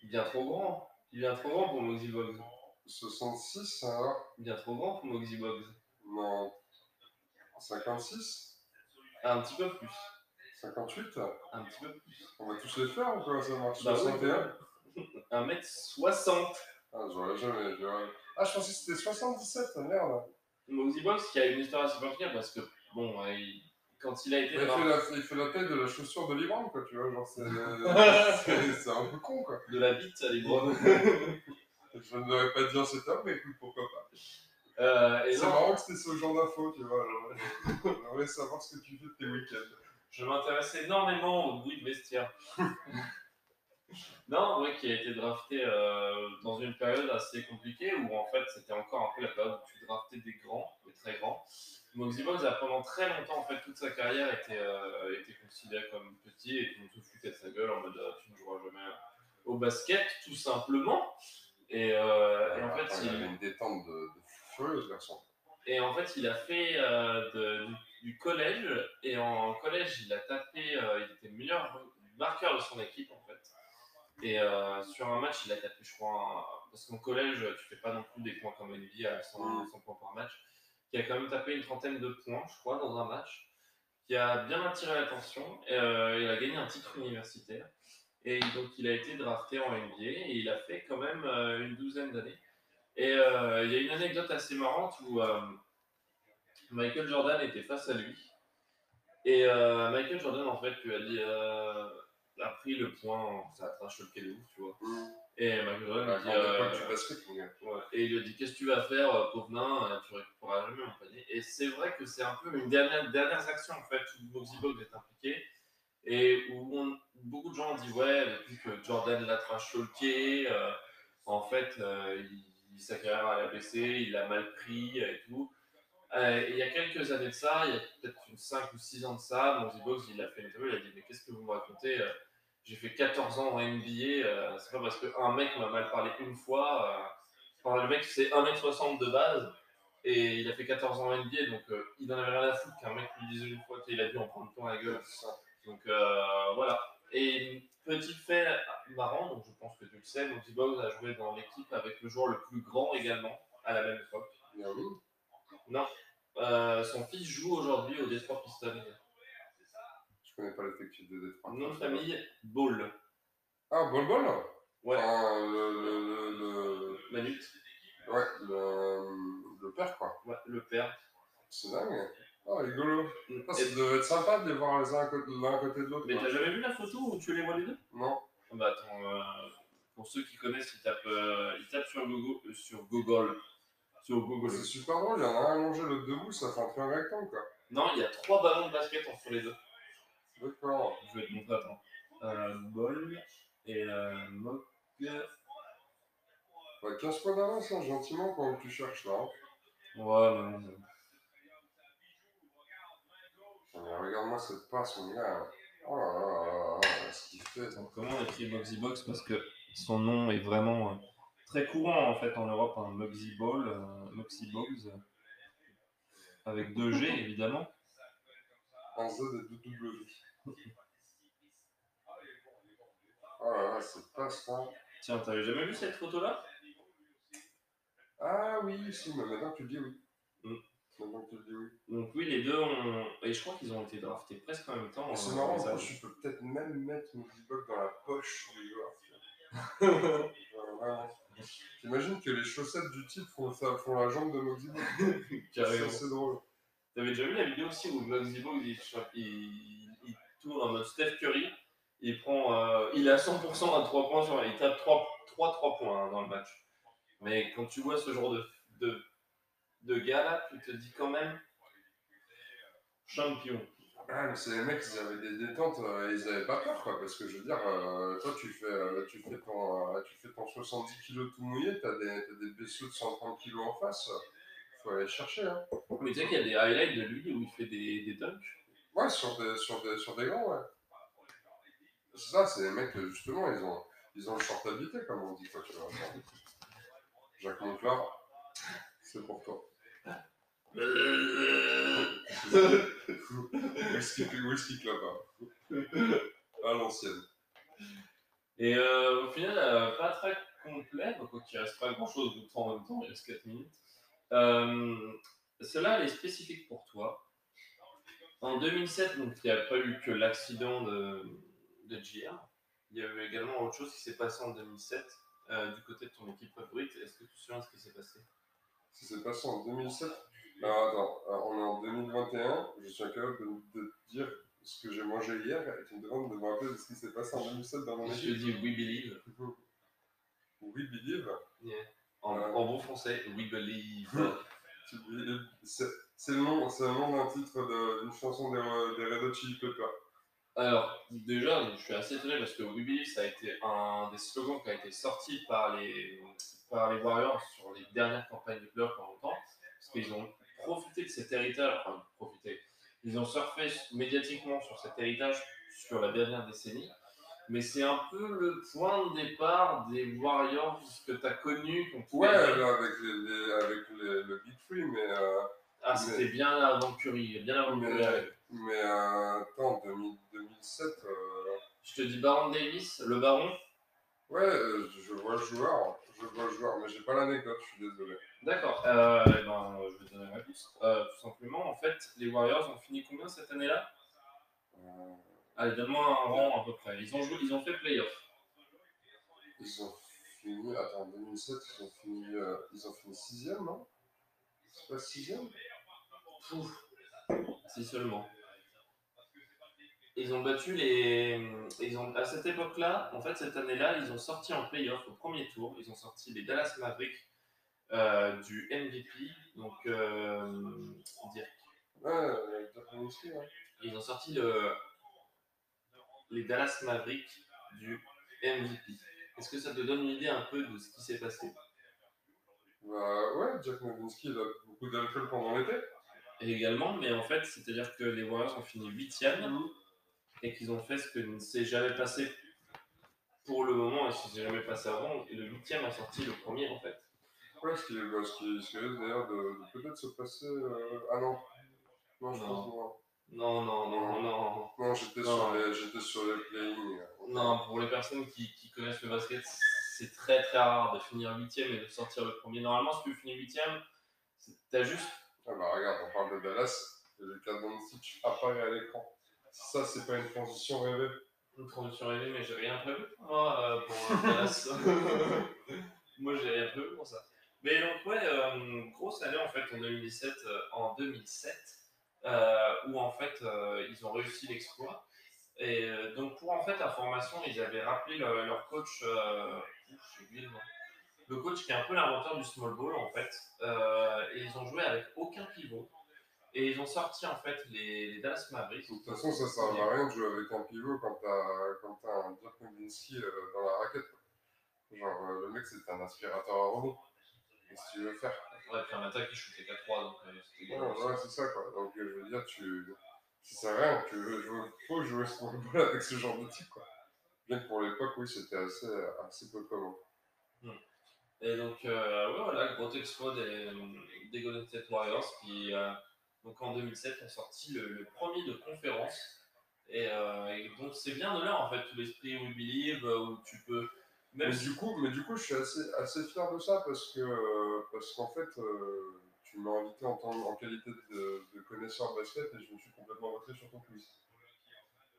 Bien trop grand. Il est bien trop grand pour Moxie Boggs. 66, alors Bien trop grand pour Boggs. Non. 56 Un petit peu plus. 58 Un petit peu plus. On va tous les faire ou quoi? Ça marche Bah oui. 61 1m60. Ah, j'aurais jamais. j'aurais- Ah, je pensais que c'était 77, merde. Moxie Boggs qui a une histoire assez particulière parce que, bon, euh, il- quand il a été Il fait, la, il fait la taille de la chaussure de Libran, quoi, tu vois. Genre, c'est <laughs> c'est- c'est un peu con, quoi. de la bite à Lebron. <laughs> Je ne devrais pas dire cet homme, mais écoute, pourquoi pas. Euh, et C'est non, marrant que c'était ce genre d'infos, tu vois. genre. J'aimerais savoir ce que tu fais de tes week-ends. Je m'intéresse énormément au bruit de vestiaire. <laughs> non, ouais, qui a été drafté euh, dans une période assez compliquée où en fait c'était encore un peu la période où tu draftais des grands, des très grands. Moxie a pendant très longtemps, en fait, toute sa carrière était, euh, était considéré comme petit et tout le monde se foutait de sa gueule en mode euh, tu ne joueras jamais au basket, tout simplement. Et, euh, et en fait, il il, avait une détente de, de ce garçon. et en fait, il a fait euh, de- du, du collège, et en collège, il a tapé, il était meilleur marqueur de son équipe, en. Et euh, sur un match, il a tapé, je crois, un- parce qu'en collège, tu fais pas non plus des points comme NBA à 100, Mm. 100 points par match. Il a quand même tapé une trentaine de points, je crois, dans un match. qui a bien attiré l'attention. Euh, il a gagné un titre universitaire. Et donc, il a été drafté en NBA et il a fait quand même euh, une douzaine d'années. Et euh, il y a une anecdote assez marrante où Michael Jordan était face à lui. Et Michael Jordan, en fait, lui a dit a pris le point, ça a trash le de ouf, tu vois. Mmh. Et Jordan Bah, dit euh. Ouais. Et il lui a dit Qu'est-ce que tu vas faire, euh, pauvre nain euh, Tu récupéreras jamais mon panier. Et c'est vrai que c'est un peu une dernière, dernière action en fait où Boxy Box est impliqué et où on- beaucoup de gens ont dit Ouais, depuis que Jordan l'a trash euh, en fait, euh, il, sa carrière a baissé, il a mal pris et tout. Euh, il y a quelques années de ça, il y a peut-être une 5 ou 6 ans de ça, Boxy Box il a fait une interview, il a dit Mais qu'est-ce que vous me racontez J'ai fait 14 ans en NBA, euh, c'est pas parce qu'un mec m'a mal parlé une fois. euh, Enfin, le mec, c'est 1m60 de base et il a fait 14 ans en NBA, donc euh, il en avait rien à foutre qu'un mec lui dise une fois qu'il a dû en prendre plein la gueule. Donc voilà. Et petit fait marrant, donc je pense que tu le sais, Monty Boggs a joué dans l'équipe avec le joueur le plus grand également à la même époque. Non, euh, son fils joue aujourd'hui au Detroit Pistons. Je connais pas l'effectif de Détroit. Nom de famille, Ball. Ah, Bol Bol Ouais, Enfin, le, le, le, Manute. le- Ouais, le, le père, quoi. Ouais, le père. C'est dingue. Ah, rigolo. Ah, ça devait être sympa de les voir les uns à côté, l'un à côté de l'autre. mais t'as jamais vu la photo où tu les vois les deux? Non. Ah Bah attends, euh, pour ceux qui connaissent, ils tapent, euh, ils tapent sur Google, euh, sur Google, sur Google. C'est super drôle, il y en a un allongé, l'autre debout, ça fait un triangle rectangle, quoi. Non, il y a trois ballons de basket entre les deux. D'accord. Je vais te montrer, attends. Euh, Ball et euh, Mock. Bah, 15 points d'avance, hein, gentiment, quand tu cherches, là. hein. Ouais, mais non, non. Ah, mais Regarde-moi cette passe, mon gars. Oh là là là ce qu'il fait. Attends, comment on écrit Moxie Box? Parce que son nom est vraiment euh, très courant en fait en Europe, un Moxie Ball, euh, Moxie euh, avec deux G évidemment. Un Z et deux W. Oh là là, cette passe, là. Tiens, t'avais jamais vu cette photo là Ah oui, si, mais maintenant que tu le dis oui. Mm. Maintenant que tu le dis oui. Donc oui, les deux ont. Et je crois qu'ils ont été draftés presque en même temps. C'est euh, marrant, plus, tu peux peut-être même mettre mon bloc dans la poche vraiment. <laughs> T'imagines que les chaussettes du type font, ça, font la jambe de Moxie <laughs> C'est assez drôle. T'avais déjà vu la vidéo aussi où Moxie il, il, il tourne en mode Steph Curry, il prend, euh, il est à 100% à 3 points sur, il tape 3 3, 3 points hein, dans le match. Mais quand tu vois ce genre de, de, de gars là, tu te dis quand même champion. Ah, mais c'est les mecs, ils avaient des détentes, euh, ils avaient pas peur, quoi, parce que je veux dire, euh, toi, tu fais, euh, tu, fais ton, tu fais ton 70 kg tout mouillé, t'as des, t'as des vaisseaux de 130 kg en face, faut aller chercher, hein. Mais tu sais qu'il y a des highlights de lui où il fait des, des dunks. Ouais, sur des, sur des, sur des grands, ouais. C'est ça, c'est les mecs, justement, ils ont, ils ont le short habité, comme on dit, quoi, tu vois. Jacques Monclar, c'est pour toi. whisky, whisky club, hein? À l'ancienne. Et euh, au final, euh, pas très complet, donc il reste pas grand chose de temps en même temps, il reste 4 minutes. Euh, elle est spécifique pour toi. En 2007, donc il n'y a pas eu que l'accident de, de JR. Il y a eu également autre chose qui s'est passé en 2007 euh, du côté de ton équipe favorite. Est-ce que tu te souviens de ce qui s'est passé? Ça s'est passé en 2007. Alors attends, alors, on est en 2021, je suis incapable de, de te dire ce que j'ai mangé hier et tu me demandes de me rappeler de ce qui s'est passé en 2007 dans mon Je équipe. dis We Believe. <laughs> Oui, Believe? En bon français, We Believe. <laughs> Tu- C'est le nom, d'un titre d'une chanson des, des Red Hot Chili Peppers. Alors, déjà, je suis assez étonné parce que We Believe, ça a été un des slogans qui a été sorti par les, par les Warriors sur les dernières campagnes de playoffs pendant longtemps. Parce qu'ils ont profité de cet héritage, enfin, profité. Ils ont surfé médiatiquement sur cet héritage sur la dernière décennie. Mais c'est un peu le point de départ des Warriors que tu as connu. Ouais, avec, les, les- avec les- le Big Free, mais, euh, ah, c'était bien avant Curry, bien avant mais, mais euh, attends, 2000 2007, euh, Je te dis Baron Davis, le Baron. ouais, euh, je vois le joueur, je vois le joueur, mais j'ai pas l'anecdote, je suis désolé. D'accord, euh, eh ben, je vais te donner la réponse. Euh, tout simplement, en fait, les Warriors ont fini combien cette année-là? Euh, Allez, donne-moi un rang à peu près. Ils ont, joué, ils ont fait playoff. ils ont fini. Attends, en 2007, ils ont fini, euh, ils ont fini sixième, non? C'est pas sixième? Pouf. Si seulement. Ils ont battu les. Ils ont, à cette époque-là, en fait, cette année-là, ils ont sorti en playoff au premier tour. Ils ont sorti les Dallas Mavericks euh, du MVP. Donc, euh, dire- Ouais, ils ont sorti le, les Dallas Mavericks du MVP. Est-ce que ça te donne une idée un peu de ce qui s'est passé? Bah ouais, Jack Nowitzki, il a beaucoup d'alcool pendant l'été. Et également, mais en fait, c'est-à-dire que les Warriors ont fini huitième et qu'ils ont fait ce que ne s'est jamais passé pour le moment et ce qui s'est jamais passé avant. Et le huitième a sorti le premier en fait. Ouais, ce qui, bah, ce qui, ce qui risque d'ailleurs de, de peut-être se passer. euh, Ah non. Non, je Non. pense non. Non, non, non, non. Non, j'étais sur les, j'étais sur les playing. Non, pour les personnes qui, qui connaissent le basket, c'est très très rare de finir huitième et de sortir le premier. Normalement, si tu finis huitième, t'as juste Ah bah regarde, on parle de Dallas, et le cas Doncic apparaît à l'écran. Ça, c'est pas une transition rêvée. une transition rêvée, mais j'ai rien prévu moi euh, pour euh, Dallas. <laughs> moi, j'ai rien prévu pour ça. Mais donc, ouais, euh, grosse année en fait en 2017, euh, en 2007, euh, où en fait euh, ils ont réussi l'exploit. Et euh, donc, pour en fait la formation, ils avaient rappelé le- leur coach, euh, le coach qui est un peu l'inventeur du small ball en fait. Euh, et ils ont joué avec aucun pivot. Et ils ont sorti en fait les, les Dallas Mavericks. De toute façon, ça sert à rien de jouer avec un pivot quand t'as, un Dirk Nowitzki euh, dans la raquette. Genre, euh, le mec, c'est un aspirateur à rebond. Qu'est-ce que tu veux faire Ouais, puis en attaque, il shootait qu'à 3, donc euh, c'était Ouais, ouais, c'est ça, quoi. Donc, euh, je veux dire, tu. Ça sert à rien, tu veux faut jouer ce ball avec ce genre de type, quoi. Bien que pour l'époque, oui, c'était assez, assez peu commun. Et donc, euh, ouais, voilà, gros exploit des, des Golden State Warriors qui, euh, donc en 2007, ont sorti le, le premier de conférence. Et, euh, et donc, c'est bien de là, en fait, tout l'esprit We Believe, euh, où tu peux. Mais du coup, mais du coup, je suis assez, assez fier de ça parce que euh, parce qu'en fait, euh, tu m'as invité en, tant, en qualité de, de connaisseur de basket et je me suis complètement voté sur ton quiz.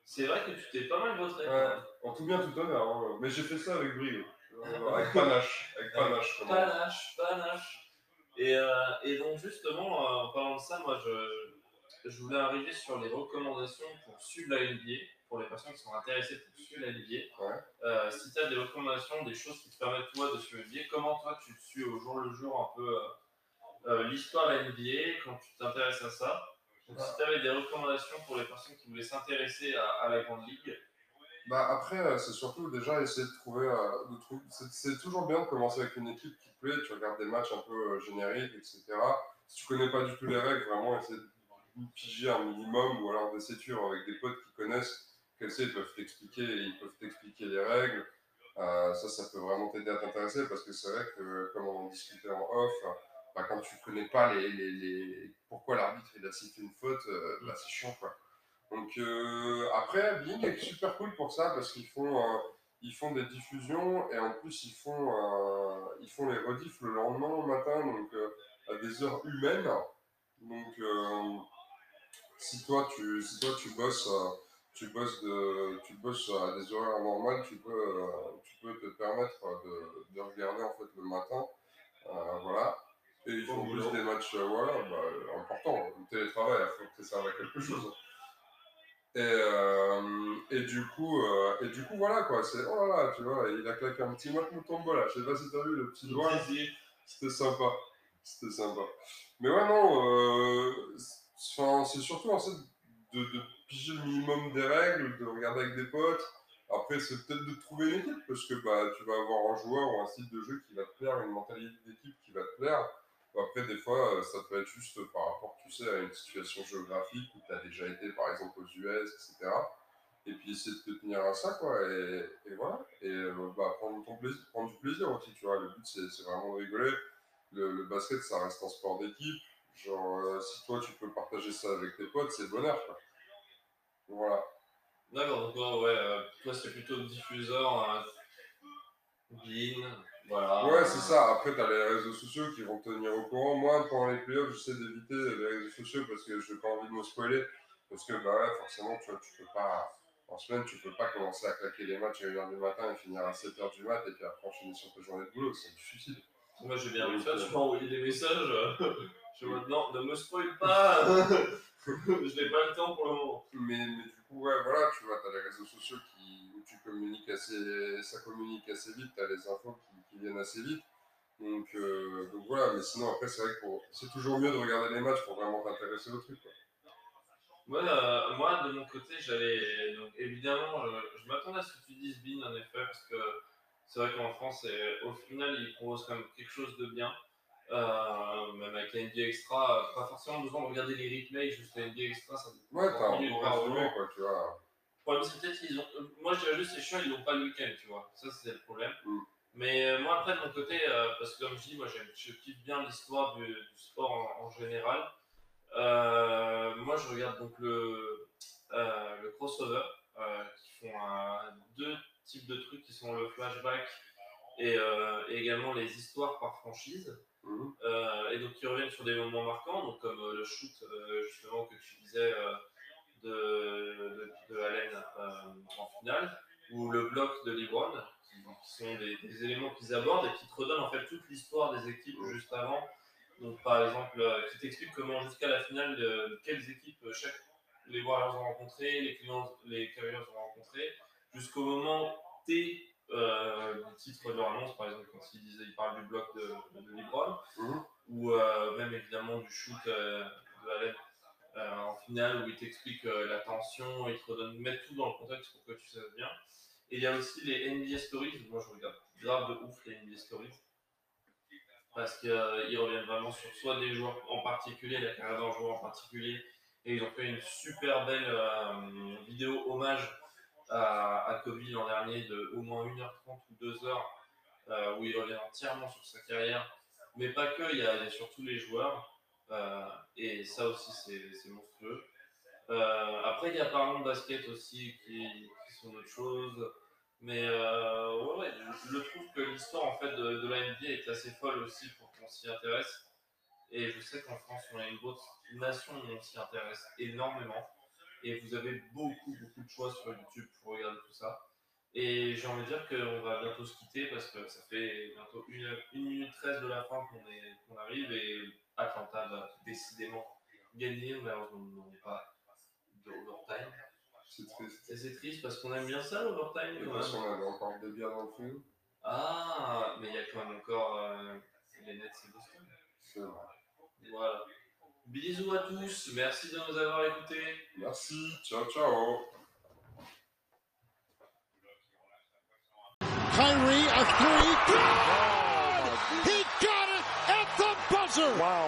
c'est vrai que tu t'es pas mal voté. Ouais, en tout bien, tout honneur. hein. Mais j'ai fait ça avec brio. Euh, avec panache. Avec panache. comment. Panache, panache. Et, euh, et donc, justement, en parlant de ça, moi, je, je voulais arriver sur les recommandations pour suivre la NBA, pour les personnes qui sont intéressées pour suivre la NBA. Ouais. Euh, si tu as des recommandations, des choses qui te permettent, toi, de suivre la NBA, comment, toi, tu suis au jour le jour un peu euh, euh, l'histoire de la NBA, quand tu t'intéresses à ça? Donc, si tu avais des recommandations pour les personnes qui voulaient s'intéresser à, à la Grande Ligue, Bah après, c'est surtout déjà essayer de trouver. de c'est, toujours bien de commencer avec une équipe qui te plaît, tu regardes des matchs un peu génériques, etc. Si tu connais pas du tout les règles, vraiment essayer de piger un minimum ou alors d'essayer de suivre avec des potes qui connaissent, qu'elles ils peuvent t'expliquer, ils peuvent t'expliquer les règles. Euh, ça, ça peut vraiment t'aider à t'intéresser parce que c'est vrai que, comme on en discutait en off, bah, quand tu connais pas les, les, les- pourquoi l'arbitre il a cité une faute, euh, bah, c'est chiant quoi. Donc euh, après, Bing est super cool pour ça parce qu'ils font, ils font des diffusions et en plus ils font, ils font les rediffs le lendemain matin, donc à des heures humaines. Donc si toi tu, si toi tu bosses, tu bosses de, tu bosses à des horaires normales, tu peux, euh, tu peux te permettre de, de regarder en fait le matin, Euh, voilà. Et ils font boulot. des matchs, euh, voilà, bah, important. Le télétravail, il faut que ça serve à quelque chose. Et, euh, et du coup, euh, et du coup, voilà quoi, c'est, oh là là, tu vois, il a claqué un petit moite Mutombo là, je sais pas si t'as vu le petit doigt, c'était sympa, c'était sympa. Mais ouais, non, c'est surtout en fait de, de piger le minimum des règles, de regarder avec des potes. Après, c'est peut-être de trouver une équipe, parce que bah, tu vas avoir un joueur ou un style de jeu qui va te plaire, une mentalité d'équipe qui va te plaire. Après, des fois, euh, ça peut être juste par rapport, tu sais, à une situation géographique où tu as déjà été, par exemple, aux US, etc. Et puis essayer de te tenir à ça, quoi. Et, voilà. Et euh, bah, prendre, ton plaisir, prendre du plaisir aussi, tu vois. Le but, c'est vraiment de rigoler. Le, le basket, ça reste un sport d'équipe. Genre, euh, si toi, tu peux partager ça avec tes potes, c'est le bonheur, quoi. Voilà. D'accord, donc ouais, euh, toi c'est plutôt diffuseur, euh, Bean, voilà. Ouais, c'est ça. Après, tu as les réseaux sociaux qui vont te tenir au courant. Moi, pendant les playoffs, j'essaie d'éviter les réseaux sociaux parce que je n'ai pas envie de me spoiler. Parce que, bah ouais, forcément, tu vois, tu peux pas, en semaine, tu peux pas commencer à claquer les matchs à 1h du matin et finir à 7h du mat et puis après enchaîner sur ta journée de boulot, c'est du suicide. Moi, j'ai bien vu Donc, ça, euh, tu m'as envoyé des messages. Je maintenant, ne me spoil pas Je n'ai pas le temps pour le moment. Mais, mais du coup, ouais, voilà, tu vois, t'as les réseaux sociaux qui, où tu communiques assez, ça communique assez vite, t'as les infos qui, qui viennent assez vite. Donc, euh, donc voilà, mais sinon, après, c'est vrai que c'est toujours mieux de regarder les matchs pour vraiment t'intéresser au truc. Quoi. Moi, euh, moi, de mon côté, j'allais. Donc, évidemment, je, je m'attendais à ce que tu dises Bean, en effet, parce que c'est vrai qu'en France, au final, il propose quand même quelque chose de bien. Euh, même avec la NBA Extra, pas forcément besoin de regarder les replays, juste la NBA Extra, ça Ouais, t'as un jour. quoi, tu vois. Le problème, c'est peut-être qu'ils ont. euh, Moi, je dirais juste, c'est chiant, ils n'ont pas le week-end, tu vois. Ça, c'est le problème. Mm. Mais euh, moi, après, de mon côté, euh, parce que comme je dis, moi, j'aime- je kiffe bien l'histoire du, du sport en, en général. Moi, je regarde donc le, le crossover, qui font un- deux types de trucs qui sont le flashback et, et également les histoires par franchise. Mhm. Euh, et donc qui reviennent sur des moments marquants, donc comme euh, le shoot euh, justement que tu disais de, de, de Allen en finale, ou le bloc de LeBron, qui, qui sont des, des éléments qu'ils abordent et qui te redonnent en fait toute l'histoire des équipes juste avant. Donc par exemple, qui t'explique comment jusqu'à la finale, quelles équipes chaque, les Warriors ont rencontré, les, Cleveland- les Cavaliers ont rencontré, jusqu'au moment T euh, du titre de leur annonce, par exemple, quand ils, disaient, ils parlent du bloc de, de LeBron, Mhm. ou euh, même évidemment du shoot euh, de Allen euh, en finale, où ils t'expliquent la tension, ils te redonnent, mettent tout dans le contexte pour que tu saches bien. Et il y a aussi les NBA Stories, moi je regarde grave de ouf les NBA Stories, parce qu'ils reviennent vraiment sur soit des joueurs en particulier, la carrière d'un joueur en particulier, et ils ont fait une super belle vidéo hommage à, à Kobe l'an dernier de au moins 1h30 ou 2h euh, où il revient entièrement sur sa carrière. Mais pas que, il y a, surtout les joueurs. euh, et ça aussi, c'est monstrueux. Euh, après, il y a Parlons basket aussi qui, sont d'autres choses. Mais ouais, je, trouve que l'histoire en fait de, de la NBA est assez folle aussi pour qu'on s'y intéresse. Et je sais qu'en France, on a une grosse nation où on s'y intéresse énormément. Et vous avez beaucoup, beaucoup de choix sur YouTube pour regarder tout ça. Et j'ai envie de dire qu'on va bientôt se quitter parce que ça fait bientôt 1 minute 13 de la fin qu'on qu'on arrive et Atlanta va décidément gagner. Malheureusement, nous n'avons pas d'overtime. C'est triste. Et c'est triste parce qu'on aime bien ça, l'overtime. Quand même. qu'on avait encore des bières dans le fond. Ah, mais il y a quand même encore euh, les Nets et Boston. C'est vrai. Voilà. Bisous à tous, merci de nous avoir écoutés. Merci, ciao, ciao. Kyrie, a three. He got it at the buzzer. Wow.